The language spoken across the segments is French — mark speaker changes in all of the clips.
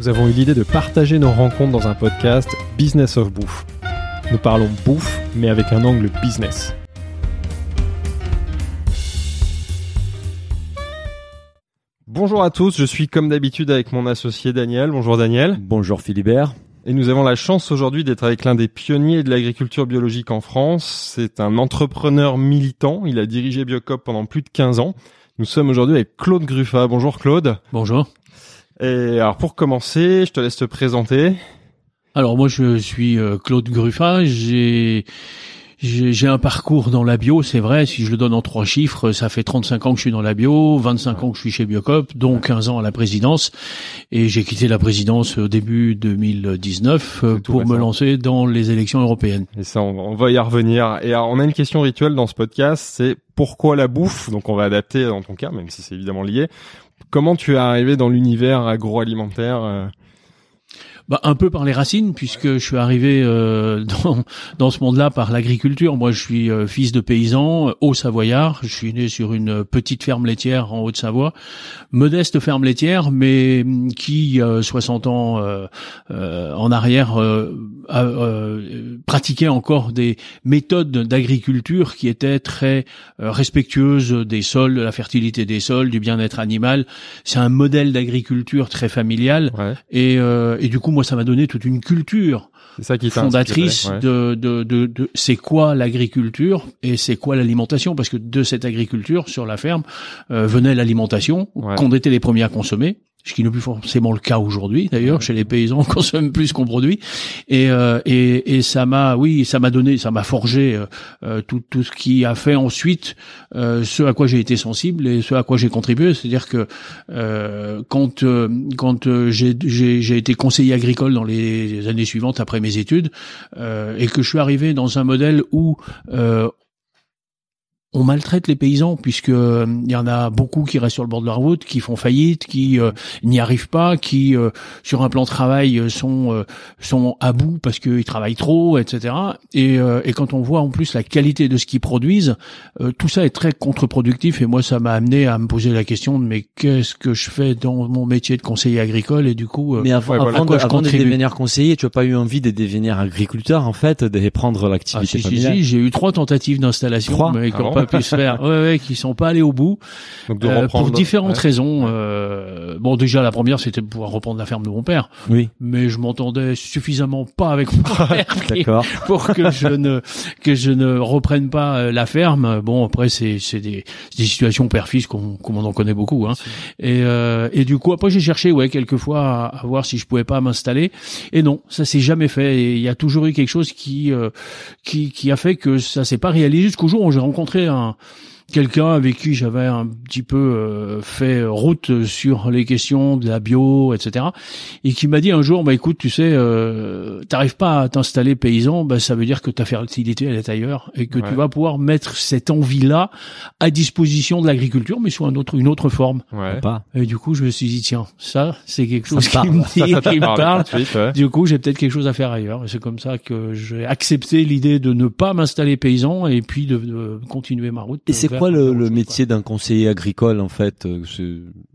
Speaker 1: Nous avons eu l'idée de partager nos rencontres dans un podcast Business of Bouffe. Nous parlons bouffe, mais avec un angle business. Bonjour à tous, je suis comme d'habitude avec mon associé Daniel. Bonjour Daniel.
Speaker 2: Bonjour Philibert.
Speaker 1: Et nous avons la chance aujourd'hui d'être avec l'un des pionniers de l'agriculture biologique en France. C'est un entrepreneur militant. Il a dirigé Biocop pendant plus de 15 ans. Nous sommes aujourd'hui avec Claude Gruffat. Bonjour Claude.
Speaker 3: Bonjour.
Speaker 1: Et alors pour commencer, je te laisse te présenter.
Speaker 3: Alors moi je suis euh, Claude Gruffat, j'ai j'ai un parcours dans la bio, c'est vrai, si je le donne en trois chiffres, ça fait 35 ans que je suis dans la bio, 25 ans que je suis chez Biocop, dont 15 ans à la présidence et j'ai quitté la présidence au début 2019 euh, pour me lancer dans les élections européennes.
Speaker 1: Et ça, on, on va y revenir. Et alors, on a une question rituelle dans ce podcast, c'est pourquoi la bouffe? Donc on va adapter dans ton cas, même si c'est évidemment lié. Comment tu es arrivé dans l'univers agroalimentaire euh,
Speaker 3: Bah, un peu par les racines, puisque je suis arrivé euh, dans, dans ce monde-là par l'agriculture. Moi, je suis euh, fils de paysan, euh, haut-savoyard. Je suis né sur une petite ferme laitière en Haute-Savoie, modeste ferme laitière, mais hum, qui, euh, 60 ans euh, euh, en arrière, euh, euh, pratiquait encore des méthodes d'agriculture qui étaient très euh, respectueuses des sols, de la fertilité des sols, du bien-être animal. C'est un modèle d'agriculture très familial.
Speaker 1: Ouais,
Speaker 3: Et, euh, et du coup, moi, ça m'a donné toute une culture
Speaker 1: ça qui
Speaker 3: fondatrice
Speaker 1: ouais.
Speaker 3: de, de, de, de c'est quoi l'agriculture et c'est quoi l'alimentation, parce que de cette agriculture sur la ferme euh, venait l'alimentation
Speaker 1: Ouais.
Speaker 3: qu'on était les premiers à consommer. Ce qui n'est plus forcément le cas aujourd'hui, d'ailleurs, chez les paysans, on consomme plus qu'on produit, et, euh, et, et ça m'a, oui, ça m'a donné, ça m'a forgé euh, euh, tout, tout ce qui a fait ensuite euh, ce à quoi j'ai été sensible et ce à quoi j'ai contribué. C'est-à-dire que euh, quand euh, quand j'ai j'ai j'ai été conseiller agricole dans les années suivantes après mes études euh, et que je suis arrivé dans un modèle où euh, on maltraite les paysans puisque euh, il y en a beaucoup qui restent sur le bord de la route, qui font faillite, qui euh, n'y arrivent pas, qui euh, sur un plan de travail euh, sont euh, sont à bout parce qu'ils travaillent trop, etc. Et, euh, et quand on voit en plus la qualité de ce qu'ils produisent, euh, tout ça est très contre-productif. Et moi, ça m'a amené à me poser la question de mais qu'est-ce que je fais dans mon métier de conseiller agricole? Et du coup, euh,
Speaker 2: Mais avant,
Speaker 1: ouais, voilà.
Speaker 2: avant, de,
Speaker 3: je
Speaker 2: avant de devenir conseiller, tu as pas eu envie de devenir agriculteur en fait, de prendre
Speaker 3: Ah,
Speaker 2: l'activité
Speaker 3: si, si,
Speaker 2: familiale?
Speaker 3: si, j'ai eu trois tentatives d'installation,
Speaker 2: Trois
Speaker 3: mais pas pu se faire, ouais, ouais, qui sont pas allés au bout,
Speaker 1: Donc de
Speaker 3: euh, pour différentes
Speaker 1: ouais.
Speaker 3: raisons. Euh, bon, déjà la première, c'était de pouvoir reprendre la ferme de mon père,
Speaker 2: Oui,
Speaker 3: mais je m'entendais suffisamment pas avec mon père pour que je ne que je ne reprenne pas euh, la ferme. Bon, après c'est c'est des, des situations père-fils qu'on qu'on en connaît beaucoup. Hein. Et euh, et du coup après j'ai cherché ouais quelquefois à, à voir si je pouvais pas m'installer. Et non, ça s'est jamais fait. Et il y a toujours eu quelque chose qui euh, qui qui a fait que ça s'est pas réalisé jusqu'au jour où j'ai rencontré un Oh. Quelqu'un avec qui j'avais un petit peu euh, fait route sur les questions de la bio, etc. Et qui m'a dit un jour, bah écoute, tu sais, euh, t'arrives pas à t'installer paysan, bah ça veut dire que ta fertilité elle est ailleurs et que
Speaker 1: Ouais.
Speaker 3: tu vas pouvoir mettre cette envie-là à disposition de l'agriculture, mais sous un autre, une autre forme.
Speaker 1: Ouais.
Speaker 3: Et du coup, je me suis dit tiens, ça c'est quelque chose qui me, dit-
Speaker 1: ça
Speaker 3: qui me parle.
Speaker 1: suite, ouais.
Speaker 3: Du coup, j'ai peut-être quelque chose à faire ailleurs. Et c'est comme ça que j'ai accepté l'idée de ne pas m'installer paysan et puis de, de continuer ma route.
Speaker 2: Et c'est
Speaker 3: vers
Speaker 2: quoi le, le métier d'un conseiller agricole en fait euh,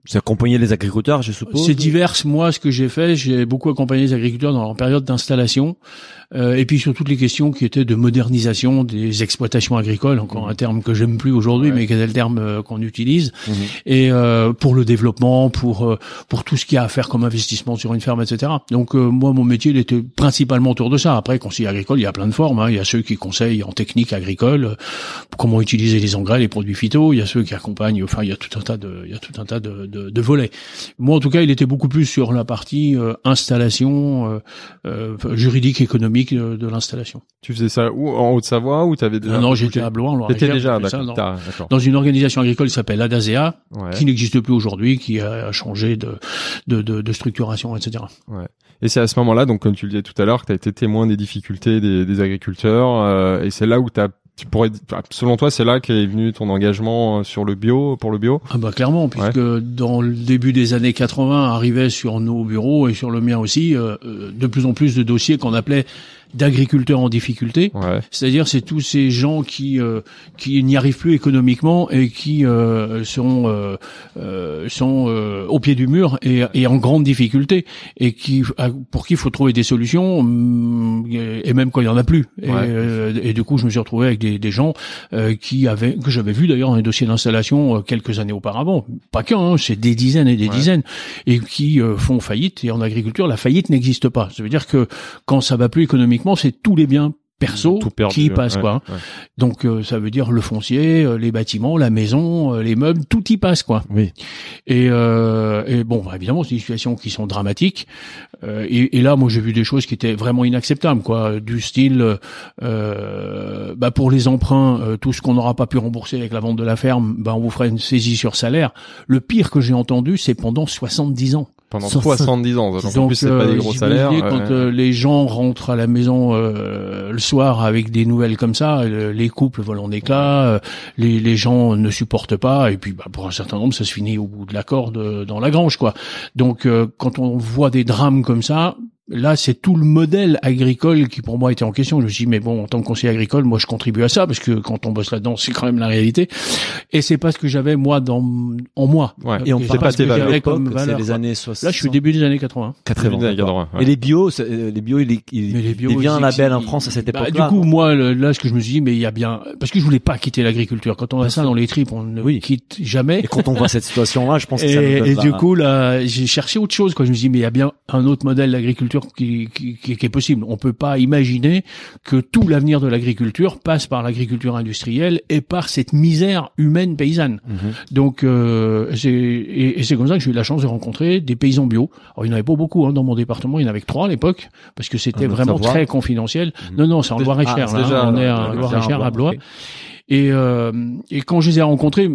Speaker 2: C'est accompagner les agriculteurs, je suppose.
Speaker 3: C'est divers. Moi, ce que j'ai fait, j'ai beaucoup accompagné les agriculteurs dans leur période d'installation. Euh, et puis sur toutes les questions qui étaient de modernisation des exploitations agricoles, encore un terme que j'aime plus aujourd'hui,
Speaker 1: Ouais.
Speaker 3: mais qui est le terme euh, qu'on utilise,
Speaker 2: Mhm.
Speaker 3: et euh, pour le développement, pour pour tout ce qu'il y a à faire comme investissement sur une ferme, etc. Donc euh, moi, mon métier, il était principalement autour de ça. Après, conseiller agricole, il y a plein de formes. hein. Il y a ceux qui conseillent en technique agricole, comment utiliser les engrais, les produits phyto. Il y a ceux qui accompagnent. Enfin, il y a tout un tas de il y a tout un tas de, de, de, de volets. Moi, en tout cas, il était beaucoup plus sur la partie euh, installation euh, euh, juridique, économique de, de l'installation.
Speaker 1: Tu faisais ça où en Haute-Savoie ou t'avais déjà
Speaker 3: Non, j'étais à Blois, en
Speaker 1: T'étais
Speaker 3: Loire-et-Cher,
Speaker 1: déjà
Speaker 3: ça dans, dans une organisation agricole qui s'appelle ADASEA,
Speaker 1: Ouais.
Speaker 3: qui n'existe plus aujourd'hui, qui a changé de, de, de, de structuration, etc.
Speaker 1: Et c'est à ce moment-là, donc comme tu le disais tout à l'heure, que tu as été témoin des difficultés des, des agriculteurs, euh, et c'est là où t'as, tu pourrais, selon toi, c'est là qu'est venu ton engagement euh, sur le bio, pour le bio?
Speaker 3: Ah bah clairement, puisque dans le début des années 80 arrivaient sur nos bureaux et sur le mien aussi euh, euh, de plus en plus de dossiers qu'on appelait d'agriculteurs en difficulté.
Speaker 1: Ouais.
Speaker 3: C'est-à-dire c'est tous ces gens qui euh, qui n'y arrivent plus économiquement et qui euh, sont euh, euh, sont euh, au pied du mur et, et en grande difficulté et qui pour qui il faut trouver des solutions hum, et même quand il y en a plus. Et,
Speaker 1: Ouais.
Speaker 3: euh, et du coup je me suis retrouvé avec des, des gens euh, qui avaient que j'avais vu d'ailleurs dans les dossiers d'installation euh, quelques années auparavant. Pas qu'un, hein, c'est des dizaines et des
Speaker 1: Ouais.
Speaker 3: dizaines et qui euh, font faillite. Et en agriculture la faillite n'existe pas. Ça veut dire que quand ça va plus économiquement, c'est tous les biens perso
Speaker 1: perdu,
Speaker 3: qui y
Speaker 1: ouais,
Speaker 3: passent quoi.
Speaker 1: ouais.
Speaker 3: Donc euh, ça veut dire le foncier, euh, les bâtiments, la maison, euh, les meubles, tout y passe quoi.
Speaker 4: Oui.
Speaker 3: Et, euh, et bon, bah, évidemment, c'est des situations qui sont dramatiques. Euh, et, et là, moi, j'ai vu des choses qui étaient vraiment inacceptables, quoi, du style, euh, bah, pour les emprunts, euh, tout ce qu'on n'aura pas pu rembourser avec la vente de la ferme, bah, on vous fera une saisie sur salaire. Le pire que j'ai entendu, c'est pendant 70 ans.
Speaker 1: Pendant
Speaker 4: Sur-
Speaker 1: 70 ans. Donc, en
Speaker 3: Donc,
Speaker 1: plus, c'est pas des gros salaires.
Speaker 3: Quand
Speaker 1: ouais.
Speaker 3: euh, les gens rentrent à la maison euh, le soir avec des nouvelles comme ça, euh, les couples volent en éclats, euh, les, les gens ne supportent pas, et puis bah, pour un certain nombre, ça se finit au bout de la corde dans la grange, quoi. Donc, euh, quand on voit des drames comme ça. Là, c'est tout le modèle agricole qui pour moi était en question. Je me suis dit, mais bon, en tant que conseiller agricole, moi, je contribue à ça parce que quand on bosse là-dedans, c'est quand même la réalité. Et c'est pas ce que j'avais moi dans en moi.
Speaker 1: Ouais.
Speaker 2: Et on parle
Speaker 3: pas ce que comme
Speaker 2: c'est les années 60.
Speaker 3: Là, je suis au début des années 80.
Speaker 2: 80.
Speaker 1: Début des années 80, ouais.
Speaker 2: Et les bio, c'est- euh, les bio, il, est- il,
Speaker 3: Mais les
Speaker 2: il
Speaker 3: bio,
Speaker 2: devient un label en France à cette
Speaker 3: bah,
Speaker 2: époque-là.
Speaker 3: Du coup, moi, le- là, ce que je me suis dit, mais il y a bien, parce que je voulais pas quitter l'agriculture. Quand on a ça dans les tripes, on ne
Speaker 2: Oui.
Speaker 3: quitte jamais.
Speaker 2: et quand on voit cette situation-là, je pense que ça nous
Speaker 3: Et,
Speaker 2: donne
Speaker 3: et
Speaker 2: la-
Speaker 3: du coup, là, j'ai cherché autre chose. Quoi. Je me suis dit, mais il y a bien un autre modèle d'agriculture qui, qui, qui, qui est possible. On peut pas imaginer que tout l'avenir de l'agriculture passe par l'agriculture industrielle et par cette misère humaine paysanne.
Speaker 2: Mhm.
Speaker 3: Donc, euh, et, et c'est comme ça que j'ai eu la chance de rencontrer des paysans bio. Alors, il n'y en avait pas beaucoup hein, dans mon département. Il y en avait que trois à l'époque, parce que c'était
Speaker 2: En
Speaker 3: vraiment très confidentiel.
Speaker 2: Mhm.
Speaker 3: Non, non, c'est en Loire-et-Cher.
Speaker 1: Ah,
Speaker 3: là, on est à
Speaker 1: déjà
Speaker 3: Loire-et-Cher, à Blois. Et, euh, et quand je les ai rencontrés,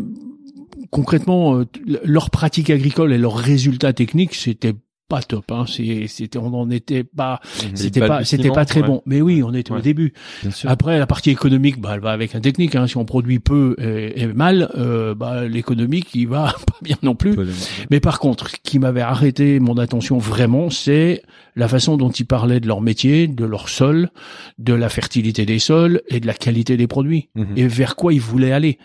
Speaker 3: concrètement, euh, leur pratique agricole et leurs résultats techniques, c'était pas top. Hein. C'était, on n'en était pas, c'était pas, c'était pas très
Speaker 1: ouais.
Speaker 3: bon. Mais oui, on était
Speaker 1: Ouais.
Speaker 3: au début.
Speaker 2: Bien sûr.
Speaker 3: Après, la partie économique, bah, elle va avec la technique. Hein. Si on produit peu et, et mal, euh, bah, l'économique, il va pas bien non plus. Mais par contre, ce qui m'avait arrêté mon attention vraiment, c'est la façon dont ils parlaient de leur métier, de leur sol, de la fertilité des sols et de la qualité des produits
Speaker 2: Mhm.
Speaker 3: et vers quoi ils voulaient aller.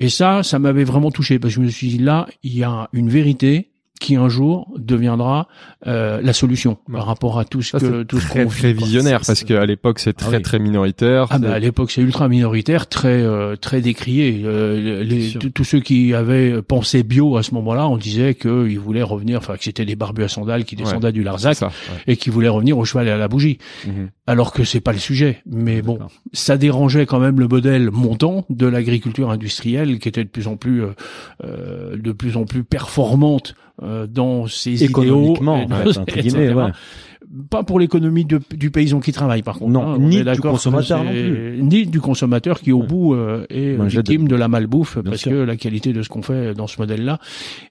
Speaker 3: Et ça, ça m'avait vraiment touché parce que je me suis dit là, il y a une vérité qui un jour deviendra euh, la solution
Speaker 1: Ouais.
Speaker 3: par rapport à tout ce
Speaker 1: Ça,
Speaker 3: que tout ce qu'on
Speaker 1: très visionnaire parce qu'à l'époque c'est très
Speaker 2: oui.
Speaker 1: très minoritaire.
Speaker 3: Ah bah, à l'époque c'est ultra minoritaire, très euh, très décrié. Euh, les, tous ceux qui avaient pensé bio à ce moment-là, on disait qu'ils voulaient revenir, enfin que c'était des barbus à sandales qui descendaient du Larzac
Speaker 1: ça. ouais.
Speaker 3: et qui voulaient revenir au cheval et à la bougie.
Speaker 2: Mhm.
Speaker 3: Alors que c'est pas le sujet. Mais bon, ça dérangeait quand même le modèle montant de l'agriculture industrielle qui était de plus en plus euh, euh, de plus en plus performante euh, dans ses idéaux. Et
Speaker 2: en fait, entre guillemets,
Speaker 3: etc.
Speaker 2: ouais.
Speaker 3: Pas pour l'économie du paysan qui travaille, par contre.
Speaker 2: Non,
Speaker 3: hein,
Speaker 2: ni du consommateur non
Speaker 3: c'est- Ni du consommateur qui, au
Speaker 2: Ouais.
Speaker 3: bout, euh, est victime de la malbouffe
Speaker 2: Bien
Speaker 3: parce
Speaker 2: sûr.
Speaker 3: que la qualité de ce qu'on fait dans ce modèle-là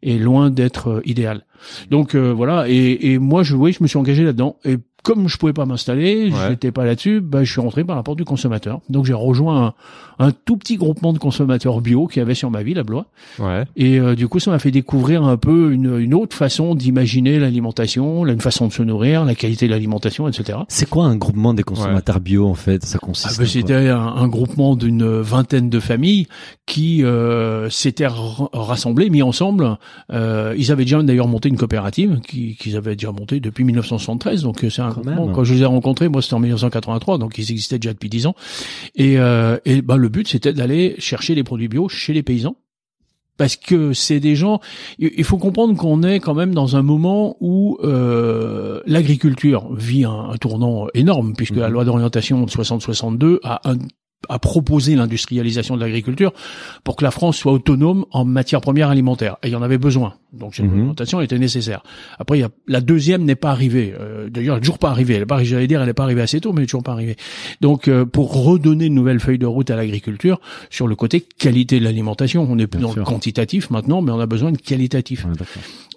Speaker 3: est loin d'être euh, idéale. Donc euh, voilà. Et, et moi, je, oui, je me suis engagé là-dedans. Et comme je pouvais pas m'installer,
Speaker 1: Ouais.
Speaker 3: j'étais pas là-dessus, bah, je suis rentré par la porte du consommateur. Donc j'ai rejoint un, un tout petit groupement de consommateurs bio qui avait sur ma ville à Blois.
Speaker 1: Ouais.
Speaker 3: Et euh, du coup, ça m'a fait découvrir un peu une, une autre façon d'imaginer l'alimentation, une façon de se nourrir, la qualité de l'alimentation, etc.
Speaker 2: C'est quoi un groupement des consommateurs bio en fait? Ça consiste
Speaker 3: Ah ben,
Speaker 2: quoi?
Speaker 3: c'était un, un groupement d'une vingtaine de familles qui euh, s'étaient ra- rassemblés, mis ensemble. Euh, ils avaient déjà d'ailleurs monté une coopérative qui- qu'ils avaient déjà montée depuis 1973. Donc euh, c'est un
Speaker 2: Quand
Speaker 3: groupement.
Speaker 2: même.
Speaker 3: Quand je les ai rencontrés, moi c'était en 1983, donc ils existaient déjà depuis 10 ans. Et, euh, et ben, le but c'était d'aller chercher les produits bio chez les paysans. Parce que c'est des gens. Il faut comprendre qu'on est quand même dans un moment où euh, l'agriculture vit un, un tournant énorme, puisque la
Speaker 2: Mhm.
Speaker 3: loi d'orientation de 60-62 a un à proposer l'industrialisation de l'agriculture pour que la France soit autonome en matière première alimentaire. Et il y en avait besoin. Donc cette
Speaker 4: Mhm.
Speaker 3: augmentation était nécessaire. Après, y a, la deuxième n'est pas arrivée. Euh, D'ailleurs, elle n'est toujours pas arrivée. Elle est pas, j'allais dire, elle n'est pas arrivée assez tôt, mais elle n'est toujours pas arrivée. Donc, euh, pour redonner une nouvelle feuille de route à l'agriculture sur le côté qualité de l'alimentation, on est plus
Speaker 4: Bien
Speaker 3: dans
Speaker 4: sûr.
Speaker 3: le quantitatif maintenant, mais on a besoin de qualitatif.
Speaker 4: Ouais.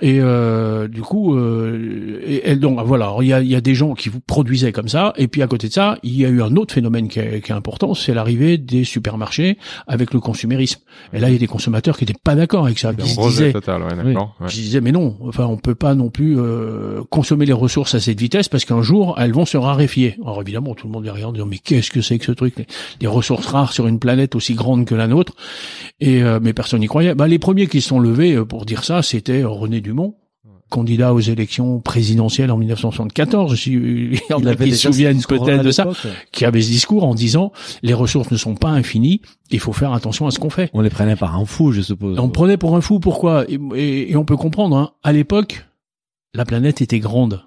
Speaker 3: Et euh, du coup, euh, et, et donc voilà, il y a, y a des gens qui vous produisaient comme ça, et puis à côté de ça, il y a eu un autre phénomène qui est, qui est important, c'est l'arrivée des supermarchés avec le consumérisme. Et là, il y a des consommateurs qui n'étaient pas d'accord avec ça, qui se disaient,
Speaker 1: total, ouais,
Speaker 3: qui disaient mais non, enfin on peut pas non plus euh, consommer les ressources à cette vitesse parce qu'un jour elles vont se raréfier. Alors évidemment, tout le monde les regarde en disant mais qu'est-ce que c'est que ce truc? Les, les ressources rares sur une planète aussi grande que la nôtre Et euh, mais personne n'y croyait. Bah, les premiers qui se sont levés euh, pour dire ça, c'était René Dumont candidat aux élections présidentielles en 1974, si il y en a qui se souviennent peut-être de ça, qui avait ce discours en disant les ressources ne sont pas infinies, il faut faire attention à ce qu'on fait.
Speaker 2: On les prenait par un fou, je suppose.
Speaker 3: On prenait pour un fou, pourquoi? Et, et- et on peut comprendre, hein, à l'époque, la planète était grande,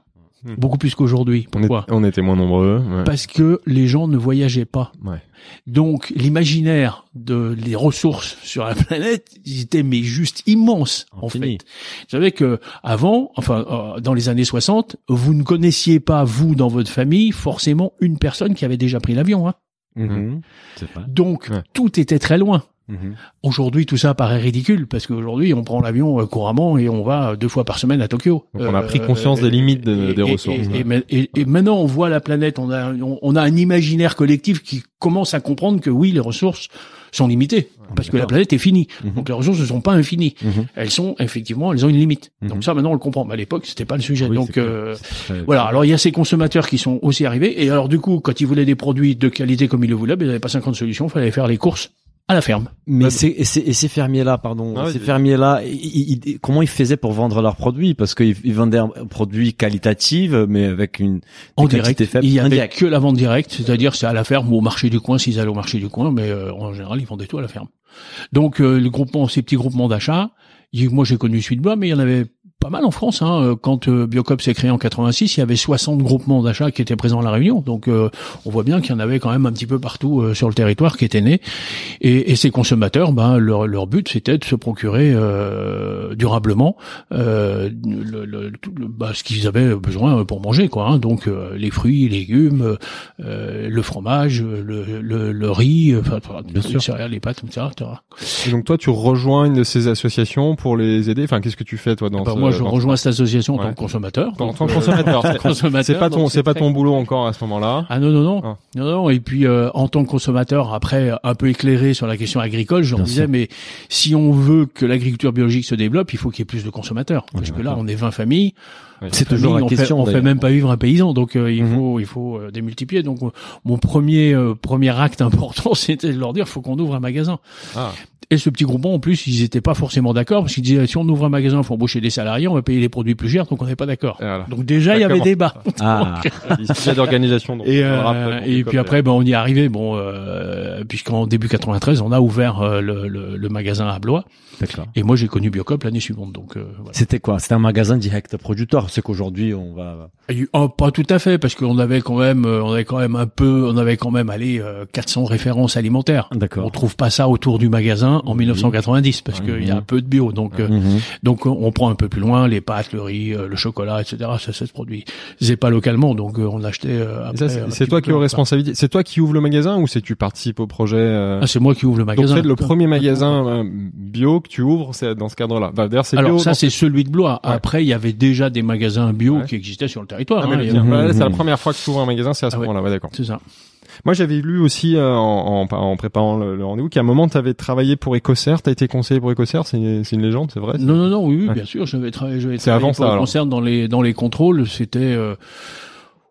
Speaker 1: Hmm.
Speaker 3: beaucoup plus qu'aujourd'hui.
Speaker 1: On, est-
Speaker 3: Pourquoi
Speaker 1: on était moins nombreux. ouais.
Speaker 3: Parce que les gens ne voyageaient pas.
Speaker 1: Ouais.
Speaker 3: Donc l'imaginaire de les ressources sur la planète, ils étaient mais juste immenses en fait. Vous savez que avant, enfin euh, dans les années 60, vous ne connaissiez pas vous dans votre famille forcément une personne qui avait déjà pris l'avion. Hein.
Speaker 4: Mhm. Vrai.
Speaker 3: Donc
Speaker 1: Ouais.
Speaker 3: tout était très loin.
Speaker 4: Mhm.
Speaker 3: Aujourd'hui, tout ça paraît ridicule parce qu'aujourd'hui, on prend l'avion euh, couramment et on va deux fois par semaine à Tokyo.
Speaker 1: Donc on a
Speaker 3: Euh,
Speaker 1: pris conscience des limites de-
Speaker 3: et-
Speaker 1: des
Speaker 3: et-
Speaker 1: ressources.
Speaker 3: Et, maintenant, on voit la planète. On a, on, on a un imaginaire collectif qui commence à comprendre que oui, les ressources sont limitées parce que la planète est finie.
Speaker 4: Mhm.
Speaker 3: Donc les ressources ne sont pas infinies.
Speaker 4: Mhm.
Speaker 3: Elles sont effectivement, elles ont une limite. Donc ça, maintenant, on le comprend. Mais à l'époque, c'était pas le sujet.
Speaker 4: Oui,
Speaker 3: Donc euh, voilà. Alors il y a ces consommateurs qui sont aussi arrivés. Et alors du coup, quand ils voulaient des produits de qualité comme ils le voulaient, ben, ils n'avaient pas 50 solutions. Il fallait faire les courses à la ferme.
Speaker 2: Mais
Speaker 1: Ouais.
Speaker 2: c'est, et, ces- et ces fermiers-là, pardon,
Speaker 1: Ah ouais,
Speaker 2: ces fermiers-là, ils- ils- ils- comment ils faisaient pour vendre leurs produits? Parce qu'ils ils vendaient un produit qualitatif, mais avec une
Speaker 3: En direct.
Speaker 2: faibles.
Speaker 3: Il y avait que la vente directe, c'est-à-dire c'est à la ferme ou au marché du coin s'ils allaient au marché du coin, mais euh, en général ils vendaient tout à la ferme. Donc euh, le groupement, ces petits groupements d'achat, il- moi j'ai connu celui de bois, mais il y en avait pas mal en France. Hein. Euh, Quand euh, Biocop s'est créé en 86, il y avait 60 groupements d'achat qui étaient présents à la Réunion. Donc euh, on voit bien qu'il y en avait quand même un petit peu partout euh, sur le territoire qui étaient nés. Et, et ces consommateurs, ben leur, leur but c'était de se procurer euh, durablement euh, le, le- tout le- bah, ce qu'ils avaient besoin pour manger, quoi. hein. Donc euh, les fruits, les légumes, euh, le fromage, le, le, le riz, enfin, les
Speaker 4: sûr.
Speaker 3: céréales, les pâtes, etc. etc.
Speaker 1: Et donc toi, tu rejoins une de ces associations pour les aider? Enfin, qu'est-ce que tu fais toi dans
Speaker 3: Bah,
Speaker 1: ce,
Speaker 3: moi, je
Speaker 1: ce-
Speaker 3: rejoins cette association en
Speaker 1: Ouais.
Speaker 3: tant que consommateur.
Speaker 1: en tant que
Speaker 3: euh,
Speaker 1: consommateur. C'est pas ton, c'est pas
Speaker 3: très-
Speaker 1: ton boulot encore à ce moment-là.
Speaker 3: Ah non non non
Speaker 1: Ah.
Speaker 3: non non et puis euh, en tant que consommateur après un peu éclairé sur la question agricole je disais mais si on veut que l'agriculture biologique se développe il faut qu'il y ait plus de consommateurs parce que là on est 20 familles.
Speaker 2: C'est toujours la
Speaker 3: on
Speaker 2: question.
Speaker 3: fait, on fait même pas vivre un paysan donc euh, il
Speaker 4: Mhm.
Speaker 3: faut il faut euh, démultiplier donc euh, mon premier euh, premier acte important c'était de leur dire faut qu'on ouvre un magasin
Speaker 1: Ah.
Speaker 3: Et ce petit groupement en plus ils étaient pas forcément d'accord parce qu'ils disaient si on ouvre un magasin il faut embaucher des salariés on va payer les produits plus chers donc on n'est pas d'accord
Speaker 1: voilà.
Speaker 3: donc déjà il y avait débat
Speaker 2: Ah,
Speaker 1: Il y a d'organisation. donc
Speaker 3: et,
Speaker 1: on
Speaker 3: euh, et puis après, ben, on y est arrivé. Bon, euh, puisqu'en début 93, on a ouvert euh, le, le, le magasin à Blois.
Speaker 4: D'accord.
Speaker 3: Et moi, j'ai connu Biocop l'année suivante. Donc, euh, voilà.
Speaker 2: c'était quoi? C'était un magasin direct producteur. C'est qu'aujourd'hui, on va.
Speaker 3: Et, oh, pas tout à fait, parce qu'on avait quand même, on avait quand même un peu, on avait quand même allé euh, 400 références alimentaires. On
Speaker 4: D'accord.
Speaker 3: trouve pas ça autour du magasin en 1990 parce qu'il y a un peu de bio. Donc, euh,
Speaker 2: Mhm.
Speaker 3: donc on prend un peu plus loin les pâtes, le riz, euh, le chocolat, etc. Ça, ça se produit. C'est pas localement, donc euh, on achetait. euh,
Speaker 1: c'est- toi qui
Speaker 3: plus
Speaker 1: responsabilités. C'est toi qui ouvre le magasin ou c'est tu participes au projet euh,
Speaker 3: Ah, c'est moi qui ouvre le
Speaker 1: Donc
Speaker 3: magasin.
Speaker 1: c'est le premier magasin euh, bio que tu ouvres, c'est dans ce cadre-là. Bah, D'ailleurs, c'est
Speaker 3: Alors
Speaker 1: bio.
Speaker 3: ça c'est celui de Blois. Après il y avait déjà des magasins bio qui existaient sur le territoire.
Speaker 1: Ah,
Speaker 3: hein.
Speaker 1: Bah, c'est la
Speaker 4: Mhm.
Speaker 1: première fois que tu ouvres un magasin, c'est à ce
Speaker 3: Ah
Speaker 1: moment-là. Ouais, d'accord.
Speaker 3: C'est ça.
Speaker 1: Moi, j'avais lu aussi euh, en, en, en préparant le, le rendez-vous qu'à un moment, tu avais travaillé pour Ecoser. T'as été conseiller pour Ecoser. C'est une, une légende, c'est vrai.
Speaker 3: Non non non oui, oui
Speaker 1: Ouais.
Speaker 3: bien sûr j'avais travaillé j'avais
Speaker 1: C'est
Speaker 3: travaillé
Speaker 1: avant
Speaker 3: pour
Speaker 1: ça,
Speaker 3: dans les dans les contrôles c'était euh,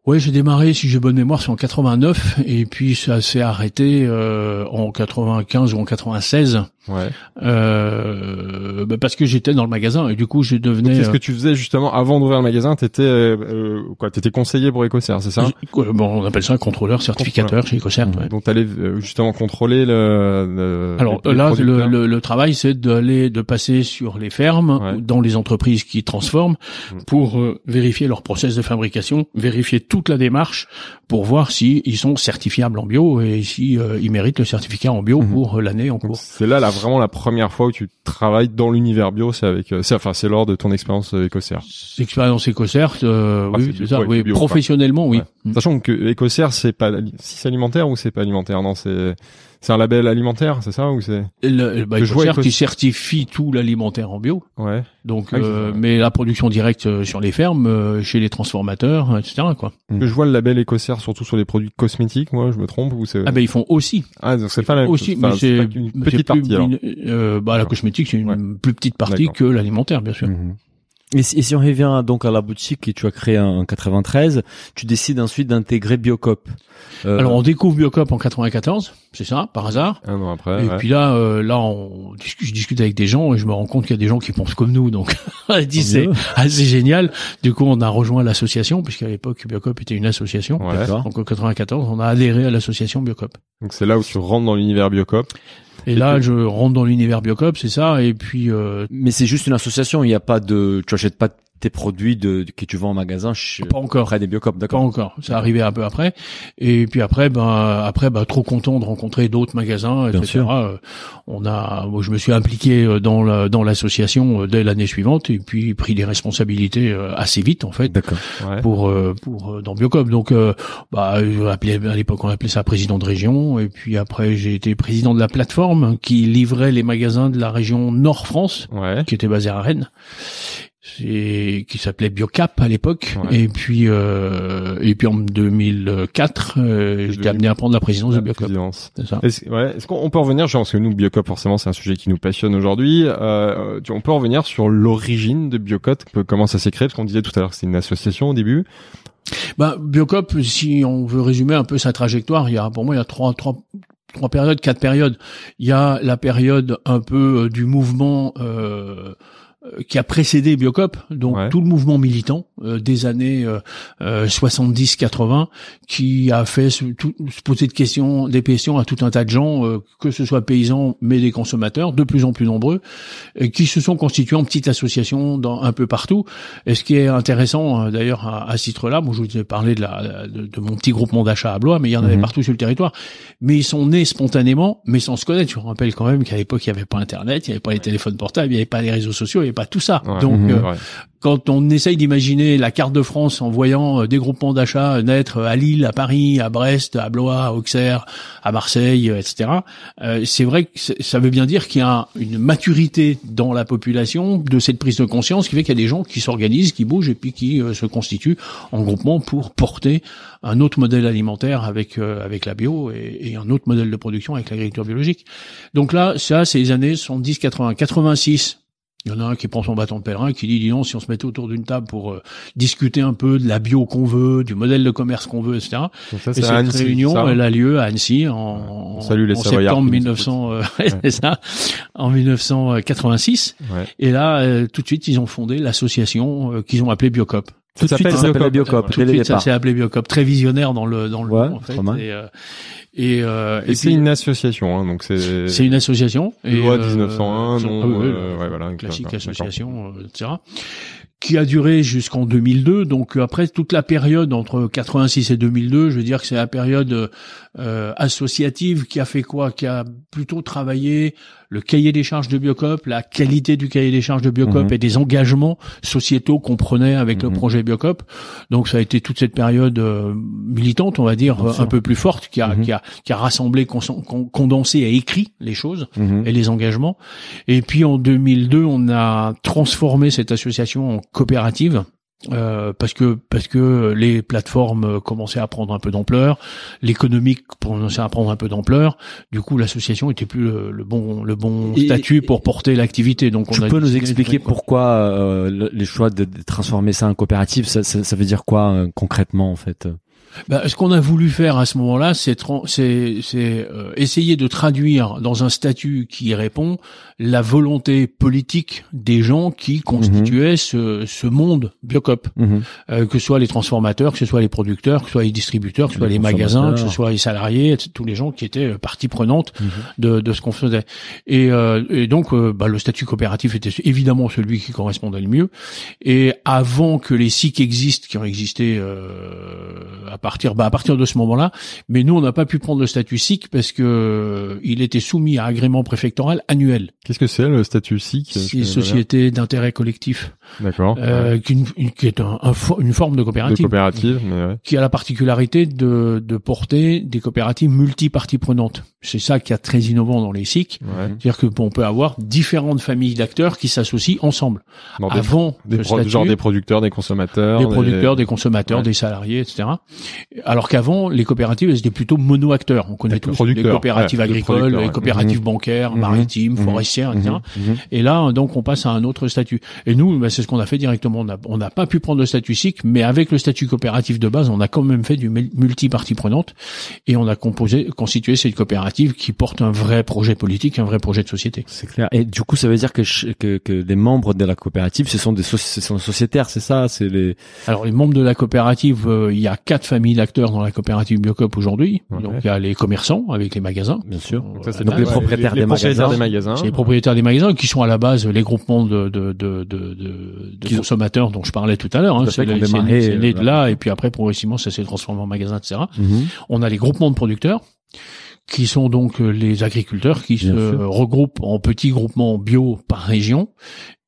Speaker 3: ouais j'ai démarré si j'ai bonne mémoire c'est en 89 et puis ça s'est arrêté euh, en 95 ou en 96
Speaker 1: Ouais.
Speaker 3: euh, bah, parce que j'étais dans le magasin et du coup je devenais.
Speaker 1: c'est ce
Speaker 3: euh,
Speaker 1: que tu faisais justement avant d'ouvrir le magasin. T'étais euh, quoi T'étais conseiller pour Écossaire, c'est ça?
Speaker 3: Bon, on appelle ça un contrôleur certificateur chez EcoCert. ouais.
Speaker 1: Donc t'allais euh, justement contrôler le. le-
Speaker 3: Alors
Speaker 1: les- les
Speaker 3: là, le, le, le travail, c'est d'aller, de passer sur les fermes,
Speaker 1: Ouais.
Speaker 3: dans les entreprises qui transforment,
Speaker 1: Mm.
Speaker 3: pour euh, vérifier leur process de fabrication, vérifier toute la démarche, pour voir si ils sont certifiables en bio et si euh, ils méritent le certificat en bio
Speaker 2: Mhm.
Speaker 3: pour l'année en cours.
Speaker 1: c'est là, là vraiment la première fois où tu travailles dans l'univers bio. C'est avec, euh, c'est enfin c'est lors de ton expérience euh, Écossaire.
Speaker 3: Expérience EcoCert, euh,
Speaker 1: Ah,
Speaker 3: oui,
Speaker 1: c'est
Speaker 3: ça, oui,
Speaker 1: bio,
Speaker 3: professionnellement, oui.
Speaker 1: Ouais. Sachant que Écossaire, c'est pas si c'est alimentaire ou c'est pas alimentaire? Non, c'est c'est un label alimentaire, c'est ça ou c'est
Speaker 3: Le, bah,
Speaker 1: Que
Speaker 3: qui certifie tout l'alimentaire en bio.
Speaker 1: ouais.
Speaker 3: Donc,
Speaker 1: Ah
Speaker 3: euh, mais la production directe euh, sur les fermes, euh, chez les transformateurs, etc. Quoi.
Speaker 1: Que je vois le label Écossaire surtout sur les produits cosmétiques. Moi, je me trompe ou c'est
Speaker 3: Ah ben ils font aussi
Speaker 1: ah donc c'est pas la
Speaker 3: aussi, mais c'est c'est
Speaker 1: petite
Speaker 3: plus
Speaker 1: partie alors.
Speaker 3: euh, bah la cosmétique c'est une
Speaker 1: Ouais.
Speaker 3: plus petite partie que l'alimentaire bien sûr.
Speaker 2: Mhm. Et si, et si on revient donc à la boutique que tu as créée en 93, tu décides ensuite d'intégrer Biocop. Euh,
Speaker 3: Alors on découvre Biocop en 94, c'est ça, par hasard.
Speaker 1: Un an après.
Speaker 3: et
Speaker 1: ouais.
Speaker 3: puis là, euh, là, on discute, je discute avec des gens et je me rends compte qu'il y a des gens qui pensent comme nous, donc dit c'est assez génial. Du coup, on a rejoint l'association puisqu'à l'époque Biocop était une association.
Speaker 1: Ouais.
Speaker 2: D'accord.
Speaker 3: Donc en 94, on a adhéré à l'association Biocop.
Speaker 1: Donc c'est là où tu rentres dans l'univers Biocop.
Speaker 3: Et là, je rentre dans l'univers Biocop, c'est ça. Et puis euh,
Speaker 2: Mais c'est juste une association, il n'y a pas de, tu achètes pas tes produits de, que tu vends en magasin chez,
Speaker 3: pas encore.
Speaker 2: auprès des Biocop,
Speaker 3: Pas
Speaker 2: d'accord.
Speaker 3: encore. Ça arrivait un peu après. Et puis après, ben après, ben trop content de rencontrer d'autres magasins, etc.
Speaker 2: Bien sûr.
Speaker 3: Euh, On a, moi, je me suis impliqué euh, dans la, dans l'association euh, dès l'année suivante et puis pris des responsabilités assez vite en fait
Speaker 2: D'accord.
Speaker 1: Ouais.
Speaker 3: pour pour dans Biocop. Donc, bah, appelais- à l'époque, on appelait ça président de région. Et puis après, j'ai été président de la plateforme qui livrait les magasins de la région Nord France
Speaker 1: Ouais.
Speaker 3: qui était basé à Rennes c'est qui s'appelait Biocap à l'époque
Speaker 1: Ouais.
Speaker 3: et puis euh, et puis en 2004 euh, j'étais amené à prendre la présidence de Biocop
Speaker 1: présidence.
Speaker 3: c'est ça
Speaker 1: Est-ce ouais, qu'on on peut revenir, genre, parce que nous, Biocop, forcément, c'est un sujet qui nous passionne aujourd'hui. Euh, tu- on peut revenir sur l'origine de Biocop, que- comment ça s'est créé, parce qu'on disait tout à l'heure que c'était une association au début.
Speaker 3: bah Biocop si on veut résumer un peu sa trajectoire il y a pour moi il y a trois trois trois périodes quatre périodes il y a la période un peu euh, du mouvement euh, euh, qui a précédé Biocop, donc
Speaker 1: Ouais.
Speaker 3: tout le mouvement militant euh, des années euh, euh, 70-80, qui a fait se, tout- se poser de questions, des questions à tout un tas de gens, euh, que ce soit paysans, mais des consommateurs, de plus en plus nombreux, et qui se sont constitués en petites associations dans, un peu partout. Et ce qui est intéressant, euh, d'ailleurs, à, à ce titre-là, moi je vous ai parlé de, la, de, de mon petit groupement d'achat à Blois, mais il y en avait
Speaker 2: Mhm.
Speaker 3: partout sur le territoire. Mais ils sont nés spontanément, mais sans se connaître. Je vous rappelle quand même qu'à l'époque, il n'y avait pas Internet, il n'y avait pas les téléphones portables, il n'y avait pas les réseaux sociaux, avait pas tout ça.
Speaker 1: Ouais.
Speaker 3: Donc,
Speaker 2: Mhm.
Speaker 3: euh, quand on essaye d'imaginer la carte de France en voyant euh, des groupements d'achat naître à Lille, à Paris, à Brest, à Blois, à Auxerre, à Marseille, euh, etc., euh, c'est vrai que ça veut bien dire qu'il y a une maturité dans la population de cette prise de conscience qui fait qu'il y a des gens qui s'organisent, qui bougent et puis qui euh, se constituent en groupement pour porter un autre modèle alimentaire avec euh, avec la bio et, et un autre modèle de production avec l'agriculture biologique. Donc là, ça, les années 70, 80, 86. Il y en a un qui prend son bâton de pèlerin et qui dit, dis donc, si on se mettait autour d'une table pour euh, discuter un peu de la bio qu'on veut, du modèle de commerce qu'on veut, etc.
Speaker 1: Donc ça,
Speaker 3: Et cette
Speaker 1: Annecy,
Speaker 3: réunion,
Speaker 1: ça.
Speaker 3: elle a lieu à Annecy en,
Speaker 1: les
Speaker 3: en septembre
Speaker 1: qui nous
Speaker 3: 1900, euh, c'est ça, en 1986.
Speaker 1: Ouais.
Speaker 3: Et là, euh, tout de suite, ils ont fondé l'association euh, qu'ils ont appelée Biocop.
Speaker 2: Tout ça s'appelle
Speaker 1: Biocop.
Speaker 3: Tout de suite, ça s'est appelé Biocop, très visionnaire dans le dans le
Speaker 2: Ouais,
Speaker 3: nom, en fait. Et, euh, et, euh,
Speaker 1: Et,
Speaker 3: et
Speaker 1: c'est une association, hein, donc c'est.
Speaker 3: c'est une association. Et,
Speaker 1: loi
Speaker 3: euh,
Speaker 1: 1901,
Speaker 3: ah
Speaker 1: non,
Speaker 3: oui,
Speaker 1: euh, ouais, voilà.
Speaker 3: classique association, euh, etc. Qui a duré jusqu'en 2002. Donc euh, après toute la période entre 86 et 2002, je veux dire que c'est la période euh, associative qui a fait quoi? Qui a plutôt travaillé le cahier des charges de Biocop, la qualité du cahier des charges de Biocop
Speaker 2: Mhm.
Speaker 3: et des engagements sociétaux qu'on prenait avec le
Speaker 2: Mhm.
Speaker 3: projet Biocop. Donc ça a été toute cette période euh, militante, on va dire, euh, un peu plus forte, qui a,
Speaker 2: Mhm.
Speaker 3: qui a, qui a rassemblé, con- condensé et écrit les choses et les engagements. Et puis en 2002, on a transformé cette association en coopérative. Euh, parce que parce que les plateformes euh, commençaient à prendre un peu d'ampleur, l'économique commençait à prendre un peu d'ampleur. Du coup, l'association était plus le, le bon le bon
Speaker 2: Et-
Speaker 3: statut pour porter l'activité. Donc,
Speaker 2: Tu
Speaker 3: on a
Speaker 2: peux nous expliquer pourquoi euh, le- les choix de, de transformer ça en coopérative, ça, ça, ça veut dire quoi euh, concrètement en fait?
Speaker 3: Bah, ce qu'on a voulu faire à ce moment-là, c'est, euh, essayer de traduire dans un statut qui répond la volonté politique des gens qui constituaient ce, ce monde Biocop,
Speaker 2: Mhm.
Speaker 3: Euh, que ce soit les transformateurs, que ce soit les producteurs, que ce soit les distributeurs, que ce soit
Speaker 4: Les
Speaker 3: les magasins, que ce soit les salariés, tous les gens qui étaient euh, partie prenante
Speaker 4: Mhm.
Speaker 3: de, de ce qu'on faisait. Et, euh, et donc, euh, bah, le statut coopératif était évidemment celui qui correspondait le mieux. Et avant que les SIC existent, qui ont existé euh, à partir, bah, à partir de ce moment-là, mais nous, on n'a pas pu prendre le statut SIC parce que il était soumis à agrément préfectoral annuel.
Speaker 1: Qu'est-ce que c'est le statut SIC
Speaker 3: C'est une société d'intérêt collectif,
Speaker 1: D'accord.
Speaker 3: euh, qui, est un- un fo- une forme de
Speaker 1: De
Speaker 3: coopérative
Speaker 1: coopérative, mais ouais.
Speaker 3: qui a la particularité de, de porter des coopératives multi-parties prenantes. C'est ça qui est très innovant dans les SIC.
Speaker 1: ouais.
Speaker 3: C'est-à-dire que on peut avoir différentes familles d'acteurs qui s'associent ensemble. Avant
Speaker 1: des
Speaker 3: statut,
Speaker 1: genre des producteurs, des consommateurs,
Speaker 3: des producteurs, des consommateurs, des salariés, etc. Alors qu'avant, les coopératives, elles étaient plutôt mono-acteurs. On connaît tous les coopératives agricoles, les coopératives bancaires,
Speaker 2: Mhm.
Speaker 3: maritimes,
Speaker 2: Mhm.
Speaker 3: Etc.
Speaker 2: Mhm. Mhm.
Speaker 3: Et là, donc, on passe à un autre statut. Et nous, bah, c'est ce qu'on a fait directement. On n'a pas pu prendre le statut SIC, mais avec le statut coopératif de base, on a quand même fait du mul- multi-partie prenante et on a composé, constitué cette coopérative qui porte un vrai projet politique, un vrai projet de société.
Speaker 2: C'est clair. Et du coup, ça veut dire que, que, que les membres de la coopérative, ce sont des soci- ce sont sociétaires, c'est ça? C'est les.
Speaker 3: Alors, les membres de la coopérative, euh, il y a quatre familles d'acteurs dans la coopérative Biocop aujourd'hui.
Speaker 1: Ouais.
Speaker 3: Donc, il y a les commerçants avec les magasins.
Speaker 2: Bien sûr.
Speaker 3: Donc,
Speaker 1: ça, c'est
Speaker 2: Donc les propriétaires
Speaker 1: les
Speaker 2: des
Speaker 1: propriétaires
Speaker 2: magasins.
Speaker 1: des magasins.
Speaker 3: Propriétaires des magasins qui sont à la base les groupements de, de, de, de, de, consommateurs dont je parlais tout à l'heure. Hein. C'est né
Speaker 2: euh,
Speaker 3: de là et puis après progressivement ça s'est transformé en magasin, etc.
Speaker 2: Mhm.
Speaker 3: On a les groupements de producteurs qui sont donc euh, les agriculteurs qui
Speaker 2: Bien
Speaker 3: se
Speaker 2: sûr.
Speaker 3: regroupent en petits groupements bio par région,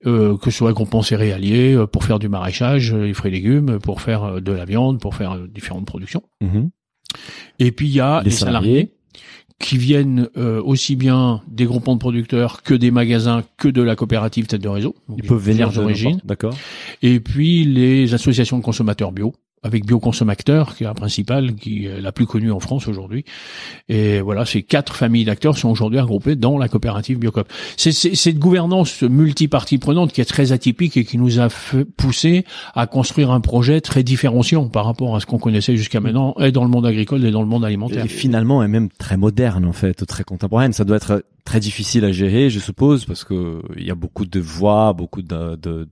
Speaker 3: euh, que ce soit groupements céréaliers euh, pour faire du maraîchage, euh, les fruits et légumes, pour faire euh, de la viande, pour faire différentes productions.
Speaker 2: Mhm.
Speaker 3: Et puis il y a
Speaker 2: Les
Speaker 3: les, salariés, qui viennent euh, aussi bien des groupements de producteurs que des magasins que de la coopérative tête de réseau. Donc,
Speaker 2: Ils peuvent venir n'importe- D'accord.
Speaker 3: Et puis les associations de consommateurs bio avec Bioconsomacteur, qui est la principale, qui est la plus connue en France aujourd'hui. Et voilà, ces quatre familles d'acteurs sont aujourd'hui regroupées dans la coopérative Biocop. C'est cette gouvernance multipartie prenante qui est très atypique et qui nous a fait pousser à construire un projet très différenciant par rapport à ce qu'on connaissait jusqu'à maintenant, et dans le monde agricole et dans le monde alimentaire.
Speaker 2: Et finalement, est même très moderne en fait, très contemporaine. Ça doit être très difficile à gérer, je suppose, parce que il y a beaucoup de voix, beaucoup de, de,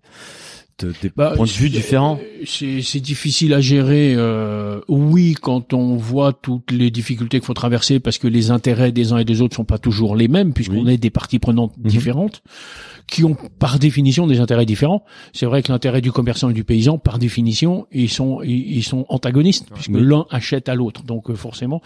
Speaker 2: des
Speaker 3: Bah,
Speaker 2: points de vue
Speaker 3: c'est-
Speaker 2: différents.
Speaker 3: C'est difficile à gérer. euh, oui, quand on voit toutes les difficultés qu'il faut traverser, parce que les intérêts des uns et des autres sont pas toujours les mêmes, puisqu'on
Speaker 2: Oui.
Speaker 3: est des parties prenantes
Speaker 2: Mhm.
Speaker 3: différentes, qui ont par définition des intérêts différents. C'est vrai que l'intérêt du commerçant et du paysan, par définition, ils sont ils, sont antagonistes, puisque
Speaker 2: Oui.
Speaker 3: l'un achète à l'autre. Donc euh, forcément.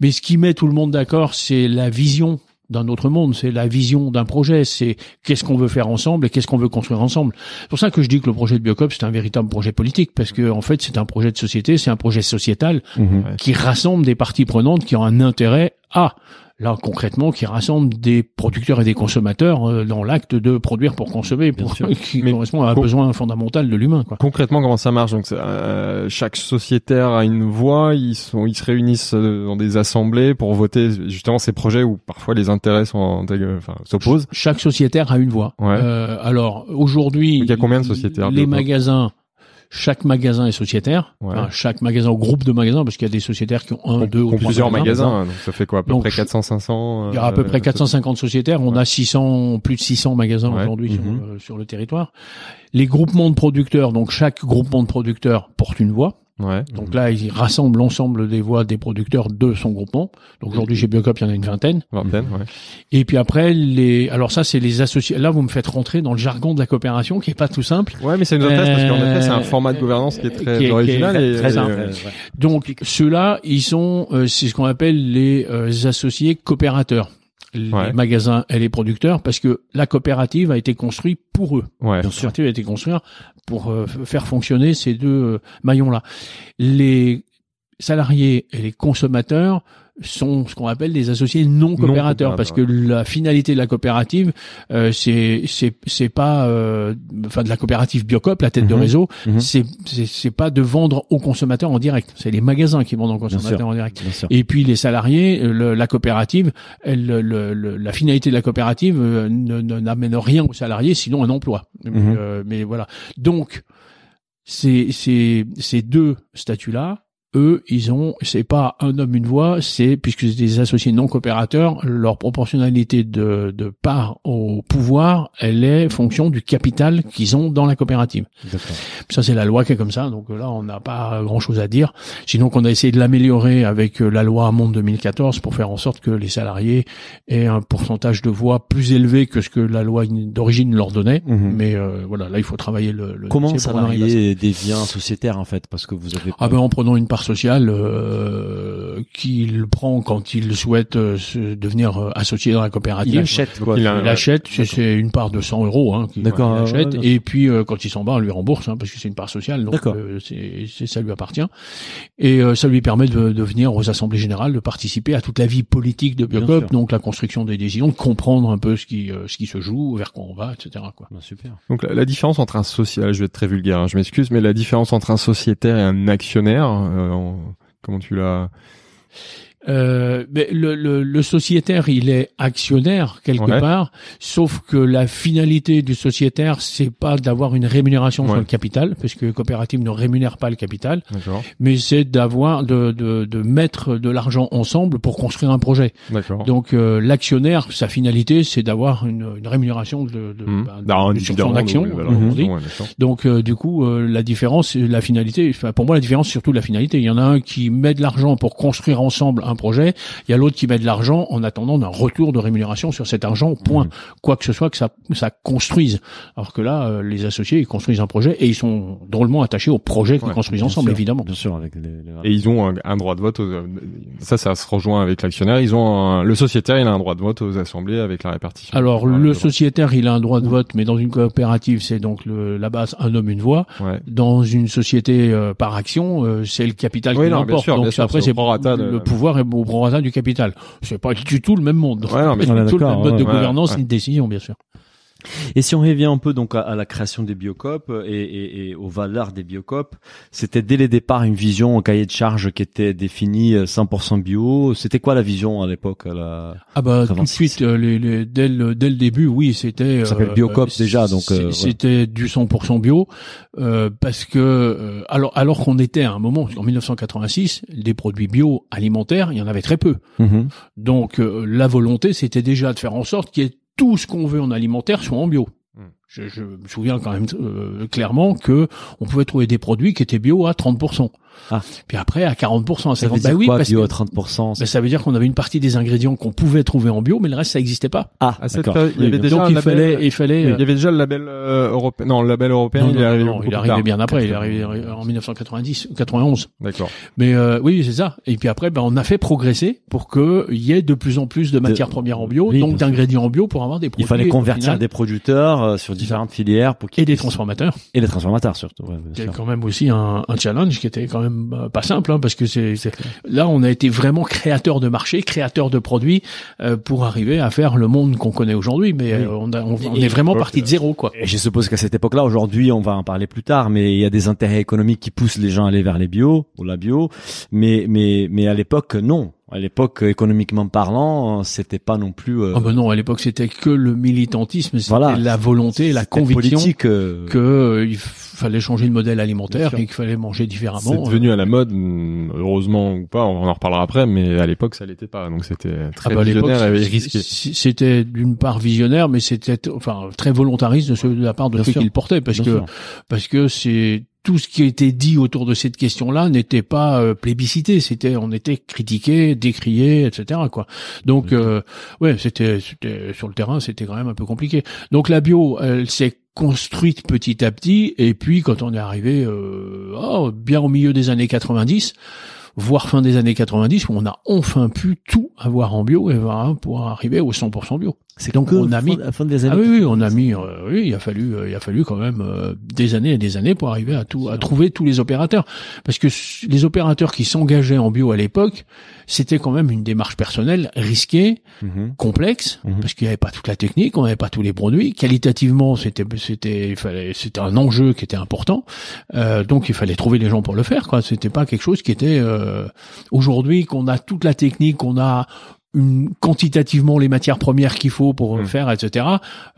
Speaker 3: Mais ce qui met tout le monde d'accord, c'est la vision d'un autre monde, c'est la vision d'un projet, c'est qu'est-ce qu'on veut faire ensemble et qu'est-ce qu'on veut construire ensemble. C'est pour ça que je dis que le projet de Biocop, c'est un véritable projet politique, parce que en fait, c'est un projet de société, c'est un projet sociétal
Speaker 2: Mhm.
Speaker 3: qui rassemble des parties prenantes qui ont un intérêt à, là concrètement, qui rassemble des producteurs et des consommateurs euh, dans l'acte de produire pour consommer, pour, qui
Speaker 1: Mais
Speaker 3: correspond à un besoin fondamental de l'humain. Quoi.
Speaker 1: Concrètement, comment ça marche? Donc, euh, chaque sociétaire a une voix. Ils sont, ils se réunissent euh, dans des assemblées pour voter justement ces projets où parfois les intérêts sont, en- enfin, s'opposent.
Speaker 3: Chaque sociétaire a une voix.
Speaker 1: Ouais.
Speaker 3: Euh, alors aujourd'hui,
Speaker 1: Il y a combien de sociétaires,
Speaker 3: Les magasins. Chaque magasin est sociétaire.
Speaker 1: Ouais.
Speaker 3: Enfin, chaque magasin, groupe de magasins, parce qu'il y a des sociétaires qui ont un, deux ou
Speaker 1: plusieurs magasins. Donc ça fait quoi À peu
Speaker 3: Donc,
Speaker 1: près
Speaker 3: je-
Speaker 1: 400, 500.
Speaker 3: Il y a à peu près 450 sociétaires. On
Speaker 1: ouais.
Speaker 3: a 600, plus de 600 magasins
Speaker 1: Ouais.
Speaker 3: aujourd'hui
Speaker 2: Mhm.
Speaker 3: euh, sur le territoire. Les groupements de producteurs, donc chaque groupement de producteurs porte une voix.
Speaker 1: Ouais.
Speaker 3: Donc là, ils rassemblent l'ensemble des voix des producteurs de son groupement. Donc aujourd'hui, chez Biocop, il y en a une vingtaine.
Speaker 1: Vingtaine, ouais.
Speaker 3: Et puis après, les, alors ça, c'est les associés. Là, vous me faites rentrer dans le jargon de la coopération, qui est pas tout simple.
Speaker 1: Ouais, mais ça nous intéresse parce qu'en
Speaker 3: Euh,
Speaker 1: effet, c'est un format de gouvernance qui est très
Speaker 3: qui est-
Speaker 1: original
Speaker 3: qui est
Speaker 1: et
Speaker 3: très simple.
Speaker 1: euh,
Speaker 3: Donc ceux-là, ils sont, euh, c'est ce qu'on appelle les euh, associés coopérateurs. Les
Speaker 1: Ouais.
Speaker 3: magasins et les producteurs, parce que la coopérative a été construite pour eux.
Speaker 1: ouais.
Speaker 3: La coopérative a été construite pour euh, faire fonctionner ces deux euh, maillons-là. Les salariés et les consommateurs sont ce qu'on appelle des associés non coopérateurs parce que la finalité de la coopérative euh, c'est c'est c'est pas euh, enfin de la coopérative Biocop la tête de
Speaker 2: Mhm.
Speaker 3: réseau
Speaker 2: Mhm.
Speaker 3: c'est c'est c'est pas de vendre aux consommateurs en direct c'est les magasins qui vendent aux
Speaker 2: sûr.
Speaker 3: consommateurs en direct et puis les salariés, euh, le- la coopérative, elle, le- le- la finalité de la coopérative euh, ne- ne- n'amène rien aux salariés, sinon un emploi.
Speaker 2: Mhm.
Speaker 3: Euh, mais voilà. Donc ces, ces, ces deux statuts-là eux, ils ont, c'est pas un homme une voix, c'est puisque c'est des associés non coopérateurs, leur proportionnalité de, de part au pouvoir, elle est fonction du capital qu'ils ont dans la coopérative. Ça, c'est la loi qui est comme ça. Donc là, on n'a pas grand-chose à dire. Sinon, qu'on a essayé de l'améliorer avec euh, la loi Monde 2014 pour faire en sorte que les salariés aient un pourcentage de voix plus élevé que ce que la loi d'origine leur donnait.
Speaker 2: Mhm.
Speaker 3: Mais euh, voilà, là, il faut travailler le. le
Speaker 2: Comment salarié devient sociétaire en fait? Parce que vous avez.
Speaker 3: Ah ben en prenant une part sociale euh, qu'il prend quand il souhaite euh, se devenir euh, associé dans la coopérative.
Speaker 2: il achète quoi
Speaker 1: il
Speaker 3: achète, c'est- c'est une part de 100 euros hein, qu'il achète,
Speaker 2: ouais, ouais.
Speaker 3: et puis euh, quand il s'en va, on lui rembourse, hein, parce que c'est une part sociale, donc
Speaker 2: D'accord.
Speaker 3: c'est ça lui appartient. Et euh, ça lui permet de, de venir aux assemblées générales, de participer à toute la vie politique de Biocop, donc la construction des décisions, de comprendre un peu ce qui euh, ce qui se joue, vers quoi on va, etc. Quoi.
Speaker 2: Bah, super.
Speaker 1: Donc la, la différence entre un social, je vais être très vulgaire, hein, je m'excuse, mais la différence entre un sociétaire et un actionnaire, euh, en- comment tu l'as
Speaker 3: Euh, mais le, le, le sociétaire, il est actionnaire quelque
Speaker 1: Ouais.
Speaker 3: part, sauf que la finalité du sociétaire, c'est pas d'avoir une rémunération sur le capital, parce que les coopératives ne rémunèrent pas le capital, mais c'est d'avoir de, de, de mettre de l'argent ensemble pour construire un projet. Donc euh, l'actionnaire, sa finalité, c'est d'avoir une, une rémunération de, de,
Speaker 1: Mmh.
Speaker 3: bah, de-
Speaker 1: Bah,
Speaker 3: sur
Speaker 1: dividende,
Speaker 3: son action,
Speaker 1: voilà, ouais.
Speaker 3: Donc euh, du coup, euh, la différence, la finalité. Pour moi, la différence, c'est surtout la finalité. Il y en a un qui met de l'argent pour construire ensemble un projet. Il y a l'autre qui met de l'argent en attendant un retour de rémunération sur cet argent. Point.
Speaker 1: Mmh.
Speaker 3: Quoi que ce soit que ça, ça construise. Alors que là, euh, les associés, ils construisent un projet et ils sont drôlement attachés au projet qu'ils
Speaker 1: Ouais,
Speaker 3: construisent ensemble,
Speaker 2: sûr,
Speaker 3: évidemment.
Speaker 2: Bien sûr, avec les. les-
Speaker 1: Et ils ont un, un droit de vote. Aux, ça, ça se rejoint avec l'actionnaire. Ils ont un- le sociétaire, il a un droit de vote aux assemblées avec la répartition.
Speaker 3: Alors le sociétaire, il a un droit de vote, mais dans une coopérative, c'est donc le, la base un homme une voix.
Speaker 1: Ouais.
Speaker 3: Dans une société euh, par action, euh, c'est le capital
Speaker 1: Oui,
Speaker 3: qui l'emporte.
Speaker 1: sûr,
Speaker 3: Donc
Speaker 1: bien sûr,
Speaker 3: après,
Speaker 1: c'est de-
Speaker 3: le pouvoir est au prorata du capital. C'est pas du tout le même monde.
Speaker 1: Ouais, non, mais-
Speaker 3: C'est pas du tout le même mode de gouvernance ni de décision, bien sûr.
Speaker 2: Et si on revient un peu donc à, à la création des biocopes et, et, et aux valeurs des biocopes, c'était dès le départ une vision, un cahier de charge qui était défini euh, 100% bio. C'était quoi la vision à l'époque à la...
Speaker 3: Ah bah tout de
Speaker 2: 86.
Speaker 3: suite, euh, les, les, dès, le, dès le début, oui, c'était.
Speaker 2: Ça s'appelle Biocop déjà, donc, euh, ouais.
Speaker 3: c'était du 100% bio euh, parce que euh, alors alors qu'on était à un moment en 1986, des produits bio alimentaires, il y en avait très peu.
Speaker 2: Mhm.
Speaker 3: Donc euh, la volonté, c'était déjà de faire en sorte qu'il y ait tout ce qu'on veut en alimentaire soit en bio.
Speaker 1: Hmm.
Speaker 3: Je, je me souviens quand même euh, clairement que on pouvait trouver des produits qui étaient bio à 30%.
Speaker 2: Ah.
Speaker 3: Puis après à 40%, à 50%.
Speaker 2: Ça veut
Speaker 3: Bah
Speaker 2: dire
Speaker 3: oui,
Speaker 2: quoi
Speaker 3: parce
Speaker 2: bio à 30%
Speaker 3: ben, ça veut dire qu'on avait une partie des ingrédients qu'on pouvait trouver en bio, mais le reste ça n'existait pas.
Speaker 2: Ah,
Speaker 1: À cette
Speaker 2: d'accord.
Speaker 1: période, il y avait déjà
Speaker 3: Donc
Speaker 1: un
Speaker 3: il
Speaker 1: label-
Speaker 3: fallait, il fallait.
Speaker 1: Il y avait déjà le label euh, européen. Non, le label européen,
Speaker 3: non,
Speaker 1: il est arrivé
Speaker 3: non, il arrivé bien après. Il est arrivé en 1990, 91.
Speaker 1: D'accord.
Speaker 3: Mais euh, oui, c'est ça. Et puis après, ben, on a fait progresser pour qu'il y ait de plus en plus de matières premières en bio,
Speaker 2: oui,
Speaker 3: donc d'ingrédients en bio pour avoir des produits.
Speaker 2: Il fallait convertir
Speaker 3: final,
Speaker 2: des producteurs euh, sur différentes filières pour qu'ils
Speaker 3: et des transformateurs.
Speaker 2: et les transformateurs surtout. Ouais, bien
Speaker 3: C'est
Speaker 2: sûr.
Speaker 3: quand même aussi un, un challenge qui était quand même euh, pas simple, hein, parce que c'est là on a été vraiment créateur de marché, créateur de produits euh, pour arriver à faire le monde qu'on connaît aujourd'hui. Mais
Speaker 2: Oui.
Speaker 3: euh, on, a- on, on
Speaker 2: Et-
Speaker 3: est vraiment parti de zéro, quoi.
Speaker 2: Et je suppose qu'à cette époque-là, aujourd'hui, on va en parler plus tard, mais il y a des intérêts économiques qui poussent les gens à aller vers les bio ou la bio. Mais mais mais à l'époque, non. À l'époque, économiquement parlant, c'était pas non plus. euh,
Speaker 3: Ah ben non, à l'époque c'était que le militantisme, c'était
Speaker 2: Voilà.
Speaker 3: la volonté, la conviction
Speaker 2: politique. euh,
Speaker 3: que euh, il fallait changer de modèle alimentaire et qu'il fallait manger différemment.
Speaker 1: C'est devenu à la mode, hum, heureusement ou pas, on en reparlera après, mais à l'époque ça l'était pas, donc c'était très
Speaker 3: Ah à l'époque,
Speaker 1: visionnaire et risqué.
Speaker 3: C'était d'une part visionnaire, mais c'était enfin très volontariste de, la part de
Speaker 2: Bien
Speaker 3: ceux
Speaker 2: sûr.
Speaker 3: qui le portaient, parce
Speaker 2: bien
Speaker 3: que
Speaker 2: sûr.
Speaker 3: parce que c'est tout ce qui été dit autour de cette question-là n'était pas euh, plébiscité, c'était on était critiqué, décrié, etc. quoi. Donc euh, ouais, c'était c'était sur le terrain, c'était quand même un peu compliqué. Donc la bio, elle s'est construite petit à petit, et puis quand on est arrivé euh, oh, bien au milieu des années 90 voire fin des années 90 où on a enfin pu tout avoir en bio et voilà, pour arriver au 100% bio.
Speaker 2: C'est
Speaker 3: donc on a mis
Speaker 2: à la fin des années.
Speaker 3: ah oui, oui, on a mis, euh, oui, il a fallu, euh, il a fallu quand même euh, des années et des années pour arriver à tout, à trouver tous les opérateurs, parce que les opérateurs qui s'engageaient en bio à l'époque, c'était quand même une démarche personnelle risquée,
Speaker 2: Mhm.
Speaker 3: complexe,
Speaker 2: Mhm.
Speaker 3: parce qu'il n'y avait pas toute la technique, on n'avait pas tous les produits. Qualitativement, c'était, c'était, il fallait, c'était un enjeu qui était important, euh, donc il fallait trouver les gens pour le faire. Quoi, c'était pas quelque chose qui était euh, aujourd'hui qu'on a toute la technique, qu'on a une, quantitativement les matières premières qu'il faut pour
Speaker 1: Mm.
Speaker 3: faire, etc.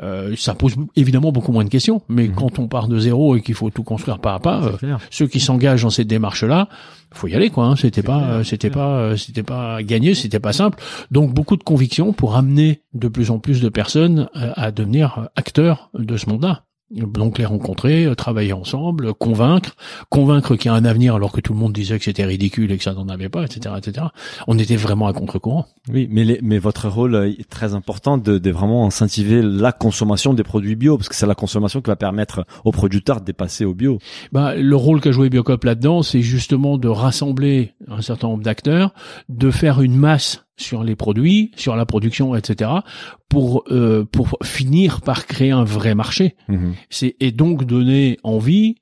Speaker 3: Euh, ça pose évidemment beaucoup moins de questions. Mais
Speaker 1: Mm.
Speaker 3: quand on part de zéro et qu'il faut tout construire pas à pas, euh, ceux qui s'engagent dans cette démarche-là, faut y aller quoi. Hein. C'était pas, euh, c'était pas, euh, c'était pas gagné, c'était pas simple. Donc beaucoup de conviction pour amener de plus en plus de personnes euh, à devenir acteurs de ce monde-là. Donc les rencontrer, euh, travailler ensemble, convaincre, convaincre qu'il y a un avenir alors que tout le monde disait que c'était ridicule et que ça n'en avait pas, etc., etc. On était vraiment à contre-courant.
Speaker 2: Oui, mais, les- mais votre rôle est très important de, de vraiment incentiver la consommation des produits bio, parce que c'est la consommation qui va permettre aux producteurs de dépasser au bio.
Speaker 3: Bah, le rôle qu'a joué Biocop là-dedans, c'est justement de rassembler un certain nombre d'acteurs, de faire une masse sur les produits, sur la production, etc., pour euh, pour finir par créer un vrai marché. C'est et donc donner envie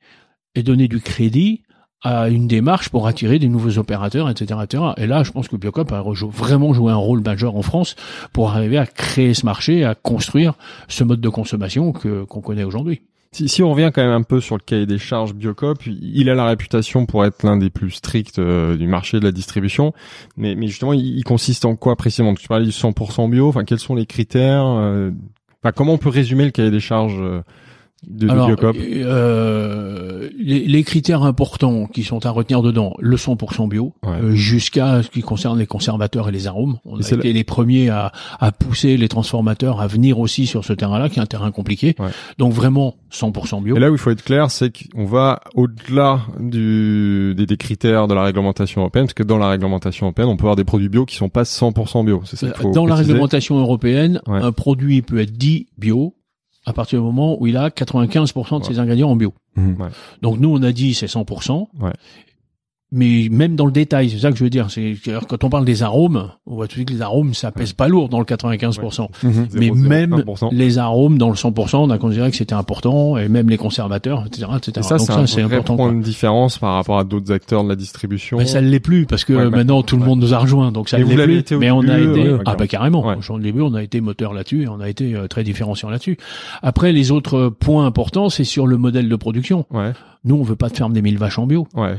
Speaker 3: et donner du crédit à une démarche pour attirer des nouveaux opérateurs, etc., etc. Et là, je pense que Biocop a vraiment joué un rôle majeur en France pour arriver à créer ce marché, à construire ce mode de consommation que qu'on connaît aujourd'hui.
Speaker 1: Si, si on revient quand même un peu sur le cahier des charges Biocop, il a la réputation pour être l'un des plus stricts euh, du marché de la distribution. Mais, mais justement, il, il consiste en quoi précisément? Tu parlais du 100% bio. Enfin, quels sont les critères euh, Enfin, comment on peut résumer le cahier des charges euh, de,
Speaker 3: Alors, euh, les, les critères importants qui sont à retenir dedans, le 100% bio,
Speaker 1: Ouais.
Speaker 3: euh, jusqu'à ce qui concerne les conservateurs et les arômes. On
Speaker 1: Et
Speaker 3: a été les premiers à, à pousser les transformateurs à venir aussi sur ce terrain-là, qui est un terrain compliqué.
Speaker 1: Ouais.
Speaker 3: Donc vraiment 100% bio.
Speaker 1: Et là où il faut être clair, c'est qu'on va au-delà du, des, des critères de la réglementation européenne, parce que dans la réglementation européenne, on peut avoir des produits bio qui sont pas 100% bio. C'est ça qu'il faut
Speaker 3: Dans la réglementation européenne,
Speaker 1: Ouais.
Speaker 3: un produit peut être dit bio à partir du moment où il a 95% de ses ingrédients en bio.
Speaker 2: Mhm.
Speaker 1: Ouais.
Speaker 3: Donc nous on a dit c'est 100%.
Speaker 1: Ouais.
Speaker 3: Mais même dans le détail, c'est ça que je veux dire. C'est quand on parle des arômes, on voit tout de suite que les arômes ça pèse pas lourd dans le 95%. Mais
Speaker 1: 0,01%.
Speaker 3: même les arômes dans le 100%, on a considéré que c'était important, et même les conservateurs, etc., etc.
Speaker 1: Et ça,
Speaker 3: Donc ça, c'est important.
Speaker 1: point de différence par rapport à d'autres acteurs de la distribution.
Speaker 3: Mais ça ne l'est plus parce que
Speaker 1: Ouais,
Speaker 3: euh, maintenant tout le
Speaker 1: ouais.
Speaker 3: monde nous a rejoint, donc ça
Speaker 1: Mais
Speaker 3: l'est plus.
Speaker 1: été
Speaker 3: mais on a été
Speaker 1: ouais,
Speaker 3: ah bah carrément.
Speaker 1: Ouais.
Speaker 3: Au début, on a été moteur là-dessus, et on a été euh, très différenciant là-dessus. Après, les autres points importants, c'est sur le modèle de production.
Speaker 1: Ouais,
Speaker 3: Nous, on veut pas de ferme des mille vaches en bio,
Speaker 1: ouais.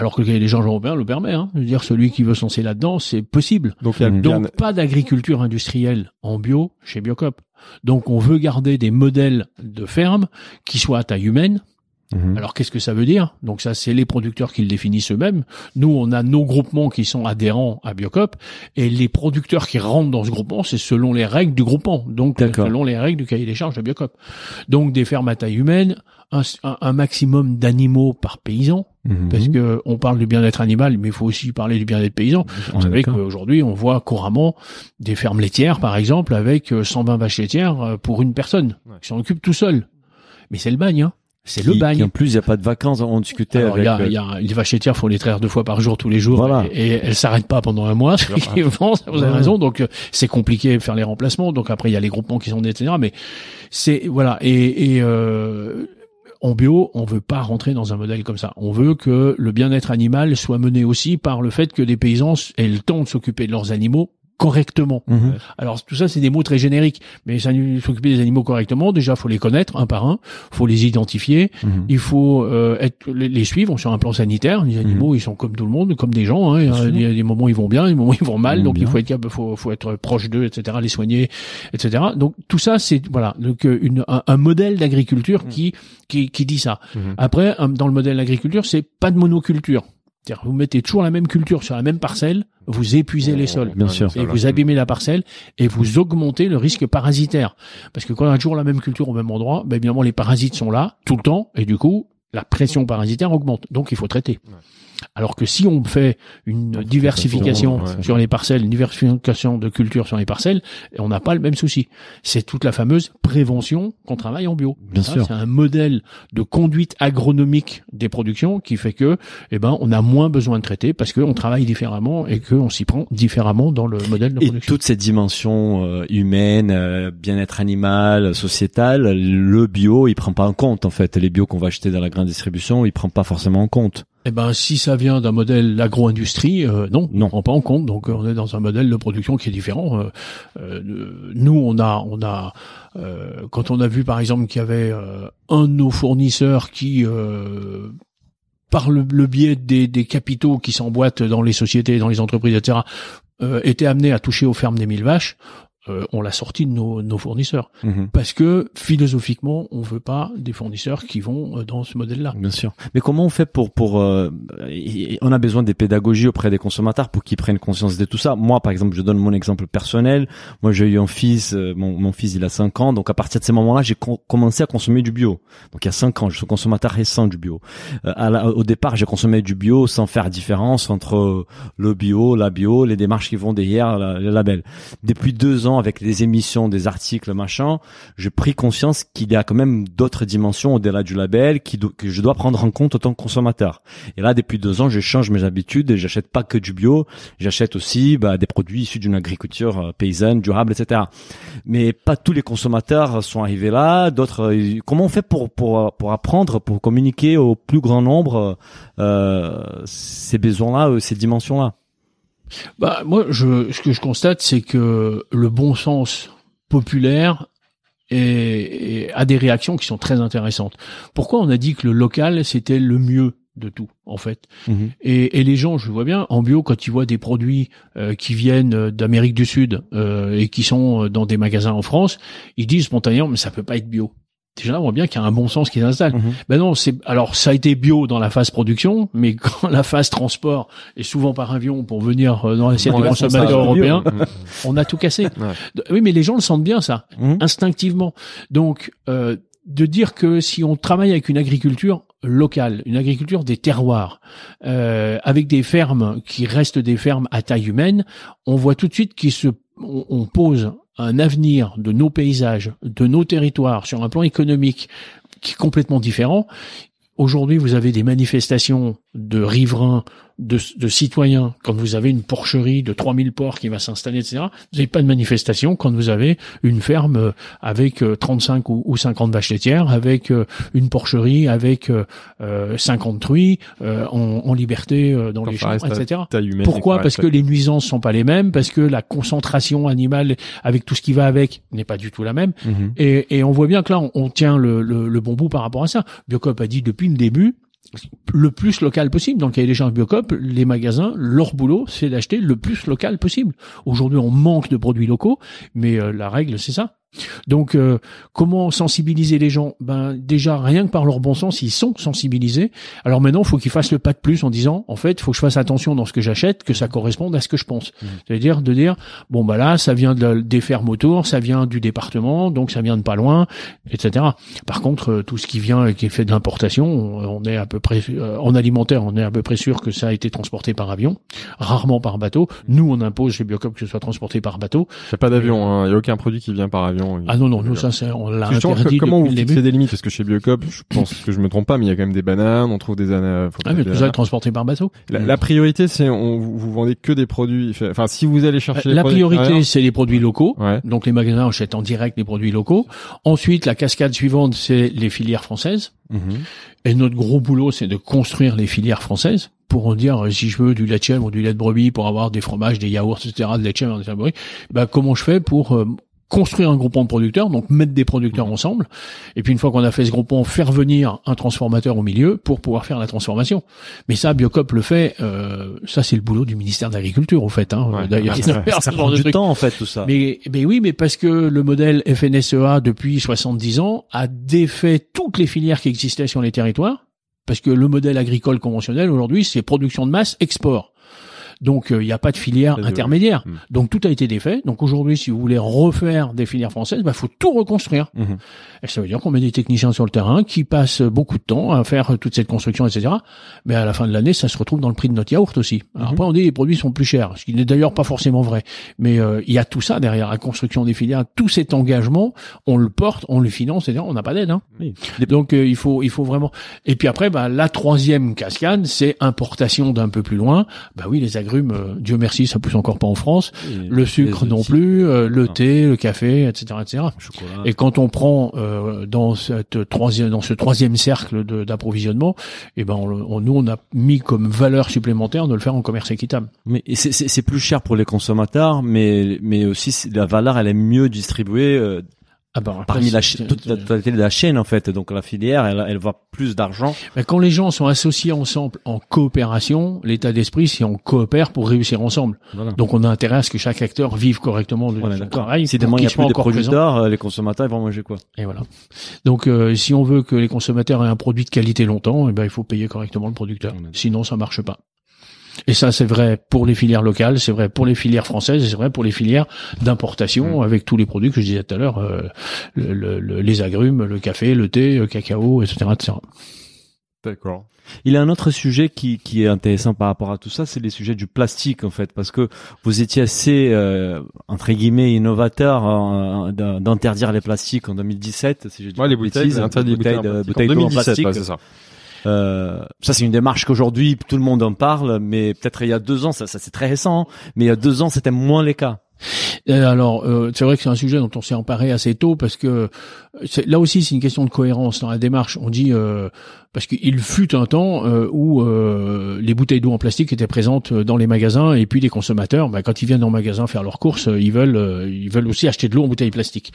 Speaker 3: Alors que le cahier des charges européen le permet. Hein. Je veux dire, celui qui veut se lancer là-dedans, c'est possible.
Speaker 1: Donc bien-
Speaker 3: pas d'agriculture industrielle en bio chez Biocop. Donc on veut garder des modèles de ferme qui soient à taille humaine.
Speaker 2: Mhm.
Speaker 3: Alors qu'est-ce que ça veut dire? Donc ça c'est les producteurs qui le définissent eux-mêmes. Nous on a nos groupements qui sont adhérents à Biocop et les producteurs qui rentrent dans ce groupement c'est selon les règles du groupement. Donc selon les règles du cahier des charges de Biocop. Donc des fermes à taille humaine, un maximum d'animaux par paysan
Speaker 2: Mhm.
Speaker 3: parce que on parle du bien-être animal mais il faut aussi parler du bien-être paysan.
Speaker 2: On
Speaker 3: Vous savez qu'aujourd'hui, on voit couramment des fermes laitières, par exemple, avec euh, 120 vaches laitières euh, pour une personne,
Speaker 1: Ouais.
Speaker 3: qui s'en occupe tout seul. Mais c'est le bagne, hein. C'est le bagne.
Speaker 2: en plus, il n'y a pas de vacances. On discutait
Speaker 3: Alors, il
Speaker 2: avec.
Speaker 3: y a,
Speaker 2: euh,
Speaker 3: il y a, les vaches laitières, faut les traire deux fois par jour, tous les jours,
Speaker 2: Voilà.
Speaker 3: et, et elles s'arrêtent pas pendant un mois. Vous avez raison. Donc, euh, c'est compliqué de faire les remplacements. Donc après, il y a les groupements qui sont nés, etc. Mais c'est voilà. Et, et euh, en bio, on veut pas rentrer dans un modèle comme ça. On veut que le bien-être animal soit mené aussi par le fait que les paysans aient le de s'occuper de leurs animaux correctement.
Speaker 2: mhm.
Speaker 3: Alors tout ça, c'est des mots très génériques, mais s'occuper des animaux correctement, déjà, faut les connaître un par un, faut les identifier,
Speaker 2: Mhm.
Speaker 3: il faut euh, être, les, les suivre sur un plan sanitaire. Les animaux, ils sont comme tout le monde, comme des gens. Hein. Il y a des, moments ils vont bien, des moments ils vont mal, donc il faut être faut, faut être proche d'eux, etc., les soigner, etc. Donc tout ça, c'est voilà, donc euh, une, un, un modèle d'agriculture qui, qui qui dit ça.
Speaker 1: Mhm.
Speaker 3: Après, dans le modèle d'agriculture, c'est pas de monoculture. C'est-à-dire, vous mettez toujours la même culture sur la même parcelle, vous épuisez les sols.
Speaker 2: Bien sûr.
Speaker 3: Et vous abîmez la parcelle et vous augmentez le risque parasitaire. Parce que quand on a toujours la même culture au même endroit, ben évidemment les parasites sont là tout le temps et du coup la pression parasitaire augmente. Donc il faut traiter. Alors que si on fait une diversification
Speaker 1: ouais.
Speaker 3: sur les parcelles, une diversification de culture sur les parcelles, on n'a pas le même souci. C'est toute la fameuse prévention qu'on travaille en bio.
Speaker 2: Bien
Speaker 3: Ça,
Speaker 2: sûr.
Speaker 3: C'est un modèle de conduite agronomique des productions qui fait que, eh ben, on a moins besoin de traiter parce qu'on travaille différemment et qu'on s'y prend différemment dans le modèle de
Speaker 2: Et
Speaker 3: production.
Speaker 2: toutes ces dimensions euh, humaines, euh, bien-être animal, sociétal, le bio, il prend pas en compte en fait. Les bio qu'on va acheter dans la grande distribution, il prend pas forcément en compte.
Speaker 3: Eh ben, si ça vient d'un modèle agro-industrie, euh, non,
Speaker 2: Non.
Speaker 3: on prend pas en compte. Donc, euh, on est dans un modèle de production qui est différent. Euh, nous, on a, on a, euh, quand on a vu par exemple qu'il y avait euh, un de nos fournisseurs qui euh, par le, le biais des, des capitaux qui s'emboîtent dans les sociétés, dans les entreprises, etc., euh, était amené à toucher aux fermes des mille vaches, euh, on l'a sorti de nos, nos fournisseurs
Speaker 2: Mhm.
Speaker 3: parce que philosophiquement, on veut pas des fournisseurs qui vont euh, dans ce modèle-là.
Speaker 2: Bien sûr. Mais comment on fait pour pour euh, on a besoin des pédagogies auprès des consommateurs pour qu'ils prennent conscience de tout ça. Moi par exemple, je donne mon exemple personnel. Moi j'ai eu un fils, euh, mon, mon fils il a 5 ans, donc à partir de ces moments-là, j'ai commencé à consommer du bio. Donc il y a 5 ans, je suis consommateur récent du bio. Euh, à la- au départ, j'ai consommé du bio sans faire différence entre le bio, la bio, les démarches qui vont derrière la- le label. Depuis deux ans, avec les émissions, des articles, machin, j'ai pris conscience qu'il y a quand même d'autres dimensions au-delà du label qui que je dois prendre en compte en tant que consommateur. Et là, depuis deux ans, je change mes habitudes et j'achète pas que du bio, j'achète aussi bah, des produits issus d'une agriculture euh, paysanne, durable, etc. Mais pas tous les consommateurs sont arrivés là. D'autres, euh, comment on fait pour pour pour apprendre, pour communiquer au plus grand nombre euh, ces besoins-là, euh, ces dimensions-là?
Speaker 3: Bah moi, je, ce que je constate, c'est que le bon sens populaire est- est- a des réactions qui sont très intéressantes. Pourquoi on a dit que le local c'était le mieux de tout en fait? Et, et les gens, je vois bien, en bio, quand ils voient des produits euh, qui viennent euh, d'Amérique du Sud euh, et qui sont euh, dans des magasins en France, ils disent spontanément, mais ça peut pas être bio. Déjà, on voit bien qu'il y a un bon sens qui s'installe.
Speaker 2: Mhm.
Speaker 3: Ben non, c'est alors ça a été bio dans la phase production, mais quand la phase transport est souvent par avion pour venir euh, dans l'assiette consommateurs
Speaker 1: ça,
Speaker 3: européens,
Speaker 1: Mhm.
Speaker 3: on a tout cassé.
Speaker 1: Ouais.
Speaker 3: Oui, mais les gens le sentent bien ça,
Speaker 2: Mhm.
Speaker 3: instinctivement. Donc, euh, de dire que si on travaille avec une agriculture locale, une agriculture des terroirs, euh, avec des fermes qui restent des fermes à taille humaine, on voit tout de suite qu'il se, on pose un avenir de nos paysages, de nos territoires sur un plan économique qui est complètement différent. Aujourd'hui, vous avez des manifestations de riverains, de, de citoyens. Quand vous avez une porcherie de 3000 porcs qui va s'installer, etc., vous n'avez pas de manifestation quand vous avez une ferme euh, avec euh, 35 ou, ou 50 vaches laitières, avec euh, une porcherie, avec euh, euh, 50 truies euh, en, en liberté euh, dans
Speaker 1: Quand
Speaker 3: les champs, etc.
Speaker 1: Humaine,
Speaker 3: Pourquoi Parce que les nuisances sont pas les mêmes, parce que la concentration animale avec tout ce qui va avec n'est pas du tout la même.
Speaker 2: Mhm.
Speaker 3: Et, et on voit bien que là, on, on tient le, le, le bon bout par rapport à ça. Biocop a dit depuis le début, le plus local possible. Dans le cahier des charges Biocop, les magasins, leur boulot, c'est d'acheter le plus local possible. Aujourd'hui, on manque de produits locaux, mais euh, la règle, c'est ça. Donc, euh, comment sensibiliser les gens? Ben déjà, rien que par leur bon sens, ils sont sensibilisés. Alors maintenant, il faut qu'ils fassent le pas de plus en disant, en fait, il faut que je fasse attention dans ce que j'achète, que ça corresponde à ce que je pense. C'est-à-dire de dire, bon bah là, ça vient de la- des fermes autour, ça vient du département, donc ça vient de pas loin, etc. Par contre, euh, tout ce qui vient et qui est fait de l'importation, on on est à peu près euh, en alimentaire, on est à peu près sûr que ça a été transporté par avion, rarement par bateau. Nous, on impose chez Biocop que ce soit transporté par bateau.
Speaker 1: Il n'y a pas d'avion, hein. il n'y a aucun produit qui vient par avion.
Speaker 3: Ah non non, nous ça c'est on l'a interdit
Speaker 1: que- comment vous fixez des limites? Parce que chez Biocop, je pense que je me trompe pas, mais il y a quand même des bananes, on trouve des ananas.
Speaker 3: Ah mais tout ça est transporté par bateau.
Speaker 1: La, la priorité, c'est on vous, vendez que des produits. Enfin, si vous allez chercher des
Speaker 3: La priorité c'est les produits locaux.
Speaker 1: Ouais.
Speaker 3: Donc les magasins achètent en direct les produits locaux. Ensuite, la cascade suivante, c'est les filières françaises.
Speaker 2: Mhm.
Speaker 3: Et notre gros boulot, c'est de construire les filières françaises pour dire euh, si je veux du lait de chèvre ou du lait de brebis pour avoir des fromages, des yaourts, etc., de lait de chèvre, des favoris, bah, comment je fais pour euh, construire un groupement de producteurs, donc mettre des producteurs ensemble, et puis une fois qu'on a fait ce groupement, faire venir un transformateur au milieu pour pouvoir faire la transformation. Mais ça, Biocop le fait, euh, ça c'est le boulot du ministère de l'Agriculture, au fait. Hein,
Speaker 1: Ouais.
Speaker 3: D'ailleurs,
Speaker 1: Et
Speaker 3: ça
Speaker 1: ça-
Speaker 2: prend du
Speaker 3: truc.
Speaker 2: temps en fait tout ça.
Speaker 3: Mais, mais oui, mais parce que le modèle FNSEA depuis 70 ans a défait toutes les filières qui existaient sur les territoires, parce que le modèle agricole conventionnel aujourd'hui, c'est production de masse, export. Donc euh, il n'y a pas de filière intermédiaire.
Speaker 1: Hmm.
Speaker 3: Donc tout a été défait. Donc aujourd'hui, si vous voulez refaire des filières françaises, il bah, faut tout reconstruire.
Speaker 2: Mhm.
Speaker 3: Et ça veut dire qu'on met des techniciens sur le terrain qui passent beaucoup de temps à faire toute cette construction, etc. Mais à la fin de l'année, ça se retrouve dans le prix de notre yaourt aussi. Alors
Speaker 2: Mhm.
Speaker 3: après, on dit les produits sont plus chers, ce qui n'est d'ailleurs pas forcément vrai. Mais euh, il y a tout ça derrière la construction des filières, tout cet engagement, on le porte, on le finance, etc. On n'a pas d'aide. Hein.
Speaker 2: Oui.
Speaker 3: Donc euh, il faut, il faut vraiment. Et puis après, bah, la troisième cascade, c'est importation d'un peu plus loin. Bah oui, les agrumes, euh, Dieu merci, ça pousse encore pas en France.
Speaker 2: Et
Speaker 3: Le sucre non plus, euh, le
Speaker 2: Ah.
Speaker 3: thé, le café, etc., etc.
Speaker 2: chocolat.
Speaker 3: Et quand on prend euh, dans cette troisième, dans ce troisième cercle d'approvisionnement, eh ben, on, on- nous on a mis comme valeur supplémentaire de le faire en commerce équitable.
Speaker 2: Mais c'est- plus cher pour les consommateurs, mais mais aussi la valeur elle est mieux distribuée euh,
Speaker 3: Ah bah,
Speaker 2: parmi la, toute totalité de la chaîne en fait. Donc la filière, elle, elle voit plus d'argent.
Speaker 3: Ben, quand les gens sont associés ensemble en coopération, l'état d'esprit, c'est on coopère pour réussir ensemble.
Speaker 2: Voilà.
Speaker 3: Donc on a intérêt à ce que chaque acteur vive correctement de
Speaker 2: Voilà,
Speaker 3: travail
Speaker 2: Si demain il y
Speaker 3: qu'il
Speaker 2: a plus de producteurs, les consommateurs ils vont manger quoi?
Speaker 3: Et voilà. Donc euh, si on veut que les consommateurs aient un produit de qualité longtemps, eh ben il faut payer correctement le producteur. Sinon ça marche pas. Et ça c'est vrai pour les filières locales, c'est vrai pour les filières françaises, et c'est vrai pour les filières d'importation
Speaker 1: Mm.
Speaker 3: avec tous les produits que je disais tout à l'heure, euh, le- le- le- les agrumes, le café, le thé, le cacao, etc., etc.
Speaker 1: D'accord.
Speaker 2: Il y a un autre sujet qui, qui est intéressant par rapport à tout ça, c'est les sujets du plastique en fait, parce que vous étiez assez euh, entre guillemets innovateur euh, d'in- d'interdire les plastiques en 2017, si je dis
Speaker 1: Ouais, les bouteilles, bouteilles, plastique.
Speaker 2: bouteilles
Speaker 1: en
Speaker 2: en
Speaker 1: 2017,
Speaker 2: plastique.
Speaker 1: ouais, c'est ça.
Speaker 2: Euh, ça c'est une démarche qu'aujourd'hui tout le monde en parle, mais peut-être il y a deux ans, ça, ça c'est très récent, mais il y a deux ans c'était moins les cas.
Speaker 3: Et alors, euh, c'est vrai que c'est un sujet dont on s'est emparé assez tôt parce que c'est- là aussi c'est une question de cohérence dans la démarche. On dit euh, parce qu'il fut un temps euh, où euh, les bouteilles d'eau en plastique étaient présentes dans les magasins et puis les consommateurs, bah, quand ils viennent le magasin faire leurs courses, euh, ils veulent euh, ils veulent aussi acheter de l'eau en bouteille plastique.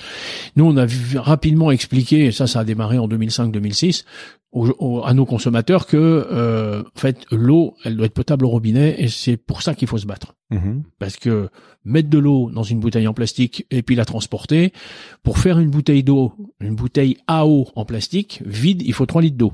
Speaker 3: Nous, on a rapidement expliqué, et ça, ça a démarré en 2005-2006, à nos consommateurs que euh, en fait l'eau, elle doit être potable au robinet et c'est pour ça qu'il faut se battre. Parce que mettre de l'eau dans une bouteille en plastique et puis la transporter, pour faire une bouteille d'eau, une bouteille à eau en plastique, vide, il faut 3 litres d'eau.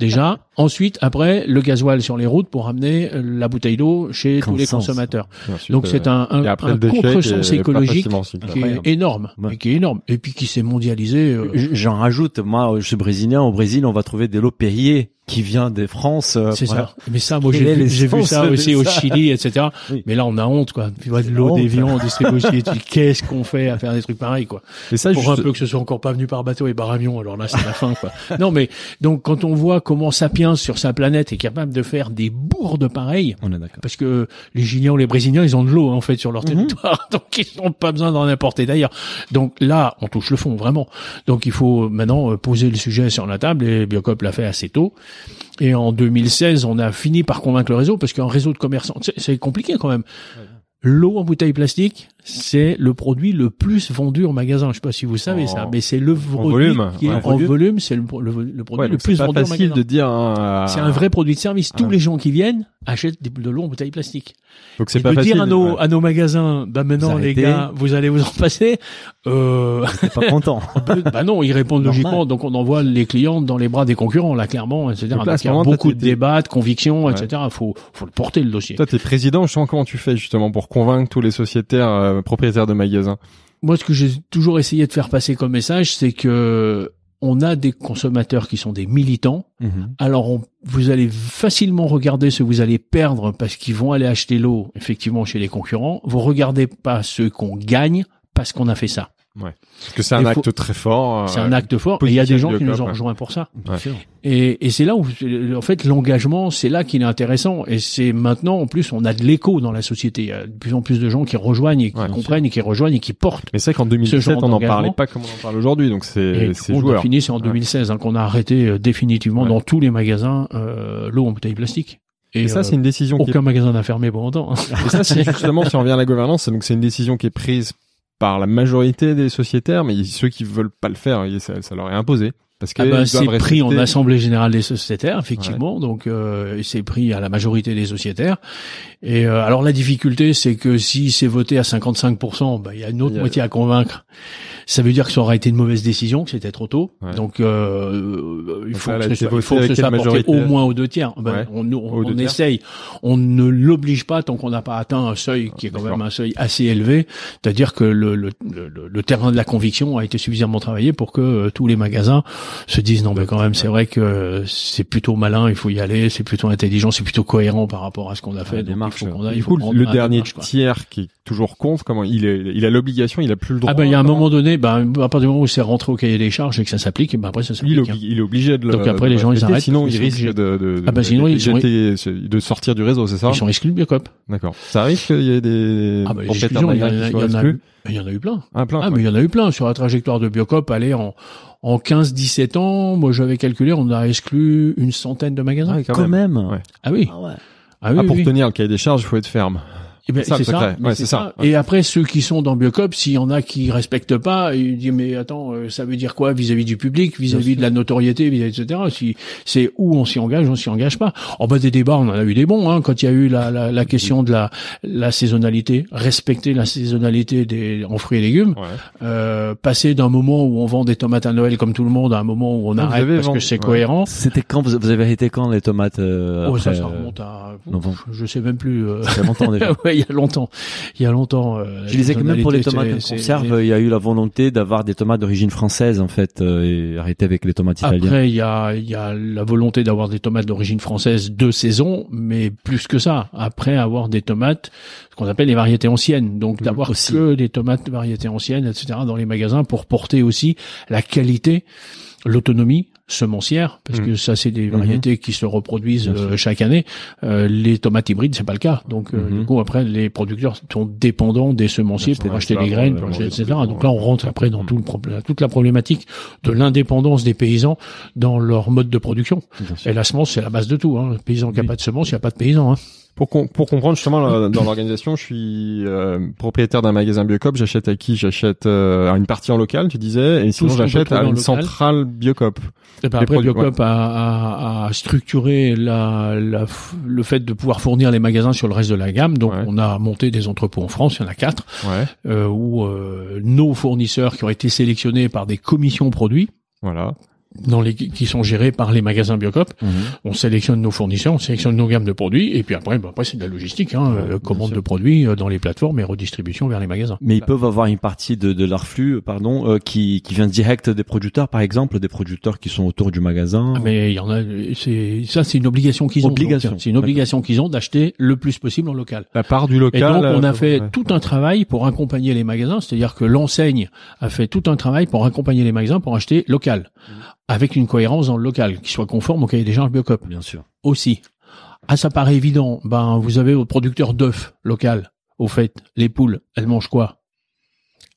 Speaker 3: Déjà. Ensuite, après, le gasoil sur les routes pour amener euh, la bouteille d'eau chez tous les consommateurs.
Speaker 1: Ensuite,
Speaker 3: Donc
Speaker 1: euh,
Speaker 3: c'est un, un, un
Speaker 1: qui
Speaker 3: contresens écologique qui est énorme,
Speaker 2: Ouais.
Speaker 3: et qui est énorme, et puis qui s'est mondialisé. euh,
Speaker 2: J'en rajoute, moi je suis brésilien, au Brésil on va trouver de l'eau Perrier qui vient de France. euh,
Speaker 3: C'est
Speaker 2: voilà.
Speaker 3: ça. Mais ça, moi, j'ai vu, j'ai vu ça aussi au Chili, etc.
Speaker 2: Oui.
Speaker 3: Mais là, on a honte, quoi. Tu vois, de l'eau
Speaker 2: honte.
Speaker 3: déviant distribuée au Chili. Qu'est-ce qu'on fait à faire des trucs pareils, quoi?
Speaker 1: Et ça,
Speaker 3: Pour
Speaker 1: juste-
Speaker 3: un peu que ce soit encore pas venu par bateau et par avion. Alors là, c'est la fin, quoi. Non, mais, donc, quand on voit comment Sapiens, sur sa planète, est capable de faire des bourdes pareilles,
Speaker 2: On est d'accord.
Speaker 3: parce que les Chiliens ou les Brésiliens, ils ont de l'eau, en fait, sur leur
Speaker 2: Mhm.
Speaker 3: territoire. Donc, ils n'ont pas besoin d'en importer d'ailleurs. Donc là, on touche le fond, vraiment. Donc, il faut maintenant euh, poser le sujet sur la table et Biocop l'a fait assez tôt. Et en 2016, on a fini par convaincre le réseau parce qu'un réseau de commerçants, c'est- compliqué quand même. L'eau en bouteille plastique, c'est le produit le plus vendu en magasin. Je sais pas si vous savez
Speaker 1: En-
Speaker 3: ça, mais c'est le produit
Speaker 1: volume,
Speaker 3: qui est
Speaker 1: ouais.
Speaker 3: en volume, c'est le, le- le produit
Speaker 1: Ouais,
Speaker 3: le plus
Speaker 1: c'est
Speaker 3: vendu en
Speaker 1: facile
Speaker 3: magasin.
Speaker 1: de dire. hein,
Speaker 3: C'est un vrai produit de service. Tous les gens qui viennent achètent de l'eau en bouteille plastique.
Speaker 1: Donc c'est pas
Speaker 3: de
Speaker 1: facile.
Speaker 3: dire à nos,
Speaker 1: ouais.
Speaker 3: à nos magasins, bah maintenant les gars, vous allez vous en passer. Euh,
Speaker 2: pas content.
Speaker 3: bah non, ils répondent logiquement. Donc on envoie les clients dans les bras des concurrents, là clairement, etc.
Speaker 1: Donc là,
Speaker 3: Donc, il y a
Speaker 1: moment,
Speaker 3: beaucoup de débats, de convictions, etc. Faut, faut le porter le dossier.
Speaker 1: Toi, t'es président. Je sais comment tu fais justement pour convaincre tous les sociétaires euh, propriétaires de magasins.
Speaker 3: Moi, ce que j'ai toujours essayé de faire passer comme message, c'est que on a des consommateurs qui sont des militants.
Speaker 2: Mhm.
Speaker 3: Alors, on- vous allez facilement regarder ce que vous allez perdre parce qu'ils vont aller acheter l'eau, effectivement, chez les concurrents. Vous regardez pas ceux qu'on gagne parce qu'on a fait ça.
Speaker 1: Parce que c'est un acte très fort.
Speaker 3: C'est
Speaker 1: euh,
Speaker 3: un acte fort. Et il y a des gens qui nous ont
Speaker 1: ouais.
Speaker 3: rejoints pour ça.
Speaker 2: Sûr.
Speaker 3: Et, et c'est là où, en fait, l'engagement, c'est là qu'il est intéressant. Et c'est maintenant, en plus, on a de l'écho dans la société. Il y a de plus en plus de gens qui rejoignent et qui
Speaker 1: Ouais,
Speaker 3: comprennent et qui rejoignent et qui portent.
Speaker 1: Mais c'est vrai qu'en
Speaker 3: Ce
Speaker 1: 2017,
Speaker 3: genre
Speaker 1: on n'en parlait pas comme on en parle aujourd'hui. Donc c'est c'est
Speaker 3: coup, on a
Speaker 1: joueur.
Speaker 3: fini, c'est en
Speaker 1: Ouais.
Speaker 3: 2016 hein, qu'on a arrêté euh, définitivement
Speaker 1: Ouais.
Speaker 3: dans tous les magasins euh, l'eau en bouteille plastique. Et,
Speaker 1: Et ça,
Speaker 3: euh,
Speaker 1: c'est une décision qui est
Speaker 3: aucun magasin n'a fermé pour autant. hein.
Speaker 1: Et ça, c'est justement, si on revient à la gouvernance, donc c'est une décision qui est prise par la majorité des sociétaires, mais ceux qui veulent pas le faire, ça, ça leur est imposé. Parce que
Speaker 3: Ah bah,
Speaker 1: ils
Speaker 3: c'est pris en assemblée générale des sociétaires, effectivement. Donc, euh, c'est pris à la majorité des sociétaires. Et euh, alors la difficulté, c'est que si c'est voté à 55%, bah, il y a une autre
Speaker 1: a-
Speaker 3: moitié à convaincre. Ça veut dire que ça aura été une mauvaise décision, que c'était trop tôt.
Speaker 1: Ouais.
Speaker 3: Donc, euh, il
Speaker 1: Donc
Speaker 3: faut
Speaker 1: là,
Speaker 3: que ce soit, il faut que ce soit
Speaker 1: majorité
Speaker 3: au moins aux deux tiers. Ben,
Speaker 1: Ouais.
Speaker 3: On, on, on
Speaker 1: tiers.
Speaker 3: essaye. On ne l'oblige pas tant qu'on n'a pas atteint un seuil qui est quand même un seuil assez élevé. C'est-à-dire que le, le, le, le terrain de la conviction a été suffisamment travaillé pour que euh, tous les magasins se disent non, mais quand même, c'est vrai que c'est plutôt malin, il faut y aller, c'est plutôt intelligent, c'est plutôt cohérent par rapport à ce qu'on a fait. donc
Speaker 2: démarche,
Speaker 3: il faut qu'on aille, il faut
Speaker 1: coup, le dernier tiers qui toujours compte, comment il est, il a l'obligation, il a plus le droit.
Speaker 3: Ah ben il y a un moment donné, ben à partir du moment où c'est rentré au cahier des charges et que ça s'applique, ben après ça
Speaker 1: il
Speaker 3: s'applique. hein.
Speaker 1: obli- il est obligé de le.
Speaker 3: Donc après,
Speaker 1: de
Speaker 3: les gens, ils arrêtent,
Speaker 1: Sinon,
Speaker 3: ils
Speaker 1: il
Speaker 3: sont
Speaker 1: risque
Speaker 3: obligés.
Speaker 1: de, de,
Speaker 3: Ah bah, sinon, ils sont-
Speaker 1: de sortir du réseau, c'est ça
Speaker 3: Ils sont exclus de Biocop.
Speaker 1: D'accord. Ça arrive qu'il y ait des
Speaker 3: Ah ben il y, en a- il y en a eu, il y en a eu plein.
Speaker 1: Ah, plein.
Speaker 3: Ah, mais il y en a eu plein sur la trajectoire de Biocop. Allez, en, en 15-17 ans, moi j'avais calculé, on a exclu une centaine de magasins.
Speaker 1: Ah, quand
Speaker 2: Quand
Speaker 1: même.
Speaker 2: même.
Speaker 1: Ouais.
Speaker 3: Ah oui.
Speaker 2: Ah ouais.
Speaker 3: Ah oui,
Speaker 1: Ah, pour
Speaker 3: oui.
Speaker 1: tenir le cahier des charges, il faut être ferme.
Speaker 3: Eh ben,
Speaker 1: C'est ça,
Speaker 3: ça,
Speaker 1: Ouais,
Speaker 3: c'est
Speaker 1: ça.
Speaker 3: Et après, ceux qui sont dans Biocop, s'il y en a qui respectent pas, ils disent mais attends, euh, ça veut dire quoi vis-à-vis du public, vis-à-vis de la notoriété, vis-à-vis etc. Si c'est où on s'y engage, on s'y engage pas. En bas des débats, on en a eu des bons. Hein, quand il y a eu la, la, la question de la, la saisonnalité, respecter la saisonnalité des en fruits et légumes,
Speaker 1: Ouais.
Speaker 3: euh, passer d'un moment où on vend des tomates à Noël comme tout le monde à un moment où on
Speaker 1: Ah, vous
Speaker 3: arrête parce
Speaker 1: vendu-
Speaker 3: que c'est
Speaker 1: ouais.
Speaker 3: cohérent.
Speaker 2: C'était quand vous, avez arrêté quand les tomates euh,
Speaker 3: Oh, ça,
Speaker 2: après,
Speaker 3: ça
Speaker 2: euh,
Speaker 3: remonte à, je sais même plus. euh,
Speaker 2: Ça longtemps déjà.
Speaker 3: ouais, il y a longtemps. Il y a longtemps. euh,
Speaker 2: Je disais que même pour les tomates
Speaker 3: c'est-
Speaker 2: conserve, il y a eu la volonté d'avoir des tomates d'origine française en fait euh, et arrêter avec les tomates italiennes.
Speaker 3: Après, il y a, il y a la volonté d'avoir des tomates d'origine française de saison, mais plus que ça. Après, avoir des tomates, ce qu'on appelle les variétés anciennes. Donc, d'avoir
Speaker 2: aussi.
Speaker 3: que des tomates variétés anciennes, etc., dans les magasins pour porter aussi la qualité, l'autonomie semencière, parce
Speaker 1: Mhm.
Speaker 3: que ça, c'est des variétés qui se reproduisent euh, chaque année. Euh, les tomates hybrides, c'est pas le cas. Donc, euh,
Speaker 2: Mhm.
Speaker 3: du coup, après, les producteurs sont dépendants des semenciers pour
Speaker 1: des
Speaker 3: acheter les
Speaker 1: fleurs,
Speaker 3: graines, pour acheter, etc.
Speaker 1: des
Speaker 3: Donc là, on rentre après dans tout le problème, toute la problématique de l'indépendance des paysans dans leur mode de production. Et la semence, c'est la base de tout. Hein. Le paysan qui a
Speaker 2: Oui.
Speaker 3: pas de semence, il n'y a pas de paysan. Hein.
Speaker 1: Pour, com- pour comprendre justement dans l'organisation, je suis euh, propriétaire d'un magasin Biocop. J'achète à qui? J'achète euh, une partie en local, tu disais, et sinon j'achète à une centrale Biocop.
Speaker 3: Et ben
Speaker 1: Les
Speaker 3: après, Biocop a, a, a structuré la, la, le fait de pouvoir fournir les magasins sur le reste de la gamme. Donc,
Speaker 1: Ouais.
Speaker 3: on a monté des entrepôts en France, il y en a quatre,
Speaker 1: Ouais,
Speaker 3: euh, où euh, nos fournisseurs qui ont été sélectionnés par des commissions produits,
Speaker 1: voilà.
Speaker 3: Dans les, qui sont gérés par les magasins Biocop,
Speaker 2: Mhm.
Speaker 3: on sélectionne nos fournisseurs, on sélectionne nos gammes de produits, et puis après, ben après c'est de la logistique, hein, euh, commande de produits euh, dans les plateformes et redistribution vers les magasins.
Speaker 2: Mais ils peuvent avoir une partie de, de leur flux, euh, pardon, euh, qui, qui vient direct des producteurs, par exemple, des producteurs qui sont autour du magasin.
Speaker 3: Ah, Mais il y en a, c'est ça, c'est une obligation qu'ils ont. C'est une obligation qu'ils ont d'acheter le plus possible en local.
Speaker 1: La part du
Speaker 3: Et
Speaker 1: local.
Speaker 3: donc, on a fait
Speaker 1: ouais.
Speaker 3: tout un travail pour accompagner les magasins, c'est-à-dire que l'enseigne a fait tout un travail pour accompagner les magasins pour acheter local, avec une cohérence dans le local, qui soit conforme au cahier des charges Biocop
Speaker 2: Bien sûr.
Speaker 3: aussi. Ah, ça paraît évident. Ben, vous avez votre producteur d'œufs local. Au fait, les poules, elles mangent quoi?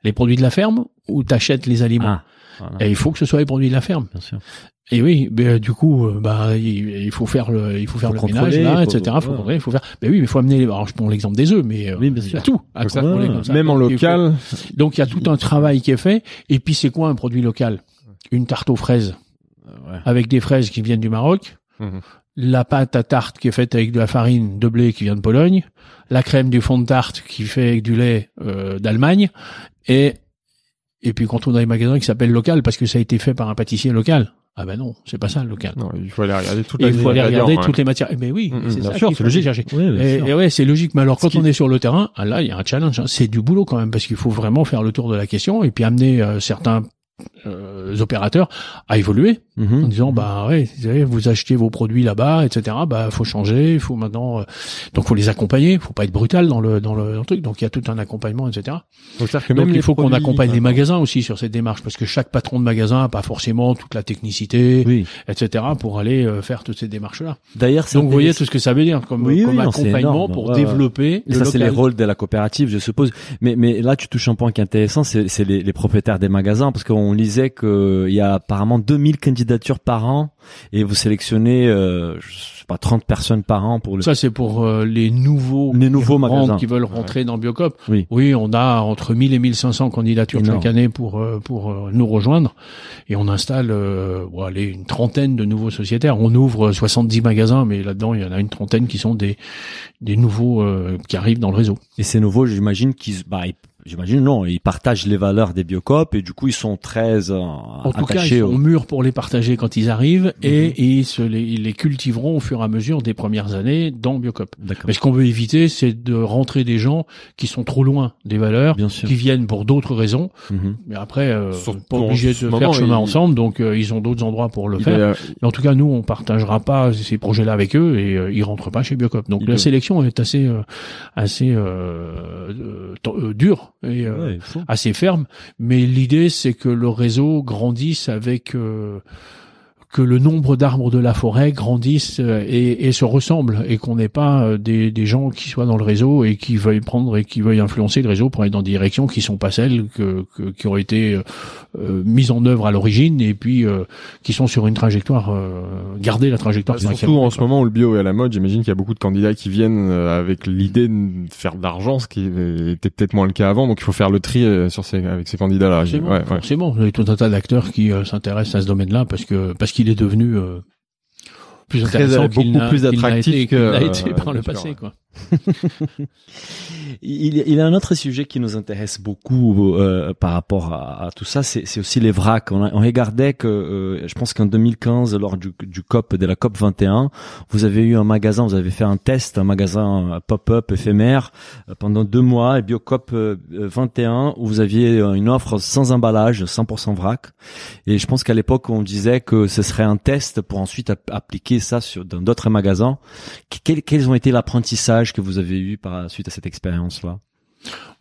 Speaker 3: Les produits de la ferme ou t'achètes les aliments?
Speaker 2: Ah, voilà.
Speaker 3: Et il faut que ce soit les produits de la ferme.
Speaker 2: bien sûr.
Speaker 3: Et oui, euh, du coup, euh, bah il, il faut faire le, il faut faire
Speaker 2: Faut
Speaker 3: le ménage là,
Speaker 2: faut-
Speaker 3: etc. Faut
Speaker 2: ouais.
Speaker 3: contrôler, il faut faire. Ben oui, mais il faut amener. les- Alors je prends l'exemple des œufs, mais euh,
Speaker 2: Oui, bien
Speaker 3: il y
Speaker 2: sûr.
Speaker 3: a tout à
Speaker 1: Donc ça,
Speaker 3: contrôler
Speaker 2: ouais,
Speaker 3: comme ça.
Speaker 1: Même en
Speaker 3: il
Speaker 1: local.
Speaker 3: Donc il y a tout un travail qui est fait. Et puis c'est quoi un produit local? Une tarte aux fraises
Speaker 2: Euh, ouais.
Speaker 3: avec des fraises qui viennent du Maroc,
Speaker 1: Mhm.
Speaker 3: la pâte à tarte qui est faite avec de la farine de blé qui vient de Pologne, la crème du fond de tarte qui fait avec du lait euh, d'Allemagne, et et puis quand on a des magasins qui s'appellent local parce que ça a été fait par un pâtissier local. Ah ben non, c'est pas ça le local.
Speaker 1: Non, il faut aller regarder toute
Speaker 3: Et
Speaker 1: la
Speaker 3: il faut aller regarder
Speaker 1: ouais.
Speaker 3: toutes les matières. Eh ben oui,
Speaker 1: Mm, mm,
Speaker 3: c'est
Speaker 1: sûr, c'est logique.
Speaker 3: chercher.
Speaker 2: Oui, bien
Speaker 3: Et, ouais, c'est logique. Mais alors, quand
Speaker 1: qui-
Speaker 3: on est sur le terrain, ah, là, il y a un challenge. hein. C'est du boulot quand même, parce qu'il faut vraiment faire le tour de la question et puis amener euh, certains euh, opérateurs à évoluer
Speaker 2: Mhm.
Speaker 3: en disant bah ouais vous, achetez vos produits là-bas etc bah faut changer il faut maintenant euh, donc faut les accompagner faut pas être brutal dans le dans le, dans le truc donc il y a tout un accompagnement etc
Speaker 1: Donc, que
Speaker 3: donc
Speaker 1: même
Speaker 3: il
Speaker 1: les
Speaker 3: faut qu'on accompagne les magasins aussi sur cette démarche parce que chaque patron de magasin a pas forcément toute la technicité
Speaker 2: Oui.
Speaker 3: etc pour aller euh, faire toutes ces démarches là
Speaker 2: D'ailleurs,
Speaker 3: donc vous voyez tout ce que ça veut dire comme,
Speaker 2: Oui,
Speaker 3: comme
Speaker 2: oui, non,
Speaker 3: accompagnement
Speaker 2: énorme.
Speaker 3: pour
Speaker 2: Ouais,
Speaker 3: développer le
Speaker 2: ça, c'est les rôles de la coopérative, je suppose. Mais, mais là, tu touches un point qui est intéressant, c'est, c'est les, les propriétaires des magasins, parce qu'on lisait qu'il y a apparemment 2000 candidatures par an, et vous sélectionnez, euh, je sais pas, 30 personnes par an pour le...
Speaker 3: Ça, c'est pour euh, les nouveaux,
Speaker 2: Les nouveaux magasins.
Speaker 3: qui veulent rentrer dans Biocop.
Speaker 2: Oui.
Speaker 3: on a entre 1000 et 1500 candidatures
Speaker 2: Énorme.
Speaker 3: chaque année pour euh, pour euh, nous rejoindre et on installe euh, bon, allez, une trentaine de nouveaux sociétaires. On ouvre 70 magasins, mais là-dedans, il y en a une trentaine qui sont des des nouveaux euh, qui arrivent dans le réseau.
Speaker 2: Et ces nouveaux, j'imagine qu'ils, bah, ils- j'imagine non, ils partagent les valeurs des biocop et du coup ils sont très euh,
Speaker 3: En tout cas, ils
Speaker 2: au-
Speaker 3: sont mûrs pour les partager quand ils arrivent et ils, se les, ils les cultiveront au fur et à mesure des premières années dans Biocop.
Speaker 2: D'accord.
Speaker 3: Mais ce qu'on veut éviter, c'est de rentrer des gens qui sont trop loin des valeurs,
Speaker 2: Bien sûr.
Speaker 3: qui viennent pour d'autres raisons.
Speaker 2: Mhm.
Speaker 3: Mais après, euh,
Speaker 1: Surtout
Speaker 3: pas
Speaker 1: en
Speaker 3: obligé de faire chemin ensemble, donc euh, ils ont d'autres endroits pour le
Speaker 1: Il
Speaker 3: faire. Mais en tout cas, nous, on partagera pas ces projets-là avec eux et euh, ils rentrent pas chez Biocop. Donc
Speaker 1: Il
Speaker 3: la
Speaker 1: doit-
Speaker 3: sélection est assez euh, assez euh, euh, euh, dure et euh,
Speaker 2: Ouais,
Speaker 3: assez ferme. Mais l'idée, c'est que le réseau grandisse avec euh, que le nombre d'arbres de la forêt grandisse euh, et, et se ressemble et qu'on n'ait pas euh, des, des gens qui soient dans le réseau et qui veuillent prendre et qui veuillent influencer le réseau pour aller dans des directions qui sont pas celles que, que- qui ont été euh, euh, mises en œuvre à l'origine et puis euh, qui sont sur une trajectoire euh, garder la trajectoire laquelle
Speaker 1: Surtout en ce moment où le bio est à la mode, j'imagine qu'il y a beaucoup de candidats qui viennent avec l'idée de faire de l'argent, ce qui était peut-être moins le cas avant. Donc il faut faire le tri sur ces, avec ces candidats-là.
Speaker 3: Forcément,
Speaker 1: Ouais, ouais.
Speaker 3: forcément. Vous avez tout un tas d'acteurs qui s'intéressent à ce domaine-là parce que parce qu'il est devenu euh, plus intéressant qu'il
Speaker 1: beaucoup plus
Speaker 3: qu'il n'a
Speaker 1: attractif
Speaker 3: été,
Speaker 1: que,
Speaker 3: n'a
Speaker 1: euh,
Speaker 3: été par le passé. Quoi.
Speaker 2: Il, il y a un autre sujet qui nous intéresse beaucoup euh, par rapport à, à tout ça, c'est aussi les vracs. On, a- on regardait que, euh, je pense qu'en 2015, lors du, du COP, de la COP 21, vous avez eu un magasin, vous avez fait un test, un magasin euh, pop-up éphémère euh, pendant deux mois, et Biocop euh, 21, où vous aviez euh, une offre sans emballage, 100% vrac. Et je pense qu'à l'époque, on disait que ce serait un test pour ensuite ap- appliquer ça sur dans d'autres magasins. Que- Quels, quels ont été l'apprentissage que vous avez eu par suite à cette expérience-là?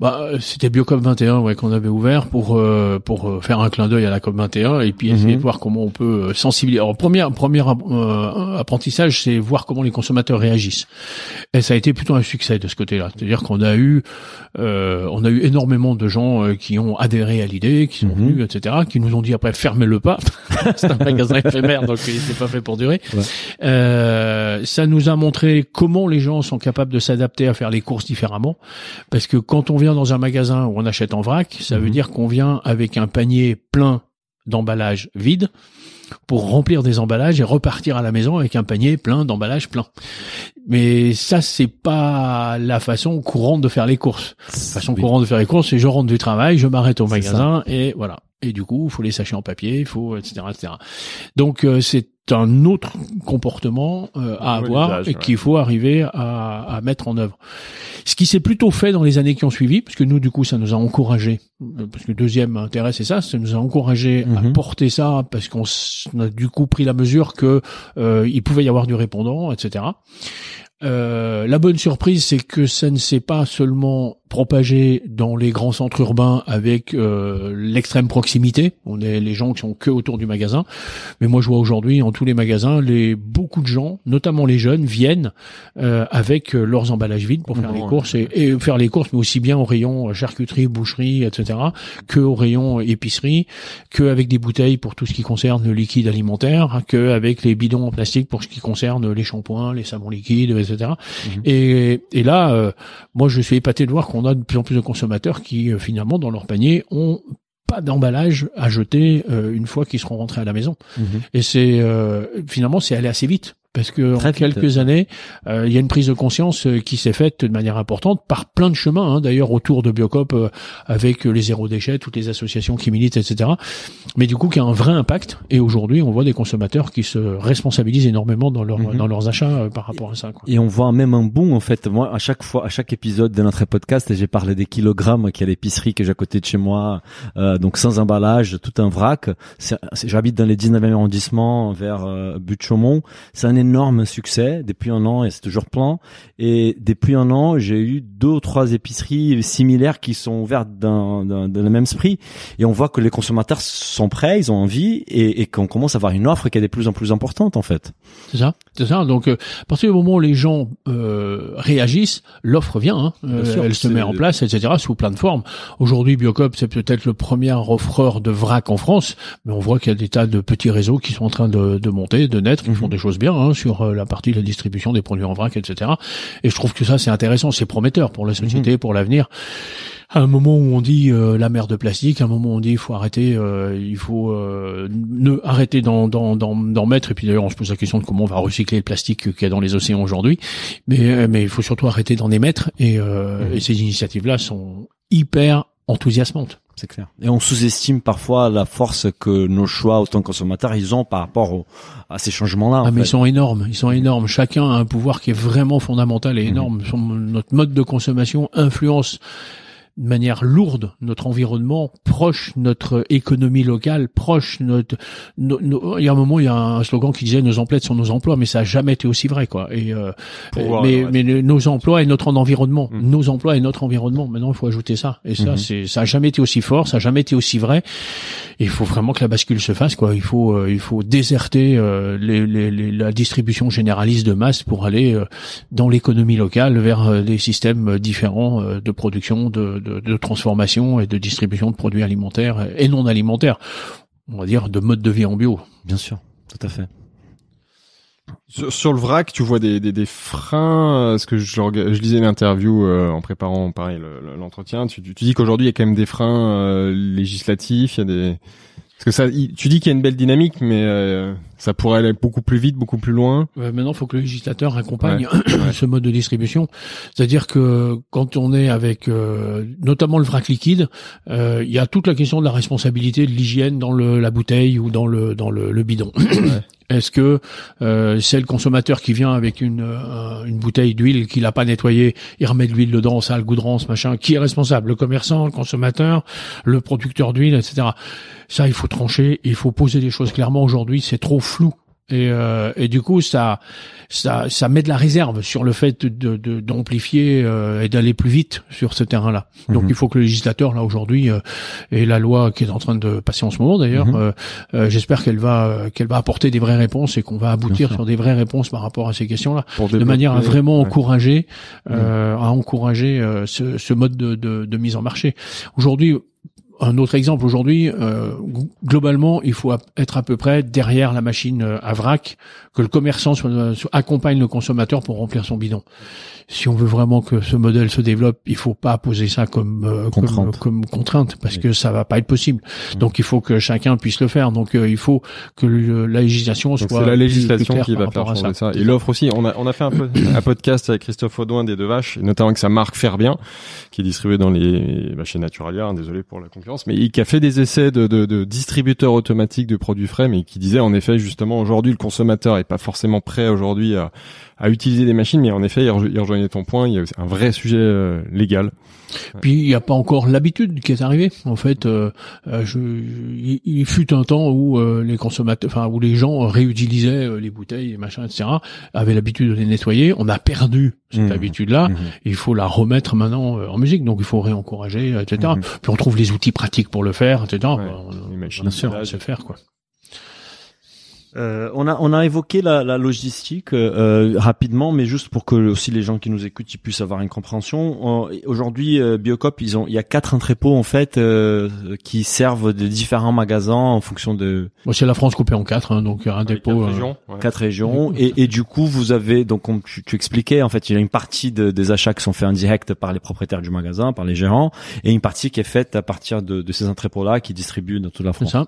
Speaker 3: Bah, euh, c'était Biocop 21 ouais, qu'on avait ouvert pour euh, pour euh, faire un clin d'œil à la COP 21 et puis essayer
Speaker 2: Mhm.
Speaker 3: de voir comment on peut euh, sensibiliser. Alors premier premier euh, apprentissage, c'est voir comment les consommateurs réagissent. Et ça a été plutôt un succès de ce côté-là. C'est-à-dire qu'on a eu euh, on a eu énormément de gens qui ont adhéré à l'idée, qui sont
Speaker 2: Mhm.
Speaker 3: venus, etc., qui nous ont dit après fermez-le pas. c'est un magasin éphémère, donc il n'est pas fait pour durer.
Speaker 2: Ouais.
Speaker 3: Euh, ça nous a montré comment les gens sont capables de s'adapter à faire les courses différemment. Parce que quand on vient dans un magasin où on achète en vrac, ça veut
Speaker 2: Mhm.
Speaker 3: dire qu'on vient avec un panier plein d'emballages vides pour remplir des emballages et repartir à la maison avec un panier plein d'emballages pleins. Mais ça, c'est pas la façon courante de faire les courses. La façon
Speaker 2: Oui.
Speaker 3: courante de faire les courses, c'est je rentre du travail, je m'arrête au magasin et voilà. Et du coup, il faut les sachets en papier, il faut etc. etc. Donc euh, c'est un autre comportement euh, à avoir et
Speaker 1: ouais.
Speaker 3: qu'il faut arriver à, à mettre en œuvre. Ce qui s'est plutôt fait dans les années qui ont suivi, parce que nous du coup ça nous a encouragé, euh, parce que le deuxième intérêt c'est ça, ça nous a encouragé à
Speaker 2: Mhm.
Speaker 3: porter ça parce qu'on a du coup pris la mesure que euh, il pouvait y avoir du répondant, etc. Euh, la bonne surprise, c'est que ça ne s'est pas seulement propagé dans les grands centres urbains avec euh, l'extrême proximité. On est les gens qui sont que autour du magasin. Mais moi, je vois aujourd'hui en tous les magasins, les beaucoup de gens, notamment les jeunes, viennent euh, avec euh, leurs emballages vides pour faire
Speaker 1: Bon,
Speaker 3: les
Speaker 1: ouais.
Speaker 3: courses et, et faire les courses, mais aussi bien au rayon euh, charcuterie, boucherie, etc., que au rayon épicerie, que avec des bouteilles pour tout ce qui concerne le liquide alimentaire, que avec les bidons en plastique pour ce qui concerne les shampoings, les savons liquides, etc.
Speaker 2: Mhm.
Speaker 3: Et, et là, euh, moi, je suis épaté de voir qu'on a de plus en plus de consommateurs qui, euh, finalement, dans leur panier, ont pas d'emballage à jeter euh, une fois qu'ils seront rentrés à la maison.
Speaker 2: Mhm.
Speaker 3: Et c'est euh, finalement c'est allé assez vite parce que
Speaker 2: Très
Speaker 3: en
Speaker 2: vite.
Speaker 3: quelques années, euh, il y a une prise de conscience euh, qui s'est faite de manière importante par plein de chemins. hein, D'ailleurs, autour de Biocop, euh, avec les zéro déchets, toutes les associations qui militent, etc. Mais du coup, qui a un vrai impact. Et aujourd'hui, on voit des consommateurs qui se responsabilisent énormément dans, leur,
Speaker 2: Mhm.
Speaker 3: dans leurs achats euh, par rapport à ça. Quoi.
Speaker 2: Et on voit même un boom en fait. Moi, à chaque fois, à chaque épisode de notre podcast, j'ai parlé des kilogrammes qui a l'épicerie que j'ai à côté de chez moi, euh, donc sans emballage, tout un vrac. J'habite dans les 19e arrondissement vers euh, but de Chaumont. C'est un énorme succès depuis un an et c'est toujours plein. Et depuis un an, j'ai eu deux ou trois épiceries similaires qui sont ouvertes dans, dans, dans le même esprit. Et on voit que les consommateurs sont prêts, ils ont envie et, et qu'on commence à avoir une offre qui est de plus en plus importante en fait.
Speaker 3: C'est ça, c'est ça. Donc, euh, à partir du moment où les gens euh, réagissent, l'offre vient. Hein, Euh,
Speaker 2: sûr,
Speaker 3: elle se met en place, etc. Sous plein de formes. Aujourd'hui, Biocop, c'est peut-être le premier offreur de vrac en France, mais on voit qu'il y a des tas de petits réseaux qui sont en train de, de monter, de naître, qui
Speaker 2: Mhm.
Speaker 3: font des choses bien hein, sur euh, la partie de la distribution des produits en vrac, etc. Et je trouve que ça, c'est intéressant, c'est prometteur pour la société, pour l'avenir. À un moment où on dit euh, la mer de plastique, à un moment où on dit il faut arrêter, euh, il faut euh, ne arrêter d'en d'en d'en d'en mettre. Et puis d'ailleurs, on se pose la question de comment on va recycler le plastique qu'il y a dans les océans aujourd'hui. Mais euh, mais il faut surtout arrêter d'en émettre. Et, euh,
Speaker 2: Mhm.
Speaker 3: et ces initiatives-là sont hyper enthousiasmantes.
Speaker 2: C'est clair. Et on sous-estime parfois la force que nos choix, autant que consommateurs, ils ont par rapport au- à ces changements-là. en
Speaker 3: Ah, mais
Speaker 2: fait.
Speaker 3: ils sont énormes, ils sont énormes. Chacun a un pouvoir qui est vraiment fondamental et énorme. Son- notre mode de consommation influence de manière lourde notre environnement, proche notre économie locale, proche notre. no- no- il y a un moment, il y a un slogan qui disait nos emplettes sont nos emplois, mais ça a jamais été aussi vrai, quoi. Et euh, mais,
Speaker 1: ouais.
Speaker 3: mais nos emplois et notre environnement,
Speaker 1: Mm.
Speaker 3: nos emplois et notre environnement. Maintenant, il faut ajouter ça. Et ça,
Speaker 2: Mhm.
Speaker 3: c'est ça a jamais été aussi fort, ça a jamais été aussi vrai. Et il faut vraiment que la bascule se fasse, quoi. Il faut euh, il faut déserter euh, les, les- les- la distribution généraliste de masse pour aller euh, dans l'économie locale vers euh, des systèmes différents euh, de production, de, de, de transformation et de distribution de produits alimentaires et non alimentaires. On va dire de mode de vie en bio.
Speaker 2: Bien sûr, tout à fait.
Speaker 1: Sur, sur le vrac, tu vois des, des, des freins. euh, Parce que je, je lisais l'interview euh, en préparant pareil le- le- l'entretien. Tu, tu, tu dis qu'aujourd'hui il y a quand même des freins euh, législatifs. Il y a des parce que ça, il- tu dis qu'il y a une belle dynamique, mais euh, ça pourrait aller beaucoup plus vite, beaucoup plus loin.
Speaker 3: Euh, maintenant, il faut que le législateur accompagne
Speaker 1: Ouais.
Speaker 3: ce mode de distribution. C'est-à-dire que quand on est avec euh, notamment le vrac liquide, euh, il y a toute la question de la responsabilité de l'hygiène dans le, la bouteille ou dans le dans le, le bidon. Est-ce que euh, c'est le consommateur qui vient avec une, euh, une bouteille d'huile qu'il n'a pas nettoyée, il remet de l'huile dedans, ça a le goût de rance, machin, qui est responsable Le commerçant, le consommateur, le producteur d'huile, etc. Ça, il faut trancher, il faut poser les choses clairement. Aujourd'hui, c'est trop flou. Et, euh, et du coup, ça, ça, ça met de la réserve sur le fait de de- d'amplifier euh, et d'aller plus vite sur ce terrain-là. Donc,
Speaker 2: Mhm.
Speaker 3: il faut que le législateur, là aujourd'hui, euh, et la loi qui est en train de passer en ce moment d'ailleurs, euh, j'espère qu'elle va euh, qu'elle va apporter des vraies réponses et qu'on va aboutir sur des vraies réponses par rapport à ces questions-là, de manière à vraiment
Speaker 1: Ouais.
Speaker 3: encourager, euh, à encourager euh, ce, ce mode de, de, de mise en marché. Aujourd'hui. Un autre exemple aujourd'hui, euh, globalement, il faut être à peu près derrière la machine euh, à vrac, que le commerçant soit- soit- accompagne le consommateur pour remplir son bidon. Si on veut vraiment que ce modèle se développe, il faut pas poser ça comme euh,
Speaker 2: Contrainte.
Speaker 3: comme contrainte parce
Speaker 2: Oui.
Speaker 3: que ça va pas être possible.
Speaker 1: Mmh.
Speaker 3: Donc il faut que chacun puisse le faire. Donc euh, il faut que le- la législation soit
Speaker 1: c'est la législation qui va faire changer ça. Et l'offre aussi. On a on a fait un, peu, un podcast avec Christophe Audouin des Deux Vaches, notamment avec sa marque Faire Bien, qui est distribuée dans les bah, chez Naturalia. hein, désolé pour la concurrence, mais qui a fait des essais de distributeurs automatiques de produits frais, mais qui disait en effet justement aujourd'hui le consommateur est pas forcément prêt aujourd'hui à, à utiliser des machines, mais en effet il, rejo- il rejoignait ton point. Il y a un vrai sujet euh, légal.
Speaker 3: Puis il n'y a pas encore l'habitude qui est arrivée. En fait, euh, euh, je, il, il fut un temps où euh, les consommateurs, enfin où les gens réutilisaient euh, les bouteilles, et machin, etc. Avaient l'habitude de les nettoyer. On a perdu cette
Speaker 2: Mmh.
Speaker 3: habitude-là.
Speaker 2: Mhm.
Speaker 3: Il faut la remettre maintenant en musique. Donc il faut réencourager, etc.
Speaker 2: Mhm.
Speaker 3: Puis on trouve les outils pratiques pour le faire, etc.
Speaker 1: Ouais,
Speaker 3: On-
Speaker 1: les machines
Speaker 3: on se faire quoi.
Speaker 2: Euh, on a on a évoqué la, la logistique euh, euh, rapidement, mais juste pour que aussi les gens qui nous écoutent ils puissent avoir une compréhension. Euh, Aujourd'hui, euh, Biocop, ils ont il y a quatre entrepôts en fait euh, qui servent de différents magasins en fonction de
Speaker 3: Bon, c'est la France coupée en quatre, hein, donc un
Speaker 1: Avec
Speaker 3: dépôt.
Speaker 1: quatre
Speaker 3: euh,
Speaker 1: régions, ouais.
Speaker 2: quatre régions et, et du coup vous avez donc comme tu, tu expliquais en fait il y a une partie de- des achats qui sont faits en direct par les propriétaires du magasin par les gérants et une partie qui est faite à partir de, de ces entrepôts là qui distribuent dans toute la
Speaker 3: c'est
Speaker 2: France.
Speaker 3: ça.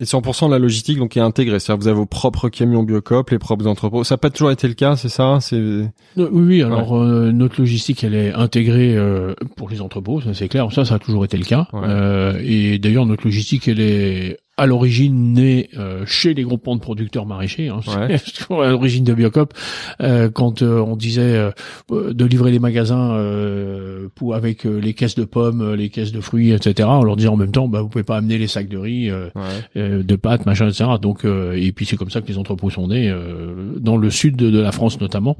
Speaker 1: Et 100% de la logistique donc est intégrée. C'est-à-dire vous avez vos propres camions Biocop, les propres entrepôts. Ça n'a pas toujours été le cas, c'est ça? C'est
Speaker 3: Euh, Oui, oui. Alors euh, notre logistique, elle est intégrée euh, pour les entrepôts, ça c'est clair. Ça, ça a toujours été le cas.
Speaker 1: Ouais.
Speaker 3: Euh, et d'ailleurs, notre logistique, elle est à l'origine née euh, chez les groupements de producteurs maraîchers. Hein,
Speaker 1: Ouais.
Speaker 3: À l'origine de Biocop, euh, quand euh, on disait euh, euh, de livrer les magasins euh, pour avec euh, les caisses de pommes, les caisses de fruits, etc. On leur disait en même temps, bah vous pouvez pas amener les sacs de riz. euh,
Speaker 1: ouais.
Speaker 3: euh, de pâtes, machin, etc. Donc, euh, et puis c'est comme ça que les entrepôts sont nés euh, dans le sud de, de la France notamment.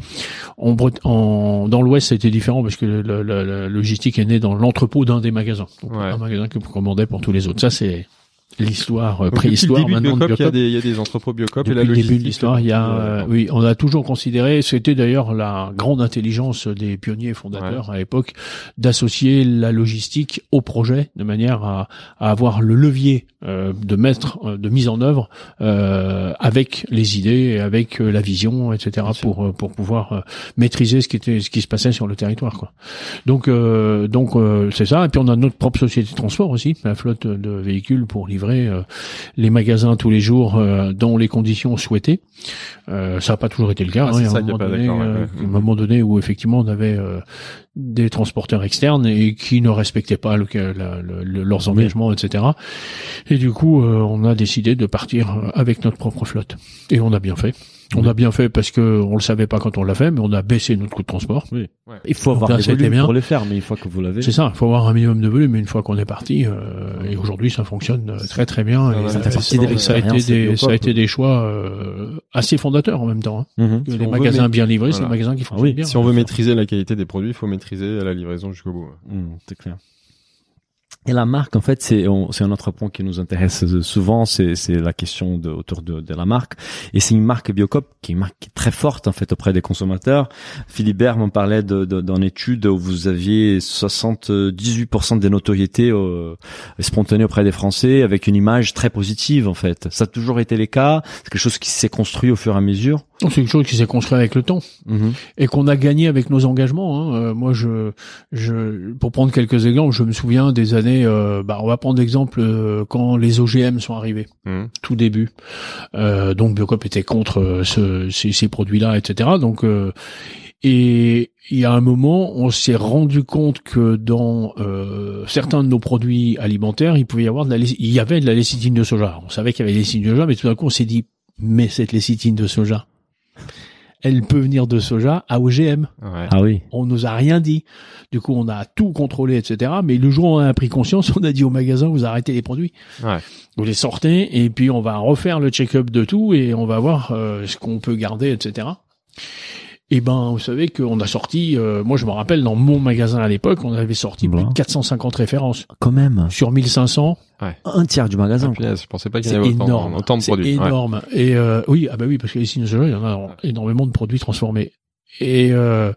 Speaker 3: En, en dans l'Ouest, c'était différent parce que le- la, la logistique est née dans l'entrepôt d'un des magasins. Donc,
Speaker 1: Ouais.
Speaker 3: un magasin que vous commandez pour tous les autres. Ça, c'est l'histoire, euh, préhistoire maintenant de
Speaker 1: Biocop, il y a des, il y a des entrepôts Biocop et
Speaker 3: Depuis
Speaker 1: la
Speaker 3: le début de l'histoire, il y a, euh,
Speaker 1: d'accord.
Speaker 3: oui, on a toujours considéré, c'était d'ailleurs la grande intelligence des pionniers fondateurs à l'époque, d'associer la logistique au projet de manière à, à avoir le levier euh, de mettre, euh, de mise en œuvre euh, avec les idées, et avec euh, la vision, etc. pour euh, pour pouvoir euh, maîtriser ce qui était, ce qui se passait sur le territoire, quoi. Donc euh, donc euh, c'est ça. Et puis on a notre propre société de transport aussi, la flotte de véhicules pour livrer euh, les magasins tous les jours euh, dans les conditions souhaitées. Euh, ça n'a pas toujours été le cas.
Speaker 1: Ah,
Speaker 3: hein.
Speaker 1: c'est
Speaker 3: Il y a un
Speaker 1: ça qu'il y a
Speaker 3: moment
Speaker 1: pas
Speaker 3: donné,
Speaker 1: ouais,
Speaker 3: euh, un moment donné où effectivement on avait euh, des transporteurs externes et qui ne respectaient pas le, la- le- le- leurs engagements, etc. Et du coup, euh, on a décidé de partir avec notre propre flotte. Et on a bien fait. On a bien fait parce que on le savait pas quand on l'a fait, mais on a baissé notre coût de transport.
Speaker 2: Il faut avoir des
Speaker 3: ça a été
Speaker 2: volumes
Speaker 3: bien.
Speaker 2: pour les faire, mais une fois que vous l'avez.
Speaker 3: C'est ça, il faut avoir un minimum de volume, mais une fois qu'on est parti, euh, et aujourd'hui ça fonctionne euh, très très bien.
Speaker 1: Ça
Speaker 3: et
Speaker 1: fait
Speaker 2: partie des
Speaker 3: ça a été des,
Speaker 2: Biocop.
Speaker 3: ça a été des choix euh, assez fondateurs en même temps. hein.
Speaker 2: Mhm.
Speaker 1: Si
Speaker 3: les
Speaker 1: on veut
Speaker 3: magasins bien livrés, c'est les magasins qui fonctionnent
Speaker 2: oui,
Speaker 3: bien.
Speaker 1: Si on veut maîtriser la qualité des produits, il faut maîtriser la livraison jusqu'au bout.
Speaker 2: Mhm, c'est clair. Et la marque, en fait, c'est un autre point qui nous intéresse souvent, c'est la question de, autour de, de la marque. Et c'est une marque Biocop qui est une marque très forte en fait auprès des consommateurs. Philibert m'en parlait d'une étude où vous aviez 78% des notoriétés euh, spontanées auprès des Français avec une image très positive en fait. Ça a toujours été le cas. C'est quelque chose qui s'est construit au fur et à mesure.
Speaker 3: C'est quelque chose qui s'est construit avec le temps
Speaker 2: Mhm.
Speaker 3: et qu'on a gagné avec nos engagements. hein. Euh, moi, je, je, pour prendre quelques exemples, je me souviens des années. euh, bah, on va prendre l'exemple euh, quand les OGM sont arrivés,
Speaker 1: Mhm.
Speaker 3: tout début. Donc Biocop était contre ce- ces, ces produits-là, etc. Donc euh, et il y a un moment, on s'est rendu compte que dans euh, certains de nos produits alimentaires, il pouvait y avoir de la, il y avait de la lécithine de soja. On savait qu'il y avait de la lécithine de soja, mais tout d'un coup, on s'est dit, mais cette lécithine de soja, elle peut venir de soja à OGM.
Speaker 1: Ouais.
Speaker 2: Ah oui.
Speaker 3: On nous a rien dit. Du coup, on a tout contrôlé, etc. Mais le jour où on a pris conscience, on a dit au magasin, vous arrêtez les produits.
Speaker 1: Ouais.
Speaker 3: Vous les sortez, et puis on va refaire le check-up de tout, et on va voir euh, ce qu'on peut garder, etc. Et ben, vous savez qu'on a sorti, euh, moi je me rappelle, dans mon magasin à l'époque, on avait sorti plus de
Speaker 2: Voilà.
Speaker 3: 450 références.
Speaker 2: Quand même.
Speaker 3: Sur 1500,
Speaker 2: Un tiers du magasin.
Speaker 1: Ah, je pensais pas qu'il y
Speaker 3: c'est
Speaker 1: avait autant,
Speaker 3: énorme.
Speaker 1: autant de
Speaker 3: C'est
Speaker 1: produits. Ouais.
Speaker 3: énorme. Et euh, oui, ah bah oui, parce que les signes de soja, il y en a énormément de produits transformés. Et euh,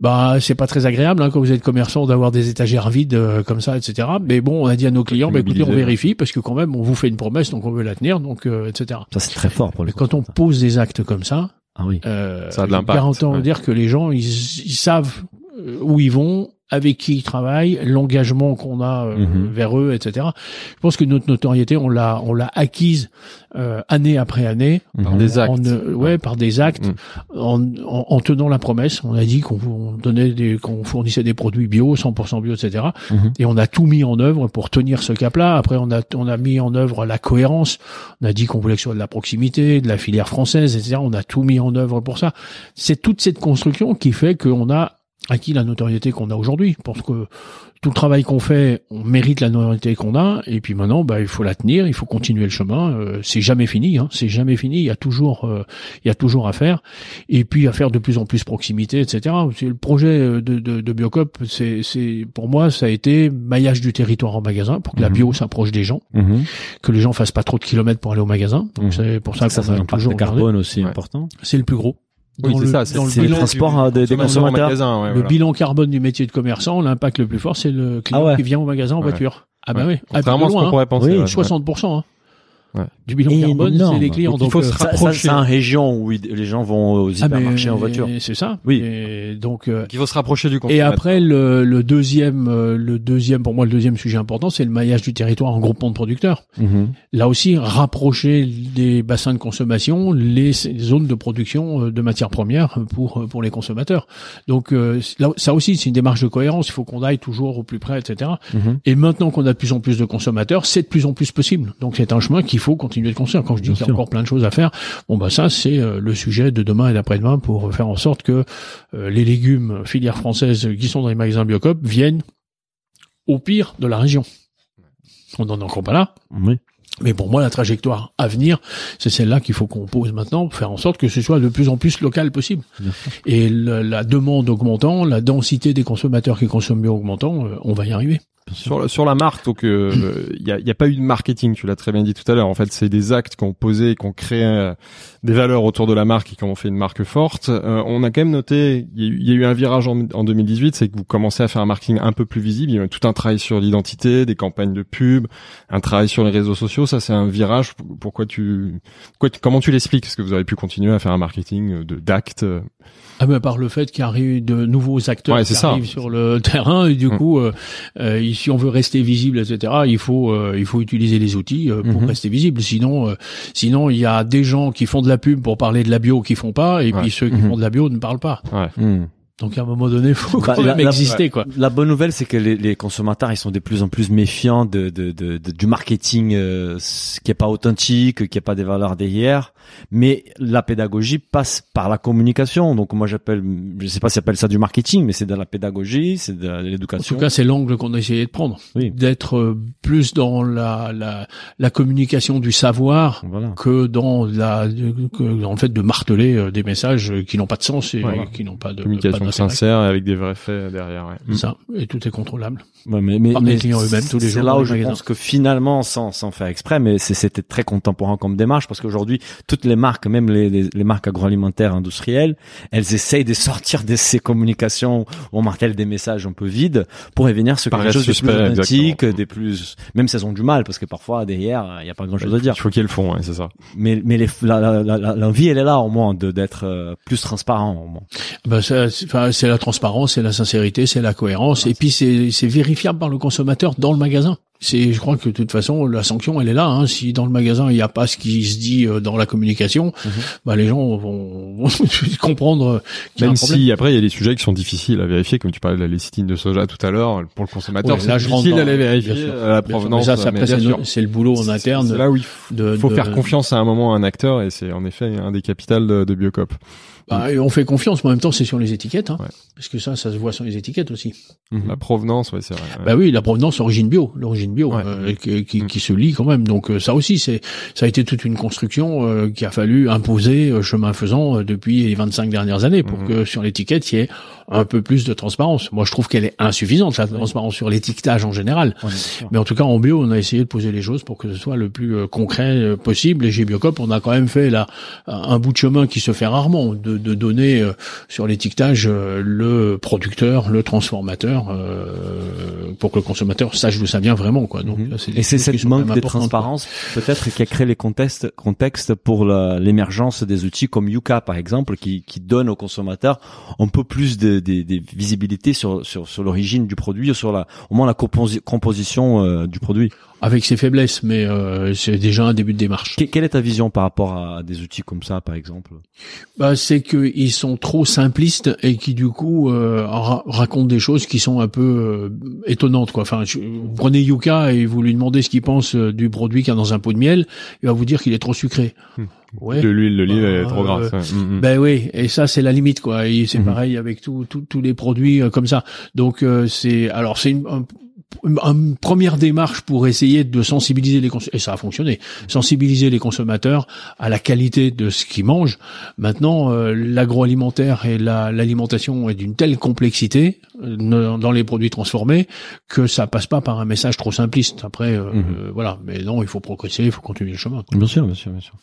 Speaker 3: bah c'est pas très agréable hein, quand vous êtes commerçant d'avoir des étagères vides euh, comme ça, etc. Mais bon, on a dit à nos clients, bah, écoutez, on vérifie parce que quand même, on vous fait une promesse, donc on veut la tenir, donc euh, etc.
Speaker 2: Ça c'est très fort pour les
Speaker 3: Mais quand on pose des actes comme ça,
Speaker 2: Ah oui.
Speaker 3: euh,
Speaker 1: Ça a de l'impact,
Speaker 3: garantis
Speaker 1: ouais.
Speaker 3: dire que les gens, ils, ils savent euh, où ils vont, avec qui ils travaillent, l'engagement qu'on a euh,
Speaker 2: Mhm.
Speaker 3: vers eux, etc. Je pense que notre notoriété, on l'a, on l'a acquise euh, année après année,
Speaker 1: Par
Speaker 2: Mhm.
Speaker 1: des actes.
Speaker 3: en, euh, ouais, par des actes,
Speaker 1: Mhm.
Speaker 3: en, en, en tenant la promesse. On a dit qu'on on donnait des, qu'on fournissait des produits bio, 100% bio, etc. Et on a tout mis en œuvre pour tenir ce cap-là. Après, on a, on a mis en œuvre la cohérence. On a dit qu'on voulait que ce soit de la proximité, de la filière française, etc. On a tout mis en œuvre pour ça. C'est toute cette construction qui fait qu'on a acquis la notoriété qu'on a aujourd'hui. Je pense que tout le travail qu'on fait, on mérite la notoriété qu'on a. Et puis maintenant, bah, il faut la tenir, il faut continuer le chemin. Euh, c'est jamais fini, hein. c'est jamais fini. Il y a toujours, euh, il y a toujours à faire. Et puis à faire de plus en plus proximité, etc. C'est le projet euh, de, de, de Biocop. C'est, c'est pour moi, ça a été maillage du territoire en magasin pour que la
Speaker 2: Mhm.
Speaker 3: bio s'approche des gens,
Speaker 2: Mhm.
Speaker 3: que les gens fassent pas trop de kilomètres pour aller au magasin. Donc
Speaker 2: Mhm.
Speaker 3: c'est pour ça
Speaker 2: Ça,
Speaker 3: qu'on
Speaker 2: c'est un
Speaker 3: a toujours
Speaker 2: carbone aussi
Speaker 1: Ouais.
Speaker 2: important.
Speaker 3: C'est le plus gros.
Speaker 1: Oui,
Speaker 3: Dans
Speaker 1: c'est
Speaker 3: le-
Speaker 1: ça.
Speaker 3: dans le
Speaker 2: c'est le
Speaker 3: bilan-
Speaker 2: transport euh, des, consommateurs.
Speaker 1: magasin, ouais,
Speaker 3: le
Speaker 1: voilà.
Speaker 3: bilan carbone du métier de commerçant, l'impact le plus fort, c'est le client
Speaker 2: Ah ouais.
Speaker 3: qui vient au magasin en
Speaker 1: Ouais.
Speaker 3: voiture. Ah bah
Speaker 1: Ouais.
Speaker 3: oui. Ah,
Speaker 1: Contrairement à ce qu'on
Speaker 3: loin, hein.
Speaker 1: pourrait penser.
Speaker 2: Oui,
Speaker 1: ouais.
Speaker 3: 60%. hein.
Speaker 1: Ouais.
Speaker 3: Du bilan carbone,
Speaker 2: Énorme.
Speaker 3: c'est les clients.
Speaker 1: Donc, il
Speaker 3: Donc,
Speaker 1: faut
Speaker 3: euh,
Speaker 1: se rapprocher.
Speaker 2: c'est un région où il- les gens vont aux
Speaker 3: ah,
Speaker 2: hypermarchés en voiture.
Speaker 3: C'est ça.
Speaker 2: Oui.
Speaker 3: Et donc, euh,
Speaker 1: Donc, il faut se rapprocher du
Speaker 3: et
Speaker 1: consommateur.
Speaker 3: après le, le deuxième, euh, le deuxième, pour moi, le deuxième sujet important, c'est le maillage du territoire en groupement de producteurs.
Speaker 2: Mhm.
Speaker 3: Là aussi, rapprocher des bassins de consommation, les zones de production euh, de matières premières pour pour les consommateurs. Donc euh, là, ça aussi, c'est une démarche de cohérence. Il faut qu'on aille toujours au plus près, etc.
Speaker 2: Mhm.
Speaker 3: Et maintenant qu'on a de plus en plus de consommateurs, c'est de plus en plus possible. Donc c'est un chemin qu'il faut continuer de construire. Quand je dis qu'il y a encore plein de choses à faire, bon bah ça c'est euh, le sujet de demain et d'après-demain pour faire en sorte que euh, les légumes filières françaises qui sont dans les magasins Biocop viennent au pire de la région. On n'en est encore pas là,
Speaker 2: Oui.
Speaker 3: mais pour moi, la trajectoire à venir, c'est celle-là qu'il faut qu'on pose maintenant pour faire en sorte que ce soit de plus en plus local possible. Et le- la demande augmentant, la densité des consommateurs qui consomment mieux augmentant, euh, on va y arriver.
Speaker 1: Sur, la- sur la marque, donc il y, a, y a pas eu de marketing, tu l'as très bien dit tout à l'heure. En fait, c'est des actes qui ont posé, qui ont créé euh, des valeurs autour de la marque et qui ont fait une marque forte. Euh, on a quand même noté, il y, a eu- il y a eu un virage en, en 2018, c'est que vous commencez à faire un marketing un peu plus visible. Il y a eu tout un travail sur l'identité, des campagnes de pub, un travail sur les réseaux sociaux. Ça, c'est un virage. Pourquoi tu, pourquoi tu- comment tu l'expliques? Est-ce que vous avez pu continuer à faire un marketing de d'actes euh,
Speaker 3: Ah ben par le fait qu'il arrive de nouveaux acteurs
Speaker 1: Ouais,
Speaker 3: qui
Speaker 1: ça.
Speaker 3: arrivent sur le terrain et du
Speaker 1: Mm.
Speaker 3: coup, euh, euh, si on veut rester visible, etc., il faut euh, il faut utiliser les outils euh, pour
Speaker 2: Mhm.
Speaker 3: rester visible. Sinon, euh, sinon il y a des gens qui font de la pub pour parler de la bio qui font pas, et
Speaker 1: Ouais.
Speaker 3: puis ceux qui
Speaker 2: Mhm.
Speaker 3: font de la bio ne parlent pas.
Speaker 1: Ouais.
Speaker 3: Donc à un moment donné, faut
Speaker 2: Bah,
Speaker 3: quand
Speaker 2: la-
Speaker 3: même
Speaker 2: la-
Speaker 3: exister quoi.
Speaker 2: La bonne nouvelle, c'est que les, les consommateurs, ils sont de plus en plus méfiants de, de, de- de- du marketing euh, qui est pas authentique, qui est pas des valeurs derrière. Mais la pédagogie passe par la communication. Donc moi, j'appelle, je sais pas si appelle ça du marketing, mais c'est de la pédagogie, c'est de
Speaker 3: En
Speaker 2: l'éducation.
Speaker 3: tout cas, c'est l'angle qu'on a essayé de prendre,
Speaker 2: Oui.
Speaker 3: d'être euh, plus dans la, la la communication du savoir
Speaker 2: Voilà.
Speaker 3: que dans la que dans le fait de marteler euh, des messages qui n'ont pas de sens et
Speaker 1: Voilà.
Speaker 3: qui n'ont pas de
Speaker 1: Communication
Speaker 3: pas
Speaker 1: sincère et avec des vrais faits derrière. Ouais.
Speaker 3: Ça et tout est contrôlable.
Speaker 2: Ouais, mais, mais,
Speaker 3: Par les
Speaker 2: mais
Speaker 3: clients eux-mêmes, tous les
Speaker 2: c'est
Speaker 3: jours
Speaker 2: là où je
Speaker 3: magasins.
Speaker 2: pense que finalement, sans, sans faire exprès, mais c'est- c'était très contemporain comme démarche parce qu'aujourd'hui, toutes les marques, même les, les, les marques agroalimentaires industrielles, elles essayent de sortir de ces communications où on martèle des messages un peu vides pour revenir sur quelque chose de plus authentique, des plus, même si elles ont du mal parce que parfois derrière, il n'y a pas grand chose à dire.
Speaker 1: Il faut le fond, ouais, c'est ça.
Speaker 2: Mais, mais les, la, la, la- la- l'envie, elle est là au moins de d'être euh, plus transparent au moins.
Speaker 3: Ben ça, c'est enfin, c'est la transparence, c'est la sincérité, c'est la cohérence, et puis c'est c'est vérifiable par le consommateur dans le magasin. C'est, je crois que de toute façon, la sanction, elle est là. Hein. Si dans le magasin il n'y a pas ce qui se dit euh, dans la communication,
Speaker 2: Mhm.
Speaker 3: ben, les gens vont, vont comprendre qu'il y a un
Speaker 1: Même si après il y a des sujets qui sont difficiles à vérifier, comme tu parlais de la lécithine de soja tout à l'heure, pour le consommateur,
Speaker 3: Ouais,
Speaker 1: c'est difficile
Speaker 3: dans-
Speaker 1: à les vérifier,
Speaker 3: bien sûr.
Speaker 1: à la provenance.
Speaker 3: Mais ça, c'est
Speaker 1: mais
Speaker 3: après,
Speaker 1: bien
Speaker 3: c'est
Speaker 1: sûr.
Speaker 3: le, boulot en interne.
Speaker 1: C'est là où il faut,
Speaker 3: de,
Speaker 1: faut
Speaker 3: de-
Speaker 1: faire confiance à un moment à un acteur et c'est en effet un des capitales de, de Biocop.
Speaker 3: Bah, et on fait confiance, mais en même temps, c'est sur les étiquettes, hein,
Speaker 1: Ouais.
Speaker 3: parce que ça, ça se voit sur les étiquettes aussi.
Speaker 1: La provenance, ouais, c'est vrai. ouais.
Speaker 3: Bah oui, la provenance origine bio, l'origine bio
Speaker 1: Ouais.
Speaker 3: euh, qui, qui,
Speaker 1: Mm.
Speaker 3: qui se lie quand même. Donc euh, ça aussi, c'est ça a été toute une construction euh, qui a fallu imposer euh, chemin faisant euh, depuis les 25 dernières années pour
Speaker 1: Mhm.
Speaker 3: que sur l'étiquette il y ait un peu plus de transparence. Moi, je trouve qu'elle est insuffisante la transparence sur l'étiquetage en général. Mais en tout cas, en bio, on a essayé de poser les choses pour que ce soit le plus euh, concret euh, possible. Et chez Biocop, on a quand même fait là un bout de chemin qui se fait rarement, de, de donner euh, sur l'étiquetage euh, le producteur, le transformateur, euh, pour que le consommateur sache d'où ça vient vraiment. Quoi. Donc,
Speaker 2: Mhm. Et c'est cette manque de transparence peut-être qui a créé les contextes, contextes pour l'émergence des outils comme Yuka par exemple, qui, qui donne aux consommateurs un peu plus de, de, de visibilité sur, sur, sur l'origine du produit, ou sur la, au moins la composi- composition euh, du produit.
Speaker 3: Avec ses faiblesses, mais euh, c'est déjà un début de démarche.
Speaker 2: Que- quelle est ta vision par rapport à des outils comme ça par exemple?
Speaker 3: Bah, c'est qu'ils sont trop simplistes et qui du coup euh, ra- racontent des choses qui sont un peu euh, étonnantes. Quoi. Enfin, je- vous prenez Yuka et vous lui demandez ce qu'il pense euh, du produit qu'il y a dans un pot de miel, il va vous dire qu'il est trop sucré.
Speaker 1: Hmm.
Speaker 3: Ouais.
Speaker 1: De l'huile, de l'huile, elle est trop grasse. ouais. Mm, mm.
Speaker 3: Ben oui, et ça c'est la limite quoi. Et c'est
Speaker 2: Mhm.
Speaker 3: pareil avec tous tous tous les produits euh, comme ça. Donc euh, c'est alors c'est une, un- une- première démarche pour essayer de sensibiliser les consommateurs et ça a fonctionné. Sensibiliser les consommateurs à la qualité de ce qu'ils mangent. Maintenant, euh, l'agroalimentaire et la- l'alimentation est d'une telle complexité euh, dans les produits transformés que ça passe pas par un message trop simpliste. Après, euh,
Speaker 2: Mhm.
Speaker 3: euh, voilà. Mais non, il faut progresser, il faut continuer le chemin. quoi.
Speaker 2: Bien sûr, bien sûr, bien sûr.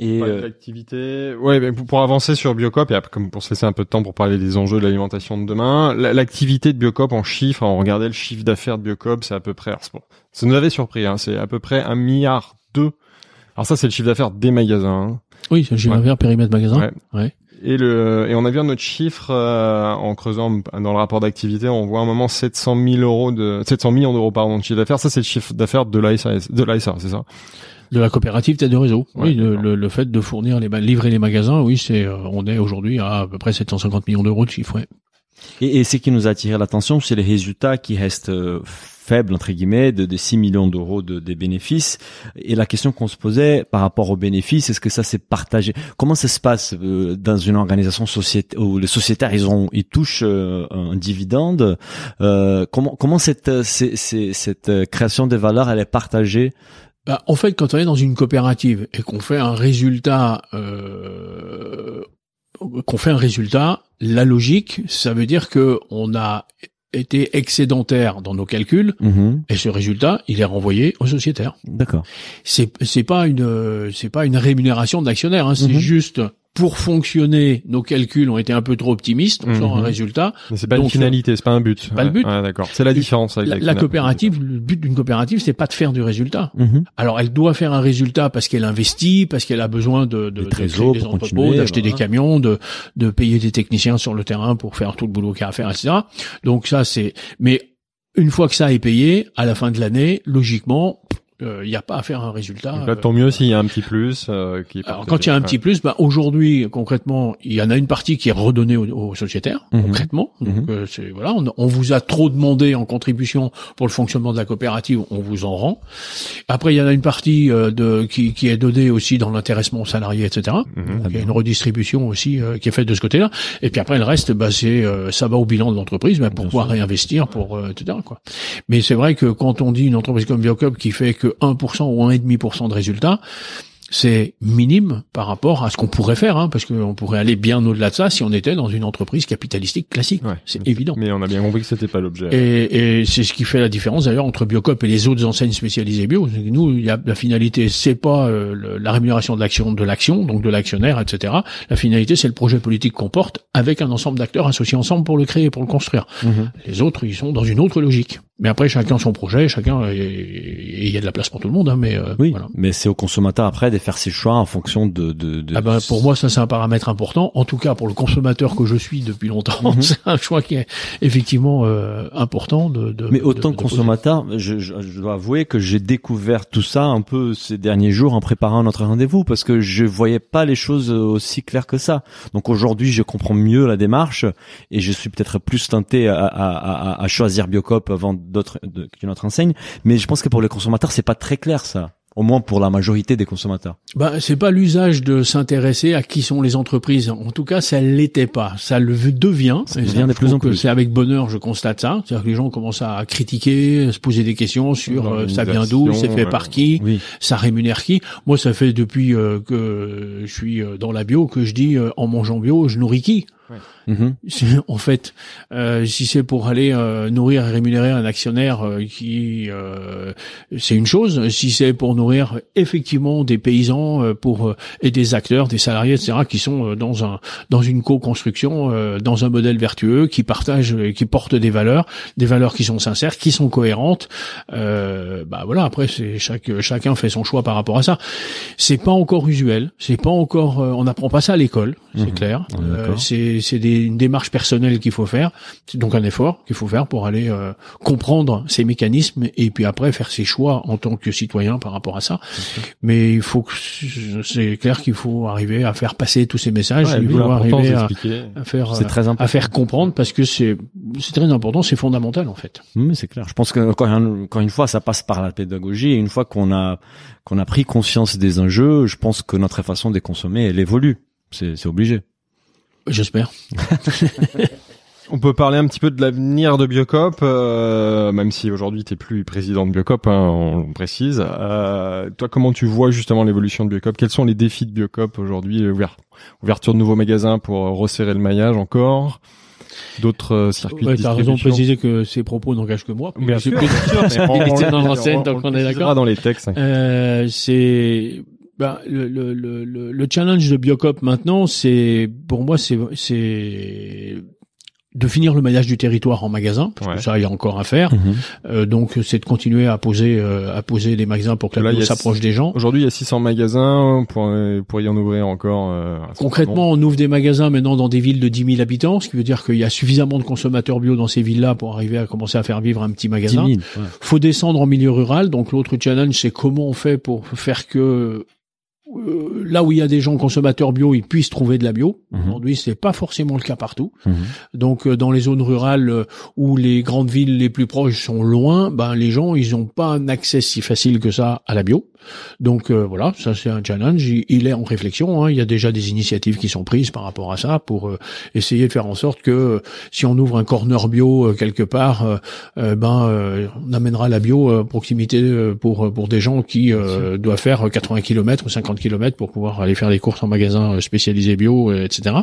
Speaker 2: Et
Speaker 1: Pas
Speaker 2: euh,
Speaker 1: L'activité, ouais, mais pour, pour avancer sur Biocop et après, comme pour se laisser un peu de temps pour parler des enjeux de l'alimentation de demain, la- l'activité de Biocop en chiffres, on regardait le chiffre d'affaires de Biocop, c'est à peu près, alors, c'est bon, ça nous avait surpris, hein, c'est à peu près un milliard deux. Alors ça, c'est le chiffre d'affaires des magasins. hein.
Speaker 3: Oui, j'ai
Speaker 1: Ouais.
Speaker 3: un verre périmètre magasin.
Speaker 1: Ouais.
Speaker 3: Ouais.
Speaker 1: Et le et on a vu un autre chiffre euh, en creusant dans le rapport d'activité, on voit un moment 700 000 euros de 700 millions d'euros pardon de chiffre d'affaires. Ça c'est le chiffre d'affaires de l'ASA, de l'ASA, c'est ça?
Speaker 3: De la coopérative tête de réseau.
Speaker 1: Ouais,
Speaker 3: oui, le, le, le fait de fournir les ma- livrer les magasins, oui, c'est euh, on est aujourd'hui à à peu près 750 millions d'euros de chiffre. Ouais.
Speaker 2: Et, et ce qui nous a attiré l'attention, c'est les résultats qui restent euh, faibles, entre guillemets, de, de 6 millions d'euros de, des bénéfices. Et la question qu'on se posait par rapport aux bénéfices, est-ce que ça s'est partagé? Comment ça se passe euh, dans une organisation société où les sociétaires, ils ont, ils touchent euh, un dividende euh, Comment, comment cette, c'est- cette euh, création des valeurs, elle est partagée
Speaker 3: Bah, en fait, quand on est dans une coopérative et qu'on fait un résultat, euh, qu'on fait un résultat, la logique, ça veut dire que on a été excédentaire dans nos calculs
Speaker 2: Mhm.
Speaker 3: et ce résultat, il est renvoyé aux sociétaires.
Speaker 2: D'accord.
Speaker 3: c'est c'est pas une c'est pas une rémunération d'actionnaire hein, c'est
Speaker 2: Mhm.
Speaker 3: juste pour fonctionner nos calculs ont été un peu trop optimistes on sort un
Speaker 1: Mhm.
Speaker 3: résultat
Speaker 1: Mais c'est pas une finalité, c'est pas un but.
Speaker 3: c'est pas le but.
Speaker 1: Ouais, d'accord. C'est la différence avec
Speaker 3: la, la coopérative le but d'une coopérative c'est pas de faire du résultat
Speaker 2: Mhm.
Speaker 3: alors elle doit faire un résultat parce qu'elle investit parce qu'elle a besoin de, de,
Speaker 2: Des
Speaker 3: de
Speaker 2: trésors
Speaker 3: créer des
Speaker 2: pour
Speaker 3: entrepôts
Speaker 2: continuer,
Speaker 3: d'acheter des camions de de payer des techniciens sur le terrain pour faire tout le boulot qu'il y a à faire etc donc ça c'est mais une fois que ça est payé à la fin de l'année logiquement il n'y a pas à faire un résultat.
Speaker 1: Donc là, tant mieux s'il y a un petit plus. euh, qui
Speaker 3: Alors quand il y a un petit plus, bah, aujourd'hui concrètement, il y en a une partie qui est redonnée aux, aux sociétaires
Speaker 2: Mhm.
Speaker 3: concrètement. Donc
Speaker 2: Mhm.
Speaker 3: euh, c'est voilà, on, on vous a trop demandé en contribution pour le fonctionnement de la coopérative, on vous en rend. Après il y en a une partie euh, de qui, qui est donnée aussi dans l'intéressement aux salariés, etc.
Speaker 1: Mhm.
Speaker 3: Donc, il y a une redistribution aussi euh, qui est faite de ce côté-là. Et puis après le reste, bah, c'est euh, ça va au bilan de l'entreprise, bah, pour pouvoir réinvestir, pour euh, etc. Quoi. Mais c'est vrai que quand on dit une entreprise comme Biocop qui fait que 1% ou 1,5% de résultats, c'est minime par rapport à ce qu'on pourrait faire, hein, parce qu'on pourrait aller bien au-delà de ça si on était dans une entreprise capitalistique classique.
Speaker 1: Ouais.
Speaker 3: C'est évident.
Speaker 1: Mais on a bien compris que c'était pas l'objet.
Speaker 3: Et, et c'est ce qui fait la différence d'ailleurs entre Biocop et les autres enseignes spécialisées bio. Nous, il y a, la finalité, c'est pas euh, le- la rémunération de l'action, de l'action, donc de l'actionnaire, etc. La finalité, c'est le projet politique qu'on porte avec un ensemble d'acteurs associés ensemble pour le créer, pour le construire.
Speaker 2: Mhm.
Speaker 3: Les autres, ils sont dans une autre logique. Mais après, chacun son projet, chacun, et il y a de la place pour tout le monde, hein, mais euh,
Speaker 2: Oui,
Speaker 3: voilà.
Speaker 2: mais c'est au consommateur après faire ses choix en fonction de. de, de
Speaker 3: Ah ben, pour moi, ça c'est un paramètre important. En tout cas, pour le consommateur que je suis depuis longtemps,
Speaker 2: Mhm.
Speaker 3: c'est un choix qui est effectivement euh, important. De, de
Speaker 2: Mais autant
Speaker 3: de
Speaker 2: consommateur, je, je, je dois avouer que j'ai découvert tout ça un peu ces derniers jours en préparant notre rendez-vous parce que je voyais pas les choses aussi claires que ça. Donc aujourd'hui, je comprends mieux la démarche et je suis peut-être plus tenté à, à, à, à choisir Biocop avant d'autres qu'une autre enseigne. Mais je pense que pour les consommateurs, c'est pas très clair ça. Au moins pour la majorité des consommateurs.
Speaker 3: Bah, c'est pas l'usage de s'intéresser à qui sont les entreprises. En tout cas, ça l'était pas. Ça le devient.
Speaker 2: Ça devient de plus en plus.
Speaker 3: C'est avec bonheur, je constate ça. C'est-à-dire que les gens commencent à critiquer, se poser des questions sur euh, ça vient d'où, c'est fait par qui,
Speaker 2: Oui.
Speaker 3: ça rémunère qui. Moi, ça fait depuis euh, que je suis euh, dans la bio que je dis euh, en mangeant bio, je nourris qui?
Speaker 2: Mhm.
Speaker 3: En fait, euh, si c'est pour aller euh, nourrir et rémunérer un actionnaire euh, qui, euh, c'est une chose. Si c'est pour nourrir effectivement des paysans, euh, pour euh, et des acteurs, des salariés, etc., qui sont dans un dans une co-construction, euh, dans un modèle vertueux, qui partagent, qui portent des valeurs, des valeurs qui sont sincères, qui sont cohérentes. Euh, bah voilà. Après, c'est chaque chacun fait son choix par rapport à ça. C'est pas encore usuel. C'est pas encore. euh, on n'apprend pas ça à l'école, c'est
Speaker 2: Mhm.
Speaker 3: clair. C'est c'est des, une démarche personnelle qu'il faut faire. C'est donc un effort qu'il faut faire pour aller euh, comprendre ces mécanismes et puis après faire ses choix en tant que citoyen par rapport à ça. Mais il faut que c'est clair qu'il faut arriver à faire passer tous ces messages.
Speaker 1: Ouais,
Speaker 3: il faut arriver à, à faire
Speaker 2: C'est
Speaker 3: euh,
Speaker 2: très important.
Speaker 3: à faire comprendre parce que c'est c'est très important, c'est fondamental en fait.
Speaker 2: Oui, c'est clair. Je pense que encore une fois, ça passe par la pédagogie. Et une fois qu'on a qu'on a pris conscience des enjeux, je pense que notre façon de les consommer, elle évolue. C'est c'est obligé.
Speaker 3: J'espère.
Speaker 1: On peut parler un petit peu de l'avenir de Biocop, euh, même si aujourd'hui t'es plus président de Biocop, hein, on le précise. Euh, toi, comment tu vois justement l'évolution de Biocop? Quels sont les défis de Biocop aujourd'hui? Ouvert- Ouverture de nouveaux magasins pour resserrer le maillage encore? D'autres euh, circuits
Speaker 3: Ouais,
Speaker 1: de
Speaker 3: t'as raison de préciser que ces propos n'engagent que moi.
Speaker 1: Bien sûr, bien sûr, on- on-
Speaker 3: dans
Speaker 1: on- on-
Speaker 3: donc on est
Speaker 1: précisera
Speaker 3: d'accord.
Speaker 1: dans les textes.
Speaker 3: Euh, c'est ben, le, le, le, le- le challenge de Biocop maintenant, c'est pour moi, c'est c'est de finir le maillage du territoire en magasin, parce
Speaker 1: Ouais.
Speaker 3: que ça, il y a encore à faire. Euh, donc, c'est de continuer à poser euh, à poser des magasins pour que la
Speaker 1: Là,
Speaker 3: s'approche des gens.
Speaker 1: Aujourd'hui, il y a 600 magasins pour, euh, pour y en ouvrir encore. euh,
Speaker 3: Concrètement, on ouvre des magasins maintenant dans des villes de 10 000 habitants, ce qui veut dire qu'il y a suffisamment de consommateurs bio dans ces villes-là pour arriver à commencer à faire vivre un petit
Speaker 2: 10
Speaker 3: magasin.
Speaker 2: 000. ouais.
Speaker 3: faut descendre en milieu rural. Donc l'autre challenge, c'est comment on fait pour faire que euh, là où il y a des gens consommateurs bio, ils puissent trouver de la bio.
Speaker 2: Mhm.
Speaker 3: Aujourd'hui, c'est pas forcément le cas partout.
Speaker 2: Mhm.
Speaker 3: Donc euh, dans les zones rurales euh, où les grandes villes les plus proches sont loin, ben les gens ils ont pas un accès si facile que ça à la bio. Donc euh, voilà, ça c'est un challenge. Il, il est en réflexion. hein. Il y a déjà des initiatives qui sont prises par rapport à ça pour euh, essayer de faire en sorte que euh, si on ouvre un corner bio quelque part, ben on amènera la bio à proximité pour pour des gens qui euh, doivent faire 80 km ou 50 km pour pouvoir aller faire des courses en magasin spécialisé bio, etc.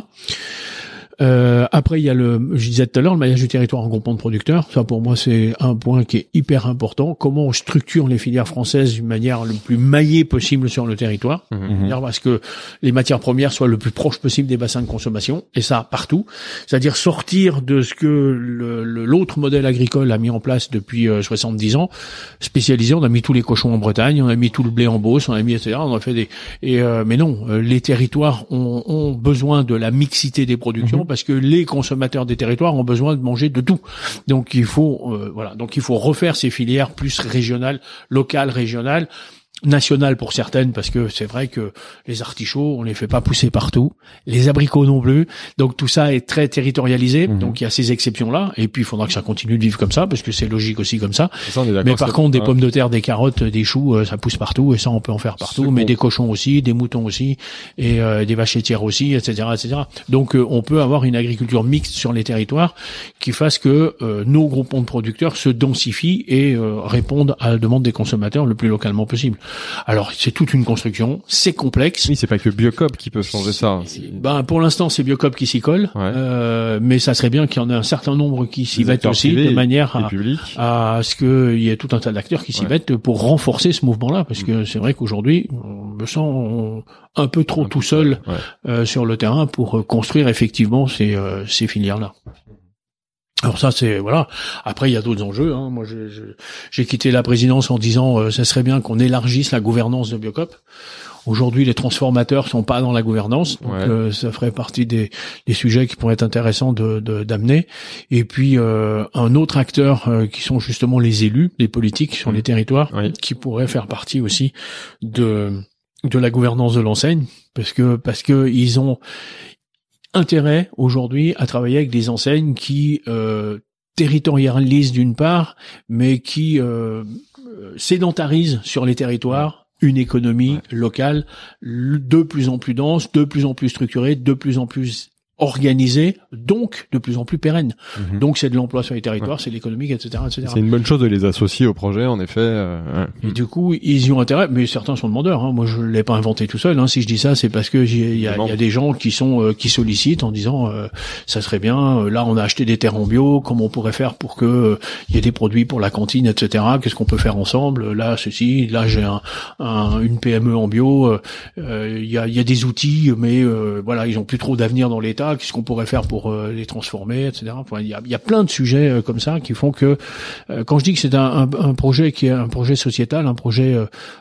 Speaker 3: Euh, après, il y a le, je disais tout à l'heure, le maillage du territoire en groupement de producteurs. Ça, pour moi, c'est un point qui est hyper important. Comment on structure les filières françaises d'une manière le plus maillée possible sur le territoire.
Speaker 1: Mhm.
Speaker 3: C'est-à-dire parce que les matières premières soient le plus proche possible des bassins de consommation, et ça partout. C'est-à-dire sortir de ce que le- le- l'autre modèle agricole a mis en place depuis euh, 70 ans, spécialisé. On a mis tous les cochons en Bretagne, on a mis tout le blé en Beauce, on a mis etc. On a fait des. Et euh, mais non, euh, les territoires ont, ont besoin de la mixité des productions parce que les consommateurs des territoires ont besoin de manger de tout. Donc il faut euh, voilà, donc il faut refaire ces filières plus régionales, locales, régionales nationales pour certaines parce que c'est vrai que les artichauts on les fait pas pousser partout les abricots non plus donc tout ça est très territorialisé
Speaker 1: Mhm.
Speaker 3: donc il y a ces exceptions là et puis il faudra que ça continue de vivre comme ça parce que c'est logique aussi comme ça mais par contre, des pommes de terre, des carottes, des choux, euh, ça pousse partout et ça, on peut en faire partout. Mais des cochons aussi, des moutons aussi, et euh, des vaches laitières aussi, etc., etc. Donc, euh, on peut avoir une agriculture mixte sur les territoires qui fasse que euh, nos groupements de producteurs se densifient et répondent à la demande des consommateurs le plus localement possible. Alors, c'est toute une construction, c'est complexe.
Speaker 1: Oui, c'est pas que Biocop qui peut changer ça.
Speaker 3: Ben, pour l'instant, c'est Biocop qui s'y colle,
Speaker 1: Ouais.
Speaker 3: euh, mais ça serait bien qu'il y en ait un certain nombre qui s'y mettent aussi, de manière à, à ce qu'il y ait tout un tas d'acteurs qui s'y
Speaker 1: Ouais.
Speaker 3: mettent pour renforcer ce mouvement-là, parce que c'est vrai qu'aujourd'hui, on me sent un peu trop
Speaker 1: Un
Speaker 3: tout
Speaker 1: peu
Speaker 3: seul
Speaker 1: Ouais.
Speaker 3: euh, sur le terrain pour euh, construire effectivement ces, euh, ces filières-là. Alors ça c'est voilà. Après il y a d'autres enjeux. Hein. Moi j'ai quitté la présidence en disant euh, ça serait bien qu'on élargisse la gouvernance de Biocop. Aujourd'hui les transformateurs sont pas dans la gouvernance, donc
Speaker 1: Ouais.
Speaker 3: euh, ça ferait partie des, des sujets qui pourraient être intéressants de de- d'amener. Et puis euh, un autre acteur euh, qui sont justement les élus, les politiques sur
Speaker 1: Mhm.
Speaker 3: les territoires,
Speaker 1: Oui.
Speaker 3: qui pourraient faire partie aussi de de la gouvernance de l'enseigne, parce que parce que ils ont intérêt aujourd'hui à travailler avec des enseignes qui euh, territorialisent d'une part, mais qui euh, sédentarisent sur les territoires une économie locale de plus en plus dense, de plus en plus structurée, de plus en plus organisée, donc de plus en plus pérenne.
Speaker 1: Mhm.
Speaker 3: Donc c'est de l'emploi sur les territoires, c'est l'économique, etc., etc.
Speaker 1: C'est une bonne chose de les associer au projet, en effet. euh, ouais.
Speaker 3: Et du coup, ils y ont intérêt, mais certains sont demandeurs. Hein. Moi, je l'ai pas inventé tout seul. Hein. Si je dis ça, c'est parce que il y y a des gens qui sont euh, qui sollicitent en disant euh, ça serait bien. euh, là, on a acheté des terres en bio. Comment on pourrait faire pour que euh, il y ait des produits pour la cantine, etc. Qu'est-ce qu'on peut faire ensemble Là, ceci. Là, j'ai un, un- une PME en bio. euh, Il y, a, y a des outils, mais euh, voilà, ils ont plus trop d'avenir dans l'État. Qu'est-ce qu'on pourrait faire pour euh, les transformer, etc. Il y a, plein de sujets euh, comme ça qui font que euh, quand je dis que c'est un, un, un projet qui est un projet sociétal, un projet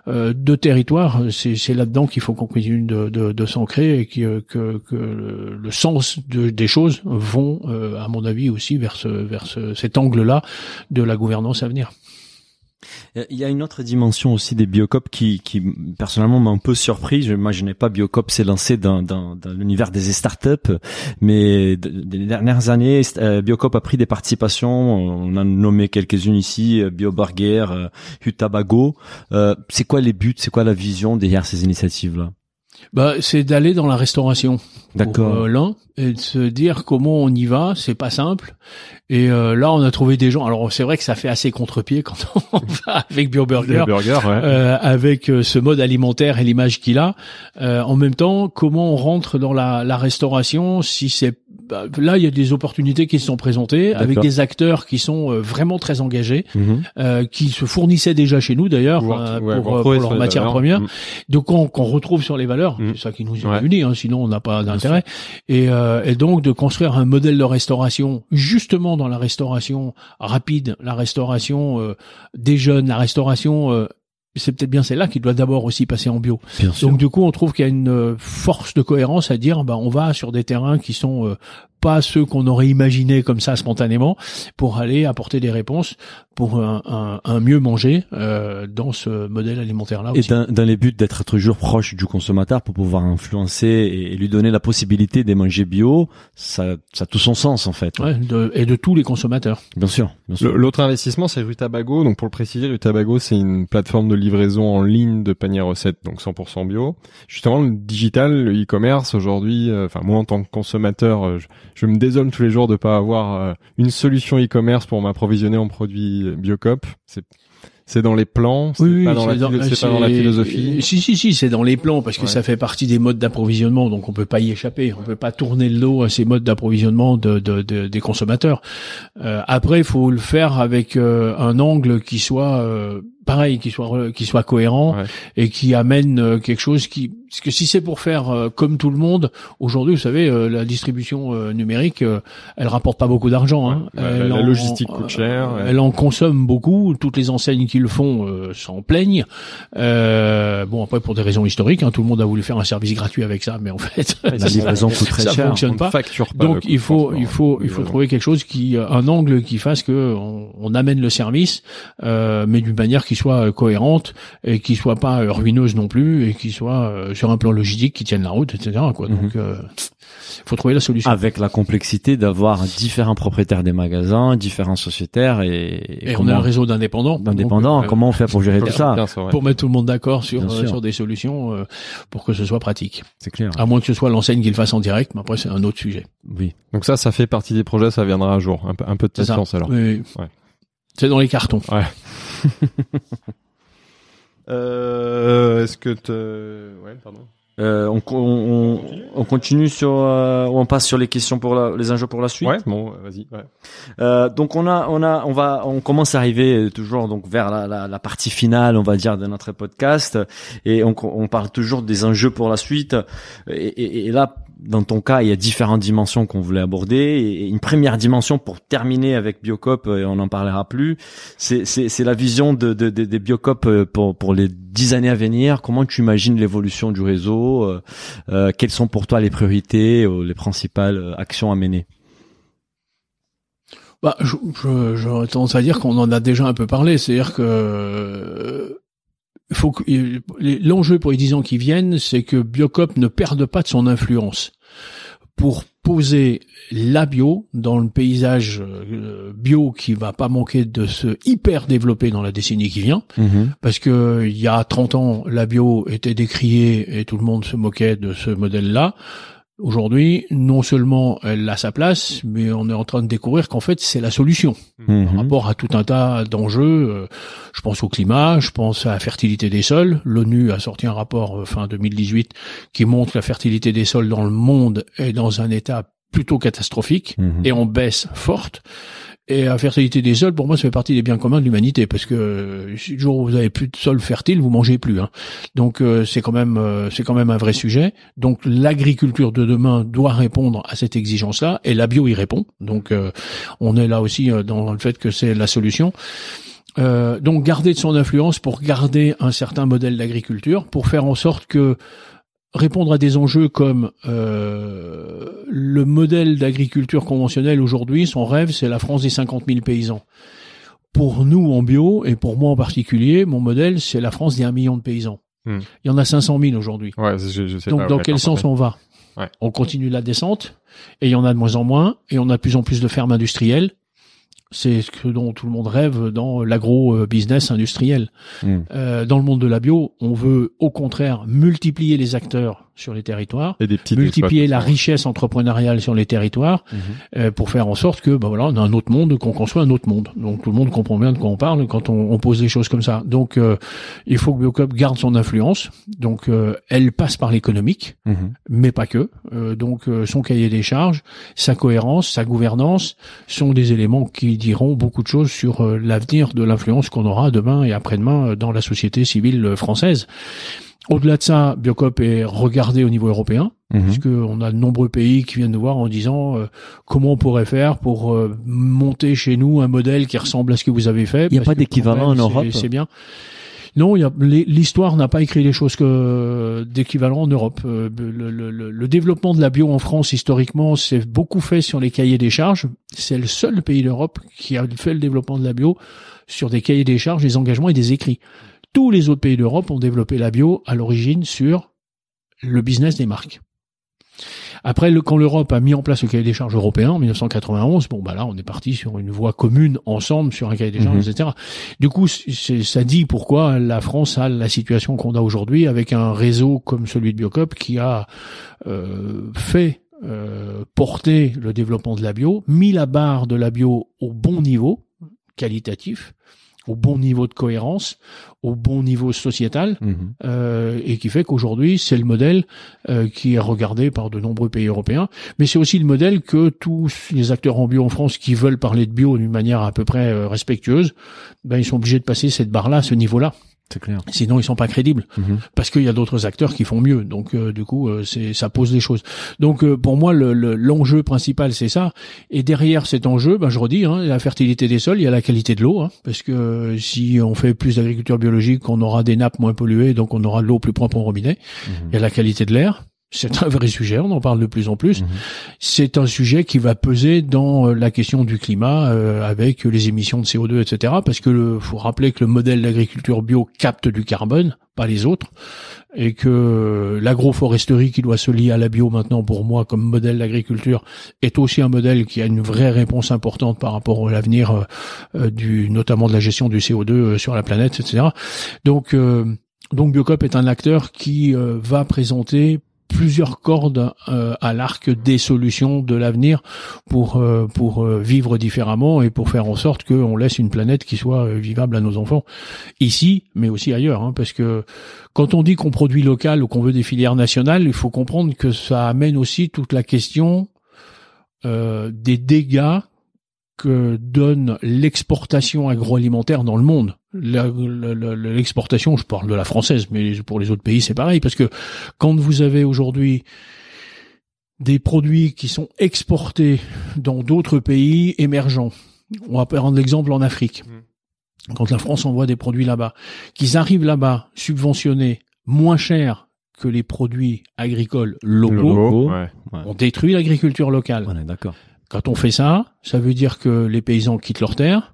Speaker 3: euh, de territoire, c'est, là-dedans qu'il faut qu'on continue de, de, de s'ancrer et que, que le, sens de, des choses vont, à mon avis, aussi vers, ce, vers ce, cet angle-là de la gouvernance à venir.
Speaker 2: Euh, Il y a une autre dimension aussi des Biocop qui, qui personnellement m'a un peu surpris. Je n'imaginais pas Biocop s'est lancé dans, dans, dans l'univers des startups, mais des dernières années, euh, Biocop a pris des participations. On a nommé quelques-unes ici, euh, BioBurger, Hutabago. Euh, c'est quoi les buts, c'est quoi la vision derrière ces initiatives-là?
Speaker 3: Bah, c'est d'aller dans la restauration.
Speaker 2: D'accord.
Speaker 3: l'un et de se dire comment on y va, c'est pas simple. Et euh, là, on a trouvé des gens. Alors c'est vrai que ça fait assez contre-pied quand on va avec BioBurger.
Speaker 1: Burger, ouais.
Speaker 3: euh, avec euh, ce mode alimentaire et l'image qu'il a. Euh, en même temps, comment on rentre dans la, la restauration si c'est bah, là il y a des opportunités qui se sont présentées avec des acteurs qui sont euh, vraiment très engagés,
Speaker 2: Mhm.
Speaker 3: euh, qui se fournissaient déjà chez nous d'ailleurs
Speaker 1: ouais,
Speaker 3: pour,
Speaker 1: pour
Speaker 3: leurs matières premières.
Speaker 1: Mm.
Speaker 3: Donc qu'on qu'on retrouve sur les valeurs,
Speaker 1: Mm.
Speaker 3: c'est ça qui nous
Speaker 1: Ouais.
Speaker 3: unit, hein, sinon on n'a pas d'intérêt. Et, euh, et donc de construire un modèle de restauration justement dans la restauration rapide, la restauration euh, des jeunes, la restauration euh, c'est peut-être bien celle-là qui doit d'abord aussi passer en bio.
Speaker 2: Bien sûr.
Speaker 3: Donc du coup, on trouve qu'il y a une euh, force de cohérence à dire, bah, on va sur des terrains qui sont euh, pas ceux qu'on aurait imaginé comme ça spontanément, pour aller apporter des réponses pour un, un- un mieux manger euh, dans ce modèle alimentaire-là
Speaker 2: Et
Speaker 3: aussi.
Speaker 2: dans, dans les buts d'être toujours proche du consommateur pour pouvoir influencer et, et lui donner la possibilité de manger bio, ça, ça a tout son sens en fait.
Speaker 3: Ouais, de- et de tous les consommateurs.
Speaker 2: Bien sûr, bien sûr.
Speaker 1: L'autre investissement, c'est Rutabago. Donc, pour le préciser, Rutabago, c'est une plateforme de livraison en ligne de paniers recettes, donc 100% bio. Justement, le digital, le e-commerce, aujourd'hui, euh, enfin, moi, en tant que consommateur, euh, je, je me désole tous les jours de pas avoir euh, une solution e-commerce pour m'approvisionner en produits euh, Biocop. C'est, c'est dans les plans, c'est pas, dans la,
Speaker 3: c'est
Speaker 1: pas dans la philosophie.
Speaker 3: Si, si, si, c'est dans les plans parce que
Speaker 1: Ouais.
Speaker 3: ça fait partie des modes d'approvisionnement, donc on peut pas y échapper. On peut pas tourner le dos à ces modes d'approvisionnement de, de- de- des consommateurs. Euh, après, il faut le faire avec euh, un angle qui soit euh, pareil, qui soit qui soit cohérent
Speaker 1: Ouais.
Speaker 3: et qui amène euh, quelque chose qui parce que si c'est pour faire euh, comme tout le monde aujourd'hui, vous savez, euh, la distribution euh, numérique, euh, elle rapporte pas beaucoup d'argent. Hein.
Speaker 1: Ouais, la-
Speaker 3: Elle
Speaker 1: la
Speaker 3: en-
Speaker 1: logistique coûte cher, ouais.
Speaker 3: Elle en consomme beaucoup. Toutes les enseignes qui le font euh, s'en plaignent. Euh, bon après pour des raisons historiques, hein, tout le monde a voulu faire un service gratuit avec ça, mais en fait
Speaker 2: La livraison coûte très
Speaker 3: ça
Speaker 2: cher.
Speaker 3: fonctionne
Speaker 1: On ne
Speaker 3: pas.
Speaker 1: pas.
Speaker 3: Donc il faut il faut il faut trouver quelque chose qui un angle qui fasse que on, on amène le service euh, mais d'une manière qui soit euh, cohérente et qui soit pas euh, ruineuse non plus et qui soit euh, sur un plan logistique qui tienne la route etc quoi.
Speaker 2: Mhm.
Speaker 3: Donc euh, faut trouver la solution.
Speaker 2: Avec la complexité d'avoir différents propriétaires des magasins, différents sociétaires et,
Speaker 3: et on
Speaker 2: comment-
Speaker 3: a un réseau d'indépendants.
Speaker 2: d'indépendants.
Speaker 3: Euh,
Speaker 2: comment on fait pour gérer tout ça
Speaker 1: ouais.
Speaker 3: pour mettre tout le monde d'accord sur euh, sur des solutions euh, pour que ce soit pratique.
Speaker 2: C'est clair.
Speaker 3: À moins que ce soit l'enseigne qui le fasse en direct, mais après c'est un autre sujet.
Speaker 2: Oui.
Speaker 1: Donc ça, ça fait partie des projets, ça viendra un jour. Un peu, un peu de patience alors.
Speaker 3: Oui.
Speaker 1: Ouais.
Speaker 3: C'est dans les cartons.
Speaker 1: Euh, est-ce que te... Ouais, pardon.
Speaker 2: Euh, on, on, on, on continue sur, euh, ou on passe sur les questions pour la, les enjeux pour la suite?
Speaker 1: Ouais, bon, vas-y. Ouais.
Speaker 2: Euh, donc on a, on a, on va, on commence à arriver euh, toujours donc vers la, la, la partie finale, on va dire, de notre podcast, et on, on parle toujours des enjeux pour la suite. Et, et, et là, dans ton cas, il y a différentes dimensions qu'on voulait aborder. Et une première dimension pour terminer avec Biocop, et on n'en parlera plus, c'est, la vision de, de, de- des Biocop euh, pour, pour les dix années à venir. Comment tu imagines l'évolution du réseau euh, euh, Quelles sont pour toi les priorités, ou les principales euh, actions à mener?
Speaker 3: Bah, je- je- j'aurais tendance à dire qu'on en a déjà un peu parlé. C'est-à-dire que euh, faut que l'enjeu pour les dix ans qui viennent, c'est que Biocop ne perde pas de son influence pour poser la bio dans le paysage euh, bio qui va pas manquer de se hyper développer dans la décennie qui vient parce que il y a 30 ans la bio était décriée et tout le monde se moquait de ce modèle-là. Aujourd'hui, non seulement elle a sa place, mais on est en train de découvrir qu'en fait c'est la solution par
Speaker 2: Mhm.
Speaker 3: rapport à tout un tas d'enjeux. euh, Je pense au climat, je pense à la fertilité des sols. L'ONU a sorti un rapport euh, fin 2018 qui montre que la fertilité des sols dans le monde est dans un état plutôt catastrophique
Speaker 2: Mhm.
Speaker 3: et en baisse forte. Et la fertilité des sols, pour moi, ça fait partie des biens communs de l'humanité, parce que euh, si le jour où vous avez plus de sol fertile, vous mangez plus. Hein. Donc euh, c'est quand même euh, c'est quand même un vrai sujet. Donc l'agriculture de demain doit répondre à cette exigence-là, et la bio y répond. Donc euh, on est là aussi euh, dans le fait que c'est la solution. Euh, donc garder de son influence pour garder un certain modèle d'agriculture, pour faire en sorte que répondre à des enjeux comme euh, le modèle d'agriculture conventionnelle aujourd'hui, son rêve, c'est la France des 50 000 paysans. Pour nous en bio, et pour moi en particulier, mon modèle, c'est la France des 1 million de paysans.
Speaker 1: Hmm.
Speaker 3: Il y en a 500 000 aujourd'hui.
Speaker 1: Ouais, je, je sais
Speaker 3: Donc
Speaker 1: pas.
Speaker 3: dans quel sens on va?
Speaker 1: Ouais.
Speaker 3: On continue la descente, et il y en a de moins en moins, et on a de plus en plus de fermes industrielles. C'est ce que dont tout le monde rêve dans l'agro-business industriel.
Speaker 2: Mhm.
Speaker 3: Euh, dans le monde de la bio, on veut au contraire multiplier les acteurs sur les territoires,
Speaker 1: Et des petites
Speaker 3: multiplier la richesse entrepreneuriale sur les territoires,
Speaker 2: Mhm.
Speaker 3: euh, pour faire en sorte que, ben voilà, on a un autre monde, qu'on conçoit un autre monde. Donc tout le monde comprend bien de quoi on parle quand on, on pose des choses comme ça. Donc euh, il faut que Biocop garde son influence. Donc euh, elle passe par l'économique,
Speaker 2: Mhm.
Speaker 3: mais pas que. Euh, donc euh, son cahier des charges, sa cohérence, sa gouvernance sont des éléments qui diront beaucoup de choses sur euh, l'avenir de l'influence qu'on aura demain et après-demain dans la société civile française. Au-delà de ça, Biocop est regardé au niveau européen,
Speaker 2: Mhm.
Speaker 3: puisque on a de nombreux pays qui viennent nous voir en disant euh, comment on pourrait faire pour euh, monter chez nous un modèle qui ressemble à ce que vous avez fait.
Speaker 2: Il y a pas d'équivalent en Europe
Speaker 3: C'est bien. Non, l'histoire n'a pas écrit les choses que d'équivalent en Europe. Euh, Le, le- le- le développement de la bio en France historiquement, c'est beaucoup fait sur les cahiers des charges. C'est le seul pays d'Europe qui a fait le développement de la bio sur des cahiers des charges, des engagements et des écrits. Tous les autres pays d'Europe ont développé la bio à l'origine sur le business des marques. Après, le, quand l'Europe a mis en place le cahier des charges européen en 1991, bon bah là, on est parti sur une voie commune ensemble sur un cahier des charges,
Speaker 2: Mhm.
Speaker 3: etc. Du coup, ça dit pourquoi la France a la situation qu'on a aujourd'hui avec un réseau comme celui de Biocop qui a euh, fait euh, porter le développement de la bio, mis la barre de la bio au bon niveau qualitatif. Au bon niveau de cohérence, au bon niveau sociétal,
Speaker 2: Mhm.
Speaker 3: euh, et qui fait qu'aujourd'hui c'est le modèle euh, qui est regardé par de nombreux pays européens, mais c'est aussi le modèle que tous les acteurs en bio en France qui veulent parler de bio d'une manière à peu près euh, respectueuse, ben ils sont obligés de passer cette barre-là, ce niveau-là.
Speaker 2: C'est clair.
Speaker 3: Sinon, ils sont pas crédibles
Speaker 2: Mhm.
Speaker 3: parce qu'il y a d'autres acteurs qui font mieux. Donc, euh, du coup, euh, c'est ça pose des choses. Donc, euh, pour moi, le- le- l'enjeu principal, c'est ça. Et derrière cet enjeu, ben, je redis, hein, la fertilité des sols, il y a la qualité de l'eau, hein, parce que euh, si on fait plus d'agriculture biologique, on aura des nappes moins polluées, donc on aura de l'eau plus propre au robinet. Il y a la qualité de l'air. C'est un vrai sujet, on en parle de plus en plus.
Speaker 2: Mhm.
Speaker 3: C'est un sujet qui va peser dans euh, la question du climat euh, avec les émissions de CO2, etc. Parce que le, faut rappeler que le modèle d'agriculture bio capte du carbone, pas les autres, et que l'agroforesterie qui doit se lier à la bio maintenant pour moi comme modèle d'agriculture est aussi un modèle qui a une vraie réponse importante par rapport à l'avenir euh, euh, du notamment de la gestion du CO2 euh, sur la planète, etc. Donc euh, donc Biocop est un acteur qui va présenter plusieurs cordes euh, à l'arc des solutions de l'avenir pour euh, pour euh, vivre différemment et pour faire en sorte qu'on laisse une planète qui soit vivable à nos enfants ici mais aussi ailleurs hein, parce que quand on dit qu'on produit local ou qu'on veut des filières nationales il faut comprendre que ça amène aussi toute la question des dégâts que donne l'exportation agroalimentaire dans le monde. La- la- la- L'exportation, je parle de la française, mais pour les autres pays c'est pareil, parce que quand vous avez aujourd'hui des produits qui sont exportés dans d'autres pays émergents, on va prendre l'exemple en Afrique, quand la France envoie des produits là-bas, qu'ils arrivent là-bas subventionnés moins cher que les produits agricoles locaux,
Speaker 1: ouais.
Speaker 3: on détruit l'agriculture locale.
Speaker 2: On est d'accord.
Speaker 3: Quand on fait ça, ça veut dire que les paysans quittent leurs terres.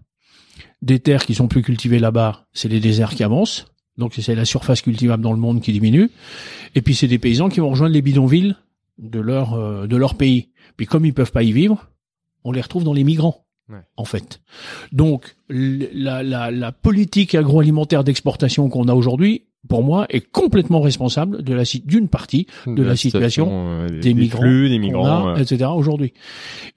Speaker 3: Des terres qui sont plus cultivées là-bas, c'est les déserts qui avancent. Donc c'est la surface cultivable dans le monde qui diminue. Et puis c'est des paysans qui vont rejoindre les bidonvilles de leur euh, de leur pays. Puis comme ils peuvent pas y vivre, on les retrouve dans les migrants.
Speaker 1: Ouais.
Speaker 3: En fait. Donc la, la, la politique agroalimentaire d'exportation qu'on a aujourd'hui, pour moi, est complètement responsable de la d'une partie de la situation
Speaker 1: euh,
Speaker 3: des migrants
Speaker 1: flux, des migrants.
Speaker 3: a,
Speaker 1: euh,
Speaker 3: etc. aujourd'hui.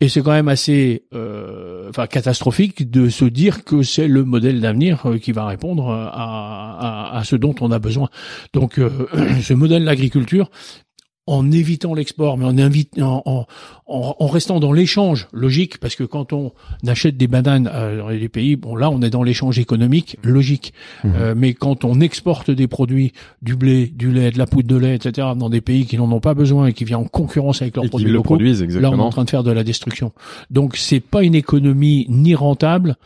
Speaker 3: Et c'est quand même assez, euh, enfin catastrophique de se dire que c'est le modèle d'avenir euh, qui va répondre à, à, à ce dont on a besoin. Donc euh, ce modèle d'agriculture, en évitant l'export, mais en, invite, en, en, en- restant dans l'échange logique, parce que quand on achète des bananes euh, dans les pays, bon là on est dans l'échange économique logique,
Speaker 2: Mhm.
Speaker 3: Euh, mais quand on exporte des produits, du blé, du lait, de la poudre de lait, etc., dans des pays qui n'en ont pas besoin et qui viennent en concurrence avec leurs
Speaker 1: et
Speaker 3: produits
Speaker 1: le
Speaker 3: locaux,
Speaker 1: produisent
Speaker 3: là on est
Speaker 1: exactement.
Speaker 3: en train de faire de la destruction. Donc c'est pas une économie ni rentable.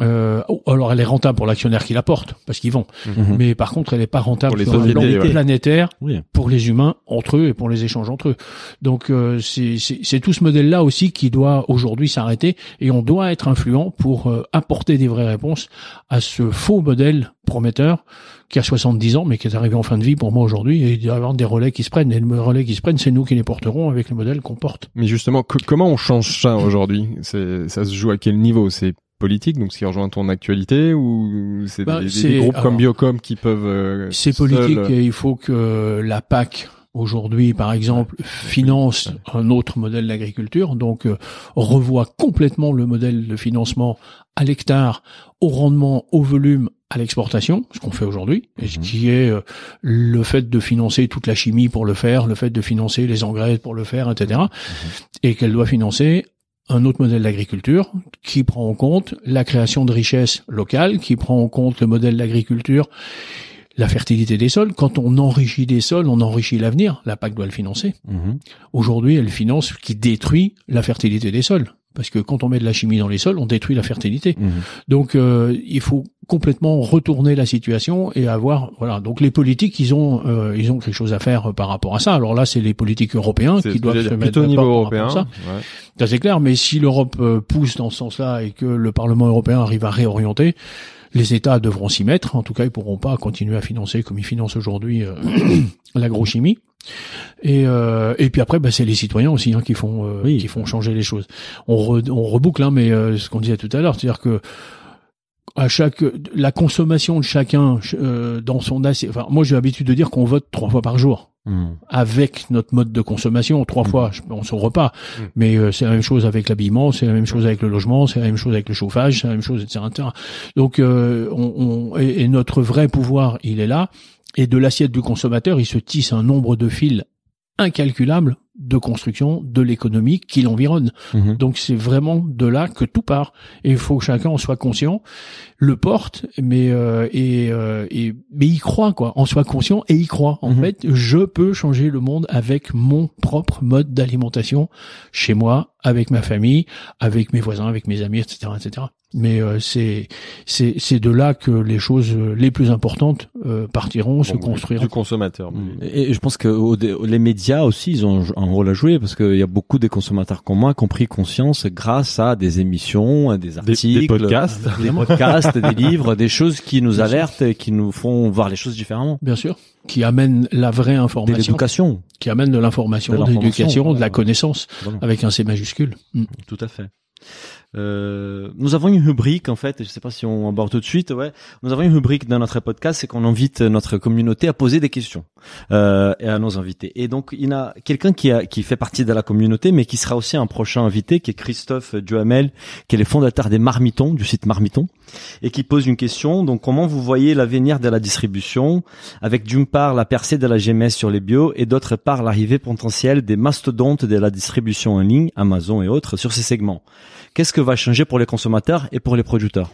Speaker 3: Euh, oh, alors elle est rentable pour l'actionnaire qui la porte parce qu'ils vont,
Speaker 2: Mhm.
Speaker 3: mais par contre elle est pas rentable
Speaker 1: Pour les
Speaker 3: sur un
Speaker 1: sociétés,
Speaker 3: plan
Speaker 1: ouais.
Speaker 3: planétaire
Speaker 2: Oui.
Speaker 3: pour les humains entre eux et pour les échanges entre eux. Donc euh, c'est c'est- c'est tout ce modèle-là aussi qui doit aujourd'hui s'arrêter et on doit être influent pour euh, apporter des vraies réponses à ce faux modèle prometteur qui a 70 ans mais qui est arrivé en fin de vie pour moi aujourd'hui et il doit y avoir des relais qui se prennent et le relais qui se prennent c'est nous qui les porterons avec le modèle qu'on porte.
Speaker 1: Mais justement, que- comment on change ça aujourd'hui? C'est ça se joue à quel niveau? C'est politique, donc ce qui rejoint ton actualité, ou c'est
Speaker 3: Bah,
Speaker 1: des, des groupes
Speaker 3: alors,
Speaker 1: comme Biocom qui peuvent euh,
Speaker 3: C'est politique et il faut que la PAC aujourd'hui, par exemple, finance un autre modèle d'agriculture, donc euh, revoit complètement le modèle de financement à l'hectare, au rendement, au volume, à l'exportation, ce qu'on fait aujourd'hui, et ce
Speaker 2: Mhm.
Speaker 3: qui est euh, le fait de financer toute la chimie pour le faire, le fait de financer les engrais pour le faire, etc. Et qu'elle doit financer un autre modèle d'agriculture qui prend en compte la création de richesses locales, qui prend en compte le modèle d'agriculture la fertilité des sols. Quand on enrichit des sols, on enrichit l'avenir. La PAC doit le financer.
Speaker 2: Mhm.
Speaker 3: Aujourd'hui, elle finance ce qui détruit la fertilité des sols. Parce que quand on met de la chimie dans les sols, on détruit la fertilité.
Speaker 2: Mhm.
Speaker 3: Donc, euh, il faut complètement retourner la situation et avoir voilà. Donc, les politiques, ils ont euh, ils ont quelque chose à faire euh, par rapport à ça. Alors là, c'est les politiques européens qui doivent se mettre
Speaker 1: au niveau européen.
Speaker 3: à ça.
Speaker 1: ouais.
Speaker 3: Ça c'est clair, mais si l'Europe euh, pousse dans ce sens-là et que le Parlement européen arrive à réorienter, les États devront s'y mettre. En tout cas, ils pourront pas continuer à financer comme ils financent aujourd'hui euh, l'agrochimie. Et, euh, et puis après, bah, c'est les citoyens aussi hein, qui font euh,
Speaker 2: Oui.
Speaker 3: qui font changer les choses. On, re- on reboucle, hein, mais euh, ce qu'on disait tout à l'heure, c'est-à-dire que à chaque la consommation de chacun euh, dans son assiette. Enfin, moi j'ai l'habitude de dire qu'on vote trois fois par jour.
Speaker 2: Mhm.
Speaker 3: avec notre mode de consommation. Trois
Speaker 2: Mhm.
Speaker 3: fois, on se repas.
Speaker 1: Mhm.
Speaker 3: Mais euh, c'est la même chose avec l'habillement, c'est la même chose avec le logement, c'est la même chose avec le chauffage, c'est la même chose, etc. etc. Donc, euh, on, on- et, et notre vrai pouvoir, il est là. Et de l'assiette du consommateur, il se tisse un nombre de fils incalculable de construction de l'économie qui l'environne.
Speaker 2: Mhm.
Speaker 3: Donc c'est vraiment de là que tout part. Et il faut que chacun en soit conscient, le porte, mais euh, et, euh, et mais y croit quoi, en soit conscient et y croit. En
Speaker 2: Mhm.
Speaker 3: fait, je peux changer le monde avec mon propre mode d'alimentation chez moi, avec ma famille, avec mes voisins, avec mes amis, etc., etc. Mais euh, c'est c'est c'est de là que les choses euh, les plus importantes euh, partiront, se construiront.
Speaker 1: Du consommateur.
Speaker 2: Mm. Et et je pense que au- les médias aussi, ils ont un rôle à jouer parce qu'il y a beaucoup des consommateurs comme moi qui ont pris conscience grâce à des émissions, à des articles,
Speaker 1: des podcasts.
Speaker 2: des podcasts, des livres, des choses qui nous alertent et qui nous font voir les choses différemment.
Speaker 3: Bien sûr, qui amène la vraie
Speaker 2: De
Speaker 3: information,
Speaker 2: l'éducation.
Speaker 3: qui amène de l'information,
Speaker 2: De
Speaker 3: de l'éducation, de la connaissance,
Speaker 2: Voilà.
Speaker 3: avec un C majuscule. Mm.
Speaker 2: Tout à fait. Euh, nous avons une rubrique en fait, je sais pas si on aborde tout de suite, ouais. Nous avons une rubrique dans notre podcast, c'est qu'on invite notre communauté à poser des questions euh, et à nos invités. Et donc il y a quelqu'un qui a qui fait partie de la communauté, mais qui sera aussi un prochain invité, qui est Christophe Duhamel, qui est le fondateur des Marmitons, du site Marmiton, et qui pose une question. Donc comment vous voyez l'avenir de la distribution, avec d'une part la percée de la GMS sur les bio et d'autre part l'arrivée potentielle des mastodontes de la distribution en ligne, Amazon et autres, sur ces segments. Qu'est-ce que va changer pour les consommateurs et pour les producteurs?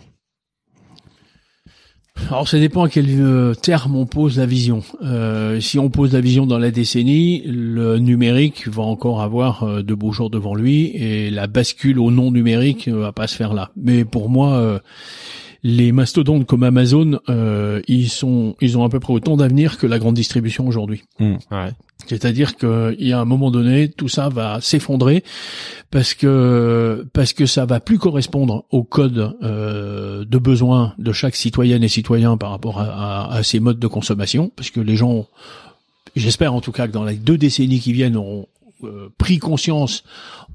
Speaker 3: Alors ça dépend à quel euh, terme on pose la vision. Euh, si on pose la vision dans la décennie, le numérique va encore avoir euh, de beaux jours devant lui et la bascule au non numérique ne va pas se faire là. Mais pour moi, euh, les mastodontes comme Amazon, euh, ils sont, ils ont à peu près autant d'avenir que la grande distribution aujourd'hui.
Speaker 1: Ouais.
Speaker 3: C'est-à-dire qu'il y a un moment donné, tout ça va s'effondrer parce que parce que ça va plus correspondre au code euh, de besoin de chaque citoyenne et citoyen par rapport à, à, à ces modes de consommation, parce que les gens, j'espère en tout cas que dans les deux décennies qui viennent, auront euh, pris conscience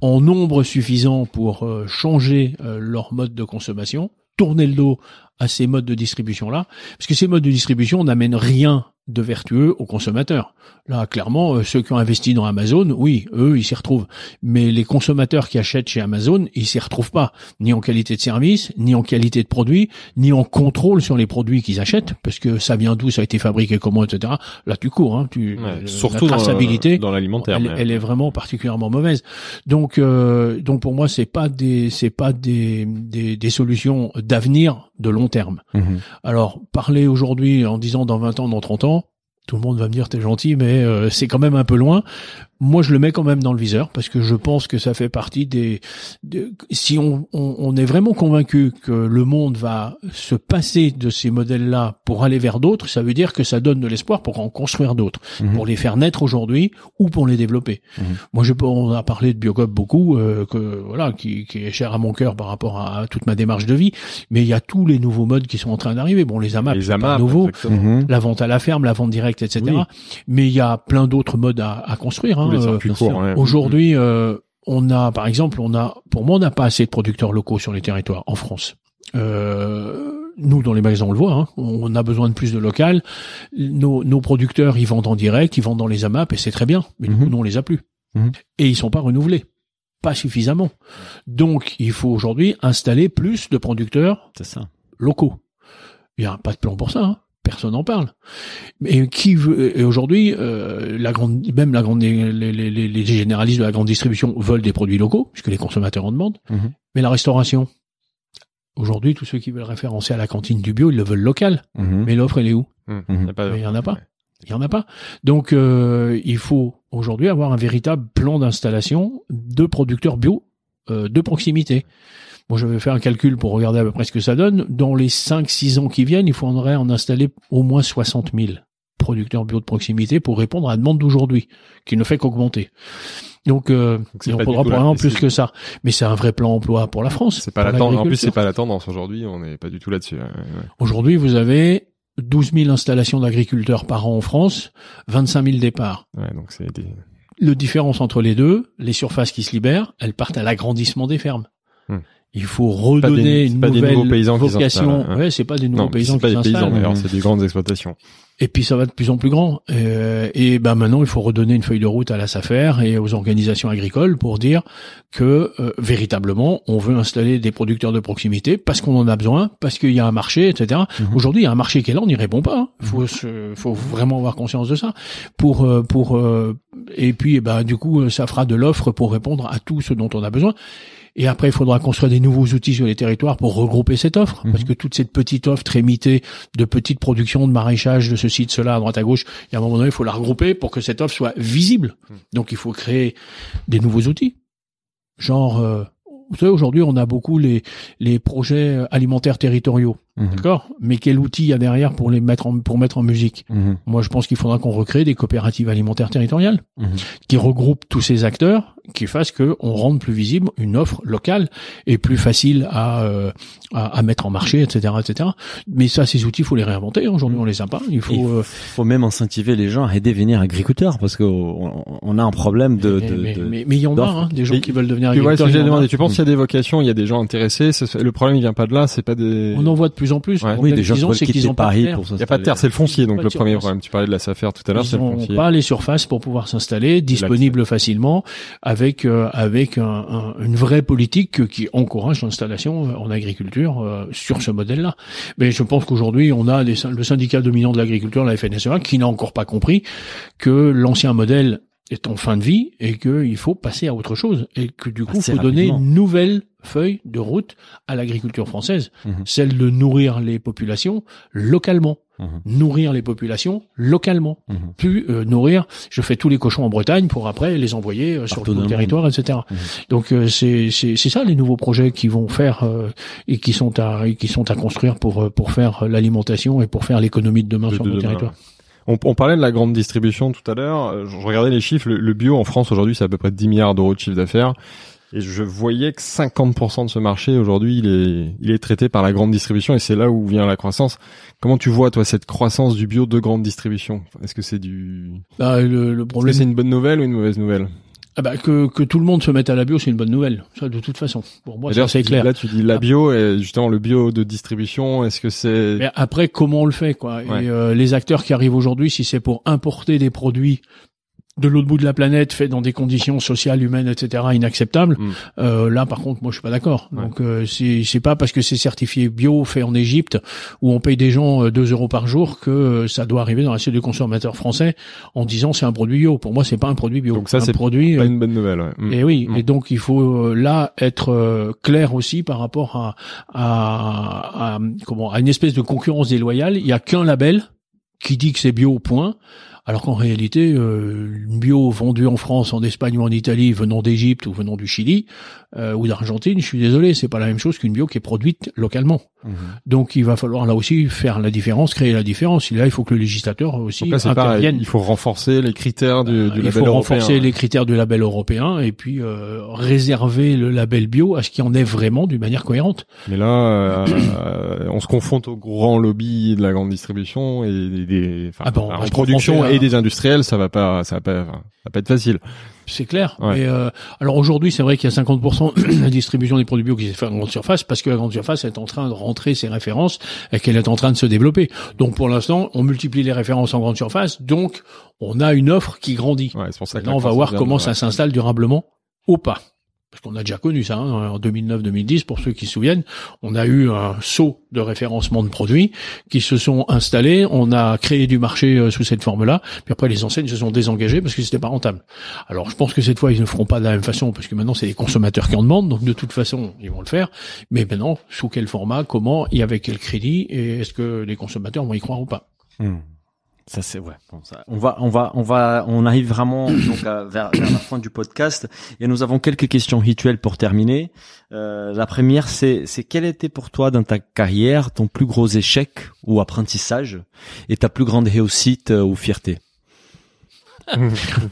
Speaker 3: en nombre suffisant pour euh, changer euh, leur mode de consommation, tourner le dos à ces modes de distribution là, parce que ces modes de distribution n'amènent rien de vertueux aux consommateurs. Là, clairement, euh, ceux qui ont investi dans Amazon, oui, eux, ils s'y retrouvent. Mais les consommateurs qui achètent chez Amazon, ils s'y retrouvent pas, ni en qualité de service, ni en qualité de produit, ni en contrôle sur les produits qu'ils achètent, parce que ça vient d'où, ça a été fabriqué comment, etc. Là, tu cours, hein, tu,
Speaker 1: Ouais, surtout
Speaker 3: la traçabilité.
Speaker 1: dans, l'alimentaire.
Speaker 3: Elle, elle est vraiment particulièrement mauvaise. Donc, euh, donc pour moi, c'est pas des, c'est pas des, des, des solutions d'avenir de long terme. Alors, parler aujourd'hui en disant dans 20 ans, dans 30 ans, tout le monde va me dire t'es gentil, mais euh, c'est quand même un peu loin. Moi, je le mets quand même dans le viseur parce que je pense que ça fait partie des. de- si on, on, on est vraiment convaincu que le monde va se passer de ces modèles-là pour aller vers d'autres, ça veut dire que ça donne de l'espoir pour en construire d'autres,
Speaker 2: Mhm.
Speaker 3: pour les faire naître aujourd'hui ou pour les développer.
Speaker 2: Mhm.
Speaker 3: Moi, je, on a parlé de Biocop beaucoup, euh, que voilà, qui, qui est cher à mon cœur par rapport à, à toute ma démarche de vie. Mais il y a tous les nouveaux modes qui sont en train d'arriver. Bon, les AMAP,
Speaker 1: les
Speaker 3: pas
Speaker 1: AMAP,
Speaker 3: nouveau
Speaker 1: exactement.
Speaker 2: Mhm.
Speaker 3: la vente à la ferme, la vente directe, etc.
Speaker 1: Oui.
Speaker 3: Mais il y a plein d'autres modes à, à construire.
Speaker 1: Tous
Speaker 3: hein.
Speaker 1: les
Speaker 3: Euh,
Speaker 1: circuits
Speaker 2: bien
Speaker 1: courts,
Speaker 2: sûr.
Speaker 1: ouais.
Speaker 3: Aujourd'hui, euh, on a, par exemple, on a, pour moi, on n'a pas assez de producteurs locaux sur les territoires en France. Euh, nous, dans les magasins, on le voit. hein, on a besoin de plus de local. Nos, nos producteurs, ils vendent en direct, ils vendent dans les AMAP, et c'est très bien. Mais
Speaker 2: Mhm.
Speaker 3: coup, nous, on les a plus.
Speaker 2: Mhm.
Speaker 3: Et ils sont pas renouvelés, pas suffisamment. Donc, il faut aujourd'hui installer plus de producteurs
Speaker 2: ça.
Speaker 3: locaux. Il n'y a pas de plan pour ça. Hein. Personne n'en parle. Mais qui veut Et aujourd'hui, euh, la grande, même la grande, les, les, les, les généralistes de la grande distribution veulent des produits locaux, puisque les consommateurs en demandent.
Speaker 2: Mhm.
Speaker 3: Mais la restauration, aujourd'hui, tous ceux qui veulent référencer à la cantine du bio, ils le veulent local.
Speaker 2: Mhm.
Speaker 3: Mais l'offre, elle est où
Speaker 1: Hum,
Speaker 2: Mhm.
Speaker 3: il y en a pas. Il y en a pas. Donc, euh, il faut aujourd'hui avoir un véritable plan d'installation de producteurs bio euh, de proximité. Moi, je vais faire un calcul pour regarder à peu près ce que ça donne. Dans les 5-6 ans qui viennent, il faudrait en installer au moins 60 000 producteurs bio de proximité pour répondre à la demande d'aujourd'hui, qui ne fait qu'augmenter. Donc, euh,
Speaker 1: c'est
Speaker 3: il en faudra probablement plus que ça. Mais c'est un vrai plan emploi pour la France.
Speaker 1: C'est pas la tendance. En plus, c'est pas la tendance aujourd'hui. On n'est pas du tout là-dessus. ouais, ouais.
Speaker 3: Aujourd'hui, vous avez 12 000 installations d'agriculteurs par an en France, 25 000 départs.
Speaker 1: Ouais, donc c'est des...
Speaker 3: Le différence entre les deux, les surfaces qui se libèrent, elles partent à l'agrandissement des fermes. Il faut
Speaker 1: des-
Speaker 3: redonner une
Speaker 1: pas des
Speaker 3: nouvelle
Speaker 1: paysans qui
Speaker 3: vocation.
Speaker 1: hein.
Speaker 3: Ouais, c'est pas des nouveaux
Speaker 1: Non,
Speaker 3: paysans
Speaker 1: c'est pas
Speaker 3: qui
Speaker 1: des paysans
Speaker 3: s'installent.
Speaker 1: d'ailleurs, c'est des grandes exploitations.
Speaker 3: Et puis ça va de plus en plus grand. Euh, et ben maintenant, il faut redonner une feuille de route à la SAFER et aux organisations agricoles pour dire que euh, véritablement, on veut installer des producteurs de proximité parce qu'on en a besoin, parce qu'il y a un marché, etc.
Speaker 2: Mhm.
Speaker 3: Aujourd'hui, il y a un marché qui est là, on n'y répond pas. hein. Faut, se- faut vraiment avoir conscience de ça. Pour, euh, pour, euh, et puis, eh ben, du coup, euh, ça fera de l'offre pour répondre à tout ce dont on a besoin. Et après, il faudra construire des nouveaux outils sur les territoires pour regrouper cette offre,
Speaker 2: Mhm.
Speaker 3: parce que toute cette petite offre très mitée de petites productions, de maraîchage, de ceci, de cela, à droite, à gauche, il y a un moment donné, il faut la regrouper pour que cette offre soit visible. Donc, il faut créer des nouveaux outils. Genre, euh, vous savez, aujourd'hui, on a beaucoup les, les projets alimentaires territoriaux.
Speaker 2: Mhm.
Speaker 3: D'accord? Mais quel outil il y a derrière pour les mettre en, pour mettre en musique?
Speaker 2: Mhm.
Speaker 3: Moi, je pense qu'il faudra qu'on recrée des coopératives alimentaires territoriales
Speaker 2: Mhm.
Speaker 3: qui regroupent tous ces acteurs, qui fassent que on rende plus visible une offre locale et plus facile à, euh, à, à mettre en marché, etc., etc. Mais ça, ces outils, il faut les réinventer. hein. Aujourd'hui, on les a pas. Il faut.
Speaker 2: Il
Speaker 3: euh,
Speaker 2: faut même incentiver les gens à aider venir agriculteurs parce qu'on on a un problème de.
Speaker 3: mais,
Speaker 2: de,
Speaker 3: mais,
Speaker 2: de-
Speaker 3: mais- mais il y en a hein, des gens
Speaker 1: Et-
Speaker 3: qui veulent devenir
Speaker 1: Tu vois, ce
Speaker 3: agriculteurs. a.
Speaker 1: demandé, tu penses qu'il y a des vocations, il y a des gens intéressés, le problème il vient pas de là, c'est pas des...
Speaker 3: On en voit de plus en plus.
Speaker 1: Ouais.
Speaker 2: Oui, des gens qui
Speaker 3: c'est qu'ils ont pas de
Speaker 2: Paris
Speaker 3: terre.
Speaker 2: pour
Speaker 1: Il y a pas de terre, c'est le foncier, donc le premier problème. Tu parlais de la SAFER tout à l'heure, c'est
Speaker 3: Ils
Speaker 1: le
Speaker 3: n'ont
Speaker 1: foncier.
Speaker 3: pas les surfaces pour pouvoir s'installer, disponibles facilement, avec euh, avec un- un- une vraie politique qui encourage l'installation euh, en agriculture euh, sur ce modèle-là. Mais je pense qu'aujourd'hui, on a des le syndicat dominant de l'agriculture, la FNSEA, qui n'a encore pas compris que l'ancien modèle est en fin de vie et qu'il faut passer à autre chose et que du coup, il faut donner une nouvelle feuille de route à l'agriculture française,
Speaker 2: Mhm.
Speaker 3: celle de nourrir les populations localement
Speaker 2: Mhm.
Speaker 3: nourrir les populations localement,
Speaker 2: Mhm.
Speaker 3: plus euh, nourrir. Je fais tous les cochons en Bretagne pour après les envoyer euh, sur tout le territoire, etc.
Speaker 2: Mhm.
Speaker 3: Donc euh, c'est c'est c'est ça les nouveaux projets qui vont faire euh, et qui sont à et qui sont à construire pour euh, pour faire l'alimentation et pour faire l'économie de demain
Speaker 1: De-
Speaker 3: sur
Speaker 1: de
Speaker 3: nos
Speaker 1: demain,
Speaker 3: territoires.
Speaker 1: On, on parlait de la grande distribution tout à l'heure. Euh, Je, je regardais les chiffres. Le, le bio en France aujourd'hui, c'est à peu près 10 milliards d'euros de chiffre d'affaires. Et je voyais que 50% de ce marché aujourd'hui, il est, il est traité par la grande distribution et c'est là où vient la croissance. Comment tu vois toi cette croissance du bio de grande distribution? Est-ce que c'est du,
Speaker 3: Bah, le, le
Speaker 1: est-ce que
Speaker 3: problème,
Speaker 1: c'est une bonne nouvelle ou une mauvaise nouvelle?
Speaker 3: Ah bah, que que tout le monde se mette à la bio, c'est une bonne nouvelle. Ça de toute façon. Pour moi, c'est clair.
Speaker 1: Là, tu dis la bio et justement le bio de distribution. Est-ce que c'est
Speaker 3: Mais après, comment on le fait, quoi?
Speaker 1: Ouais.
Speaker 3: Et euh, les acteurs qui arrivent aujourd'hui, si c'est pour importer des produits de l'autre bout de la planète, faits dans des conditions sociales, humaines, etc., inacceptables,
Speaker 1: Mm.
Speaker 3: euh, là, par contre, moi, je suis pas d'accord.
Speaker 1: Ouais.
Speaker 3: Donc, euh, c'est c'est pas parce que c'est certifié bio, fait en Égypte, où on paye des gens euh, 2 euros par jour, que euh, ça doit arriver dans l'assiette du consommateur français en disant c'est un produit bio. Pour moi, c'est pas un produit bio.
Speaker 1: Donc ça, c'est
Speaker 3: produit.
Speaker 1: pas
Speaker 3: euh,
Speaker 1: une bonne nouvelle ouais. Mm.
Speaker 3: et oui,
Speaker 1: Mm.
Speaker 3: et donc il faut euh, là être euh, clair aussi par rapport à, à, à- comment à une espèce de concurrence déloyale. Il y a qu'un label qui dit que c'est bio point, alors qu'en réalité, euh, bio vendue en France, en Espagne ou en Italie, venant d'Égypte ou venant du Chili euh, ou d'Argentine, je suis désolé, c'est pas la même chose qu'une bio qui est produite localement.
Speaker 2: Mhm.
Speaker 3: Donc il va falloir là aussi faire la différence, créer la différence. Et là, il faut que le législateur aussi
Speaker 1: là,
Speaker 3: intervienne.
Speaker 1: Il faut renforcer les critères du, du
Speaker 3: Euh,
Speaker 1: label
Speaker 3: il faut
Speaker 1: européen.
Speaker 3: renforcer les critères du label européen et puis euh, réserver le label bio à ce qui en est vraiment d'une manière cohérente.
Speaker 1: Mais là, euh, on se confronte au grand lobby de la grande distribution et des, des-
Speaker 3: Ah bon,
Speaker 1: en
Speaker 3: se
Speaker 1: production et des industriels, ça va pas, ça va pas, ça va pas être facile.
Speaker 3: C'est clair.
Speaker 1: Ouais.
Speaker 3: Mais euh, alors aujourd'hui, c'est vrai qu'il y a 50% de la distribution des produits bio qui s'est fait en grande surface parce que la grande surface est en train de rentrer ses références et qu'elle est en train de se développer. Donc pour l'instant, on multiplie les références en grande surface, donc on a une offre qui grandit.
Speaker 1: Ouais, c'est pour ça que
Speaker 3: Maintenant, on va voir comment ça s'installe durablement ou pas. Parce qu'on a déjà connu ça hein, en 2009-2010, pour ceux qui se souviennent, on a eu un saut de référencement de produits qui se sont installés, on a créé du marché euh, sous cette forme-là, puis après les enseignes se sont désengagées parce que c'était pas rentable. Alors je pense que cette fois ils ne feront pas de la même façon parce que maintenant c'est les consommateurs qui en demandent, donc de toute façon ils vont le faire. Mais maintenant sous quel format, comment et avec quel crédit et est-ce que les consommateurs vont y croire ou pas?
Speaker 2: Hmm. Ça c'est ouais. Bon, ça, on va, on va, on va, on arrive vraiment donc à- vers, vers la fin du podcast et nous avons quelques questions rituelles pour terminer. Euh, la première, c'est, c'est quel était pour toi dans ta carrière ton plus gros échec ou apprentissage et ta plus grande réussite euh, ou fierté?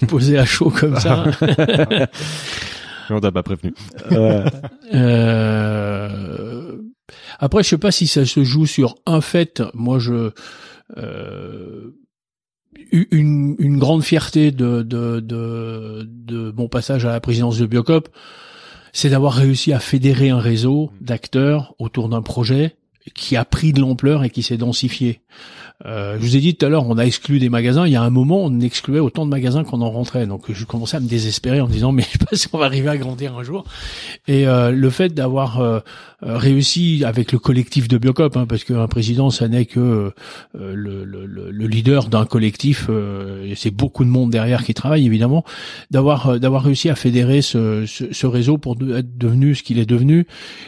Speaker 3: Posé à chaud comme ça.
Speaker 1: On t'a pas prévenu.
Speaker 3: Euh, Après, je sais pas si ça se joue sur un fait. Moi, je euh, eu- une, grande fierté de, de, de, de mon passage à la présidence de Biocop, c'est d'avoir réussi à fédérer un réseau d'acteurs autour d'un projet qui a pris de l'ampleur et qui s'est densifié. Euh, je vous ai dit tout à l'heure, on a exclu des magasins. Il y a un moment, on excluait autant de magasins qu'on en rentrait. Donc, je commençais à me désespérer en me disant, mais je sais pas si on va arriver à grandir un jour. Et euh, le fait d'avoir euh, euh, réussi avec le collectif de Biocop, hein, parce qu'un président, ça n'est que euh, le, le, le, leader d'un collectif. et c'est beaucoup de monde derrière qui travaille, évidemment. D'avoir d'avoir réussi à fédérer ce, ce réseau pour être devenu ce qu'il est devenu,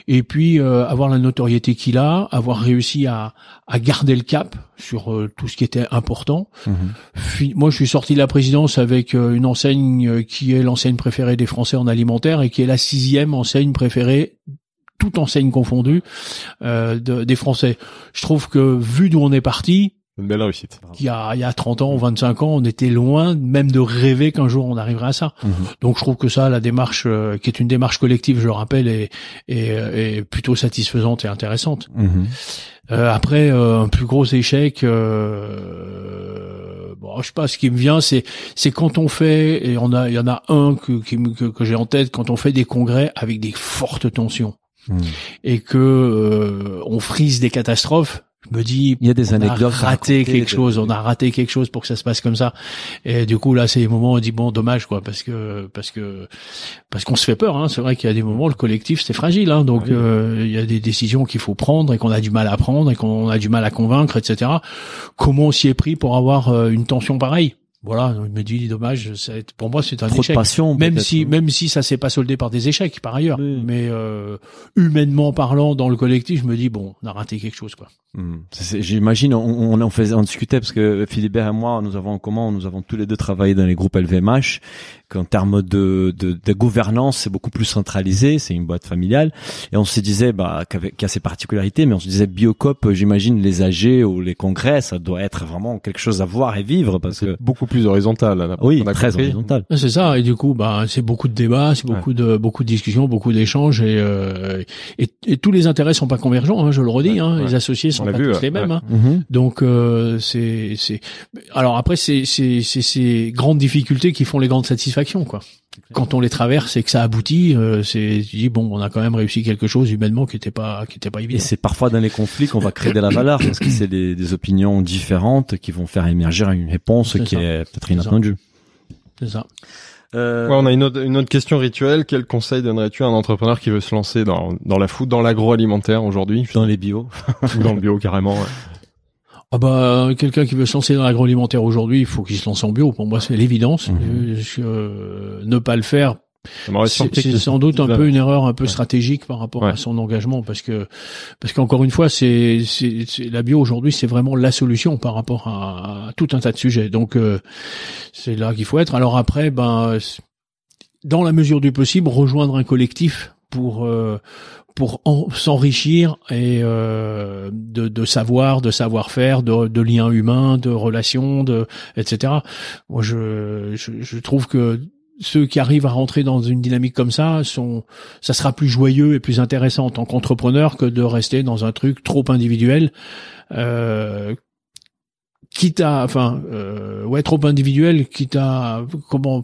Speaker 3: et puis avoir la notoriété qu'il a, avoir réussi à, à garder le cap sur euh, tout ce qui était important.
Speaker 2: Mhm.
Speaker 3: moi, je suis sorti de la présidence avec euh, une enseigne euh, qui est l'enseigne préférée des Français en alimentaire et qui est la sixième enseigne préférée toute enseigne confondue des Français. Je trouve que vu d'où on est parti,
Speaker 1: une belle réussite.
Speaker 3: Il y a, il y a 30 ans, 25 ans, on était loin même de rêver qu'un jour on arriverait à ça.
Speaker 2: Mhm.
Speaker 3: Donc je trouve que ça, la démarche, euh, qui est une démarche collective, je le rappelle, est, est, est plutôt satisfaisante et intéressante.
Speaker 2: Mhm.
Speaker 3: Euh, après, euh, un plus gros échec, euh, bon, je sais pas, ce qui me vient, c'est c'est quand on fait, et on a, il y en a un que, qui, que, que j'ai en tête, quand on fait des congrès avec des fortes tensions.
Speaker 2: Mhm.
Speaker 3: Et que euh, on frise des catastrophes, je me dis,
Speaker 2: il y a des
Speaker 3: on
Speaker 2: anecdotes
Speaker 3: a raté quelque chose, on a raté quelque chose pour que ça se passe comme ça. Et du coup là, c'est des moments où on dit bon, dommage quoi, parce que parce que parce qu'on se fait peur. Hein. C'est vrai qu'il y a des moments, le collectif c'est fragile, hein. donc euh, il y a des décisions qu'il faut prendre et qu'on a du mal à prendre et qu'on a du mal à convaincre, etc. Comment on s'y est pris pour avoir euh, une tension pareille? Voilà, je me dis dommage. Pour moi, c'est un
Speaker 2: Trop
Speaker 3: échec.
Speaker 2: De passion,
Speaker 3: même si, même si ça s'est pas soldé par des échecs par ailleurs,
Speaker 2: Oui.
Speaker 3: mais euh, humainement parlant, dans le collectif, je me dis bon, on a raté quelque chose quoi.
Speaker 2: Hmm. J'imagine, on, on en faisait, on discutait parce que Philibert et moi, nous avons en commun, nous avons tous les deux travaillé dans les groupes LVMH, qu'en termes de, de, de gouvernance, c'est beaucoup plus centralisé, c'est une boîte familiale, et on se disait, bah, qu'avec, qu'il y a ses particularités, mais on se disait, Biocop, j'imagine les AG ou les congrès, ça doit être vraiment quelque chose à voir et vivre parce que,
Speaker 1: Beaucoup plus horizontal. là,
Speaker 2: oui,
Speaker 1: on a
Speaker 2: très
Speaker 1: compris.
Speaker 2: horizontal.
Speaker 3: C'est ça, et du coup, bah, c'est beaucoup de débats, c'est beaucoup de beaucoup de discussions, beaucoup d'échanges, et, euh, et et tous les intérêts sont pas convergents. Hein, je le redis,
Speaker 1: Ouais,
Speaker 3: hein,
Speaker 1: ouais.
Speaker 3: les associés sont pas
Speaker 1: vu,
Speaker 3: tous
Speaker 1: ouais,
Speaker 3: les mêmes.
Speaker 1: ouais.
Speaker 3: Hein.
Speaker 2: Mhm.
Speaker 3: Donc euh, c'est c'est alors après c'est c'est c'est ces grandes difficultés qui font les grandes satisfactions quoi. Quand on les traverse et que ça aboutit, euh, c'est tu dis bon on a quand même réussi quelque chose humainement qui était pas qui était pas
Speaker 2: Et
Speaker 3: évident.
Speaker 2: c'est parfois dans les conflits qu'on va créer de la valeur parce que c'est des, des opinions différentes qui vont faire émerger une réponse qui
Speaker 3: ça.
Speaker 2: est peut-être inattendue.
Speaker 3: C'est ça.
Speaker 2: Euh,
Speaker 1: Ouais, on a une autre, une autre question rituelle. Quel conseil donnerais-tu à un entrepreneur qui veut se lancer dans, dans la food, dans l'agroalimentaire aujourd'hui,
Speaker 2: dans les bio.
Speaker 1: ou dans le bio carrément ouais.
Speaker 3: Ah bah quelqu'un qui veut se lancer dans l'agroalimentaire aujourd'hui, il faut qu'il se lance en bio. Pour moi c'est l'évidence.
Speaker 2: Mhm.
Speaker 3: Euh, euh, ne pas le faire, c'est sans doute un peu une erreur un peu
Speaker 1: Ouais.
Speaker 3: stratégique par rapport
Speaker 1: Ouais.
Speaker 3: à son engagement parce que parce qu'encore une fois c'est la bio aujourd'hui c'est vraiment la solution par rapport à, à tout un tas de sujets donc euh, c'est là qu'il faut être alors après ben dans la mesure du possible rejoindre un collectif pour euh, pour en- s'enrichir et euh, de, de savoir, de savoir-faire, de, de liens humains, de relations, de etc. Moi, je, je, je trouve que ceux qui arrivent à rentrer dans une dynamique comme ça sont, ça sera plus joyeux et plus intéressant en tant qu'entrepreneur que de rester dans un truc trop individuel. Euh, quitte à, enfin, euh, ouais, trop individuel, quitte à, comment,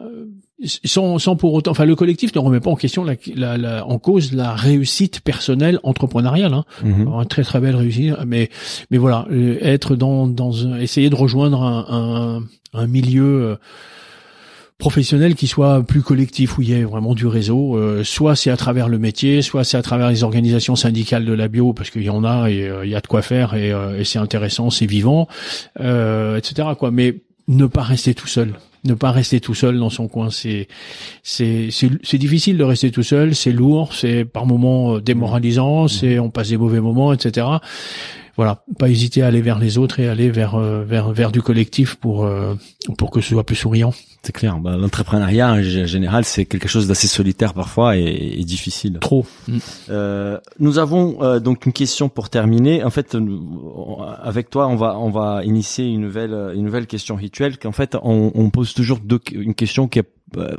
Speaker 3: euh, sans, sans pour autant, enfin, le collectif ne remet pas en question la, la, la- en cause la réussite personnelle entrepreneuriale. Hein.
Speaker 2: Mhm.
Speaker 3: Une très très belle réussite, mais mais voilà, euh, être dans dans un, essayer de rejoindre un, un, un milieu euh, professionnel qui soit plus collectif où il y ait vraiment du réseau. euh, soit c'est à travers le métier, soit c'est à travers les organisations syndicales de la bio parce qu'il y en a et euh, il y a de quoi faire et, euh, et c'est intéressant, c'est vivant, euh, etc. Quoi. Mais ne pas rester tout seul. Ne pas rester tout seul dans son coin, c'est c'est c'est difficile de rester tout seul, c'est lourd, c'est par moments euh, démoralisant, c'est on passe des mauvais moments, etc. Voilà, pas hésiter à aller vers les autres et aller vers euh, vers vers du collectif pour euh, pour que ce soit plus souriant.
Speaker 2: C'est clair. Bah, L'entrepreneuriat en général, c'est quelque chose d'assez solitaire parfois et, et difficile.
Speaker 3: Trop.
Speaker 2: Euh, nous avons euh, donc une question pour terminer. En fait, nous- avec toi, on va on va initier une nouvelle une nouvelle question rituelle. Qu'en fait, on, on pose toujours deux, une question qui est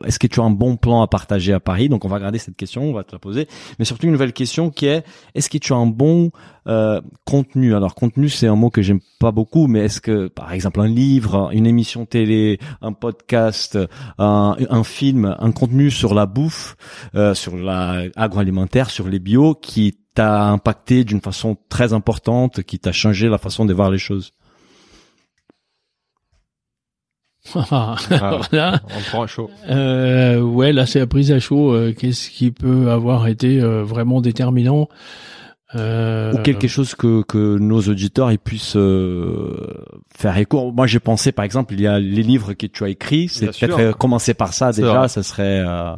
Speaker 2: est-ce que tu as un bon plan à partager à Paris? Donc on va garder cette question, on va te la poser. Mais surtout une nouvelle question qui est est-ce que tu as un bon euh, contenu? Alors contenu, c'est un mot que j'aime pas beaucoup, mais est-ce que par exemple un livre, une émission télé, un podcast, un, film, un contenu sur la bouffe, euh, sur la agroalimentaire, sur les bio, qui t'a impacté d'une façon très importante, qui t'a changé la façon de voir les choses?
Speaker 3: Ah, Voilà.
Speaker 1: On prend à chaud.
Speaker 3: Euh, ouais, là c'est la prise à chaud. Euh, Qu'est-ce qui peut avoir été euh, vraiment déterminant Euh,
Speaker 2: ou quelque chose que, que nos auditeurs ils puissent euh, faire écho. Moi, j'ai pensé, par exemple, il y a les livres que tu as écrits. C'est peut-être euh, commencer par ça déjà.
Speaker 1: vrai.
Speaker 2: Ça serait. euh,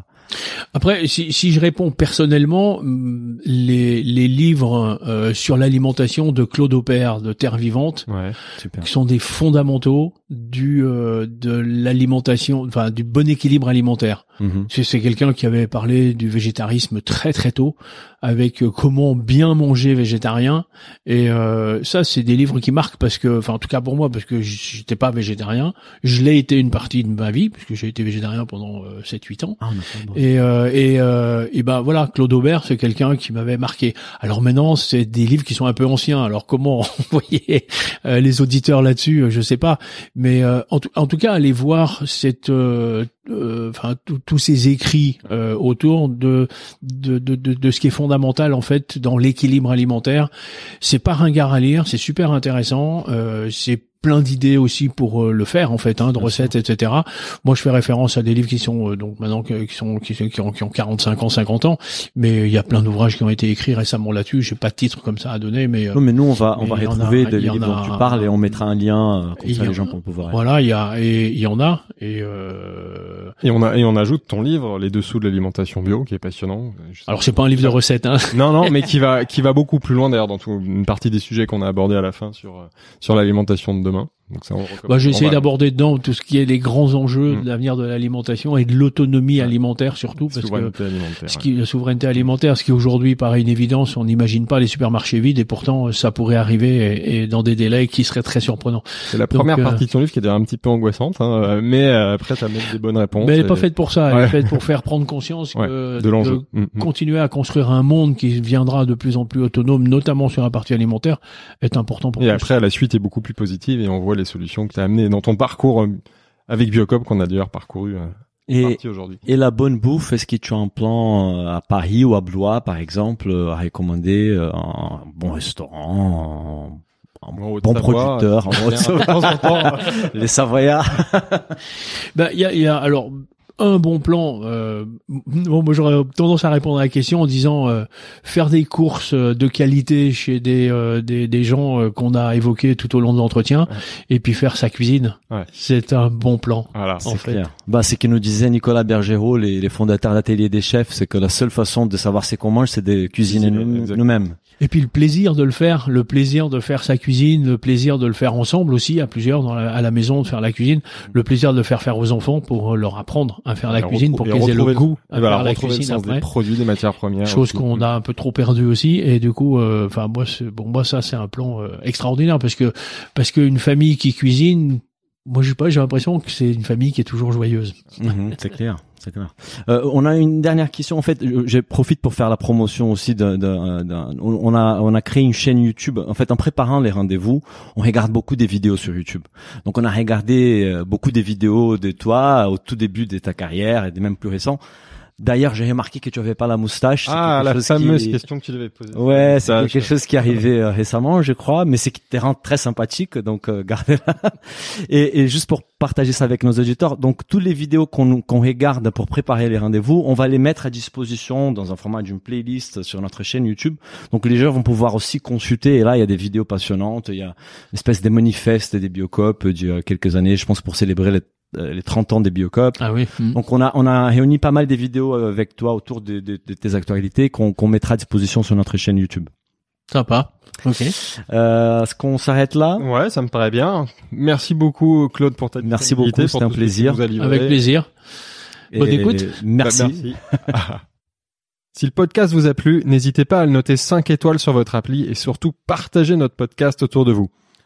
Speaker 3: Après, si, si je réponds personnellement, hum, les, les livres euh, sur l'alimentation de Claude Aubert de Terre Vivante,
Speaker 1: Ouais.
Speaker 2: super.
Speaker 3: qui sont des fondamentaux du euh, de l'alimentation, enfin du bon équilibre alimentaire.
Speaker 2: Mhm.
Speaker 3: C'est quelqu'un qui avait parlé du végétarisme très très tôt, avec euh, comment bien manger végétarien. Et euh, ça, c'est des livres qui marquent parce que, enfin en tout cas pour moi, parce que j'étais pas végétarien, je l'ai été une partie de ma vie, puisque j'ai été végétarien pendant euh, 7-8 ans.
Speaker 2: Ah.
Speaker 3: Et euh, et euh, et ben voilà, Claude Aubert, c'est quelqu'un qui m'avait marqué. Alors maintenant, c'est des livres qui sont un peu anciens. Alors comment envoyer euh, les auditeurs là-dessus, euh, je sais pas. Mais euh, en, tout, en tout cas, allez voir cette, euh, enfin tous- tous ces écrits euh, autour de de, de de de ce qui est fondamental en fait dans l'équilibre alimentaire. C'est pas ringard à lire, c'est super intéressant. Euh, c'est plein d'idées aussi pour euh, le faire en fait, hein, de recettes, etc. Moi, je fais référence à des livres qui sont euh, donc maintenant qui sont qui, qui ont, qui ont 45 ans, 50 ans, mais il y a plein d'ouvrages qui ont été écrits récemment là-dessus. J'ai pas de titre comme ça à donner, mais euh,
Speaker 2: Non, mais nous, on va, on va
Speaker 3: en a-
Speaker 2: retrouver des livres dont
Speaker 3: a-
Speaker 2: tu parles et on mettra un lien euh, comme ça
Speaker 3: y
Speaker 2: les
Speaker 3: en-
Speaker 2: gens pourront pouvoir.
Speaker 3: voilà, il y a et il y en a et euh,
Speaker 1: Et on a et on ajoute ton livre, les dessous de l'alimentation bio, qui est passionnant.
Speaker 3: Alors c'est pas un livre de recettes, hein.
Speaker 1: Non, non, mais qui va qui va beaucoup plus loin d'ailleurs dans tout, une partie des sujets qu'on a abordés à la fin sur euh, sur l'alimentation de demain. Donc ça, on.
Speaker 3: Bah, j'ai essayé
Speaker 1: va-
Speaker 3: d'aborder dedans tout ce qui est les grands enjeux
Speaker 1: Mm.
Speaker 3: de l'avenir de l'alimentation et de l'autonomie
Speaker 1: Ouais.
Speaker 3: alimentaire surtout parce que
Speaker 1: alimentaire.
Speaker 3: ce qui la souveraineté alimentaire, ce qui aujourd'hui paraît une évidence, on n'imagine pas les supermarchés vides et pourtant euh, ça pourrait arriver et, et dans des délais qui seraient très surprenants.
Speaker 1: C'est la
Speaker 3: Donc,
Speaker 1: première
Speaker 3: euh,
Speaker 1: partie de ton livre qui est d'ailleurs un petit peu angoissante, hein, euh, mais euh, après t'as même des bonnes réponses.
Speaker 3: Mais elle n'est pas faite pour ça, elle
Speaker 1: Ouais.
Speaker 3: est faite pour faire prendre conscience que
Speaker 1: de l'enjeu. Mm, mm.
Speaker 3: continuer à construire un monde qui viendra de plus en plus autonome, notamment sur la partie alimentaire, est important pour
Speaker 1: Et après, la suite est beaucoup plus positive et on voit les solutions que tu as amenées dans ton parcours euh, avec Biocop qu'on a d'ailleurs parcouru euh,
Speaker 2: Et, et la bonne bouffe, est-ce que tu as un plan euh, à Paris ou à Blois, par exemple, à recommander un bon restaurant, un, un bon producteur, en
Speaker 1: temps.
Speaker 2: les Savoyards?
Speaker 3: Ben, il y a, il y a alors un bon plan. Euh, bon, moi j'aurais tendance à répondre à la question en disant euh, faire des courses de qualité chez des euh, des, des gens euh, qu'on a évoqués tout au long de l'entretien,
Speaker 1: Ouais.
Speaker 3: et puis faire sa cuisine.
Speaker 1: Ouais.
Speaker 3: C'est un bon plan.
Speaker 1: Voilà.
Speaker 3: En
Speaker 2: C'est
Speaker 3: fait.
Speaker 2: clair. Bah, c'est ce que nous disait Nicolas Bergerot, les, les fondateurs d'Atelier des Chefs, c'est que la seule façon de savoir ce qu'on mange, c'est de cuisiner nous-mêmes.
Speaker 3: Et puis le plaisir de le faire, le plaisir de faire sa cuisine, le plaisir de le faire ensemble aussi à plusieurs dans la- à la maison de faire la cuisine, le plaisir de le faire faire aux enfants pour leur apprendre à faire la
Speaker 1: Et
Speaker 3: cuisine pour qu'ils aient le goût à
Speaker 1: et voilà,
Speaker 3: faire la
Speaker 1: retrouver le
Speaker 3: cuisine
Speaker 1: sens
Speaker 3: après.
Speaker 1: des produits, des matières premières.
Speaker 3: chose
Speaker 1: aussi.
Speaker 3: qu'on a un peu trop perdu aussi et du coup euh, enfin moi c'est bon moi ça c'est un plan euh, extraordinaire parce que parce qu'une famille qui cuisine moi je sais pas j'ai l'impression que c'est une famille qui est toujours joyeuse
Speaker 2: Mhm, c'est clair. Euh, on a une dernière question. En fait, je, profite pour faire la promotion aussi On on a on a créé une chaîne YouTube. En fait, en préparant les rendez-vous, on regarde beaucoup des vidéos sur YouTube. Donc, on a regardé euh, beaucoup des vidéos de toi au tout début de ta carrière et des même plus récents. D'ailleurs, j'ai remarqué que tu avais pas la moustache.
Speaker 1: Ah, la fameuse
Speaker 2: qui-
Speaker 1: question que tu devais poser.
Speaker 2: Ouais, c'est quelque chose qui est arrivé euh, récemment, je crois, mais c'est qui te rend très sympathique, donc euh, gardez-la. Et, et juste pour partager ça avec nos auditeurs, donc toutes les vidéos qu'on qu'on regarde pour préparer les rendez-vous, on va les mettre à disposition dans un format d'une playlist sur notre chaîne YouTube. Donc les gens vont pouvoir aussi consulter. Et là, il y a des vidéos passionnantes. Il y a une espèce de manifeste des Biocop d'il y a quelques années, je pense pour célébrer les, euh, les 30 ans des Biocop.
Speaker 3: ah oui
Speaker 2: Donc on a on a réuni pas mal des vidéos euh, avec toi autour de, de- de tes actualités qu'on qu'on mettra à disposition sur notre chaîne YouTube.
Speaker 3: sympa ok
Speaker 2: Euh, Est-ce qu'on s'arrête là?
Speaker 1: Ouais, ça me paraît bien. Merci beaucoup Claude pour ta
Speaker 2: Merci beaucoup, c'était un plaisir.
Speaker 3: avec plaisir Bonne
Speaker 2: Et
Speaker 3: écoute.
Speaker 2: Merci.
Speaker 1: Bah, merci. si le podcast vous a plu, n'hésitez pas à le noter 5 étoiles sur votre appli et surtout partagez notre podcast autour de vous.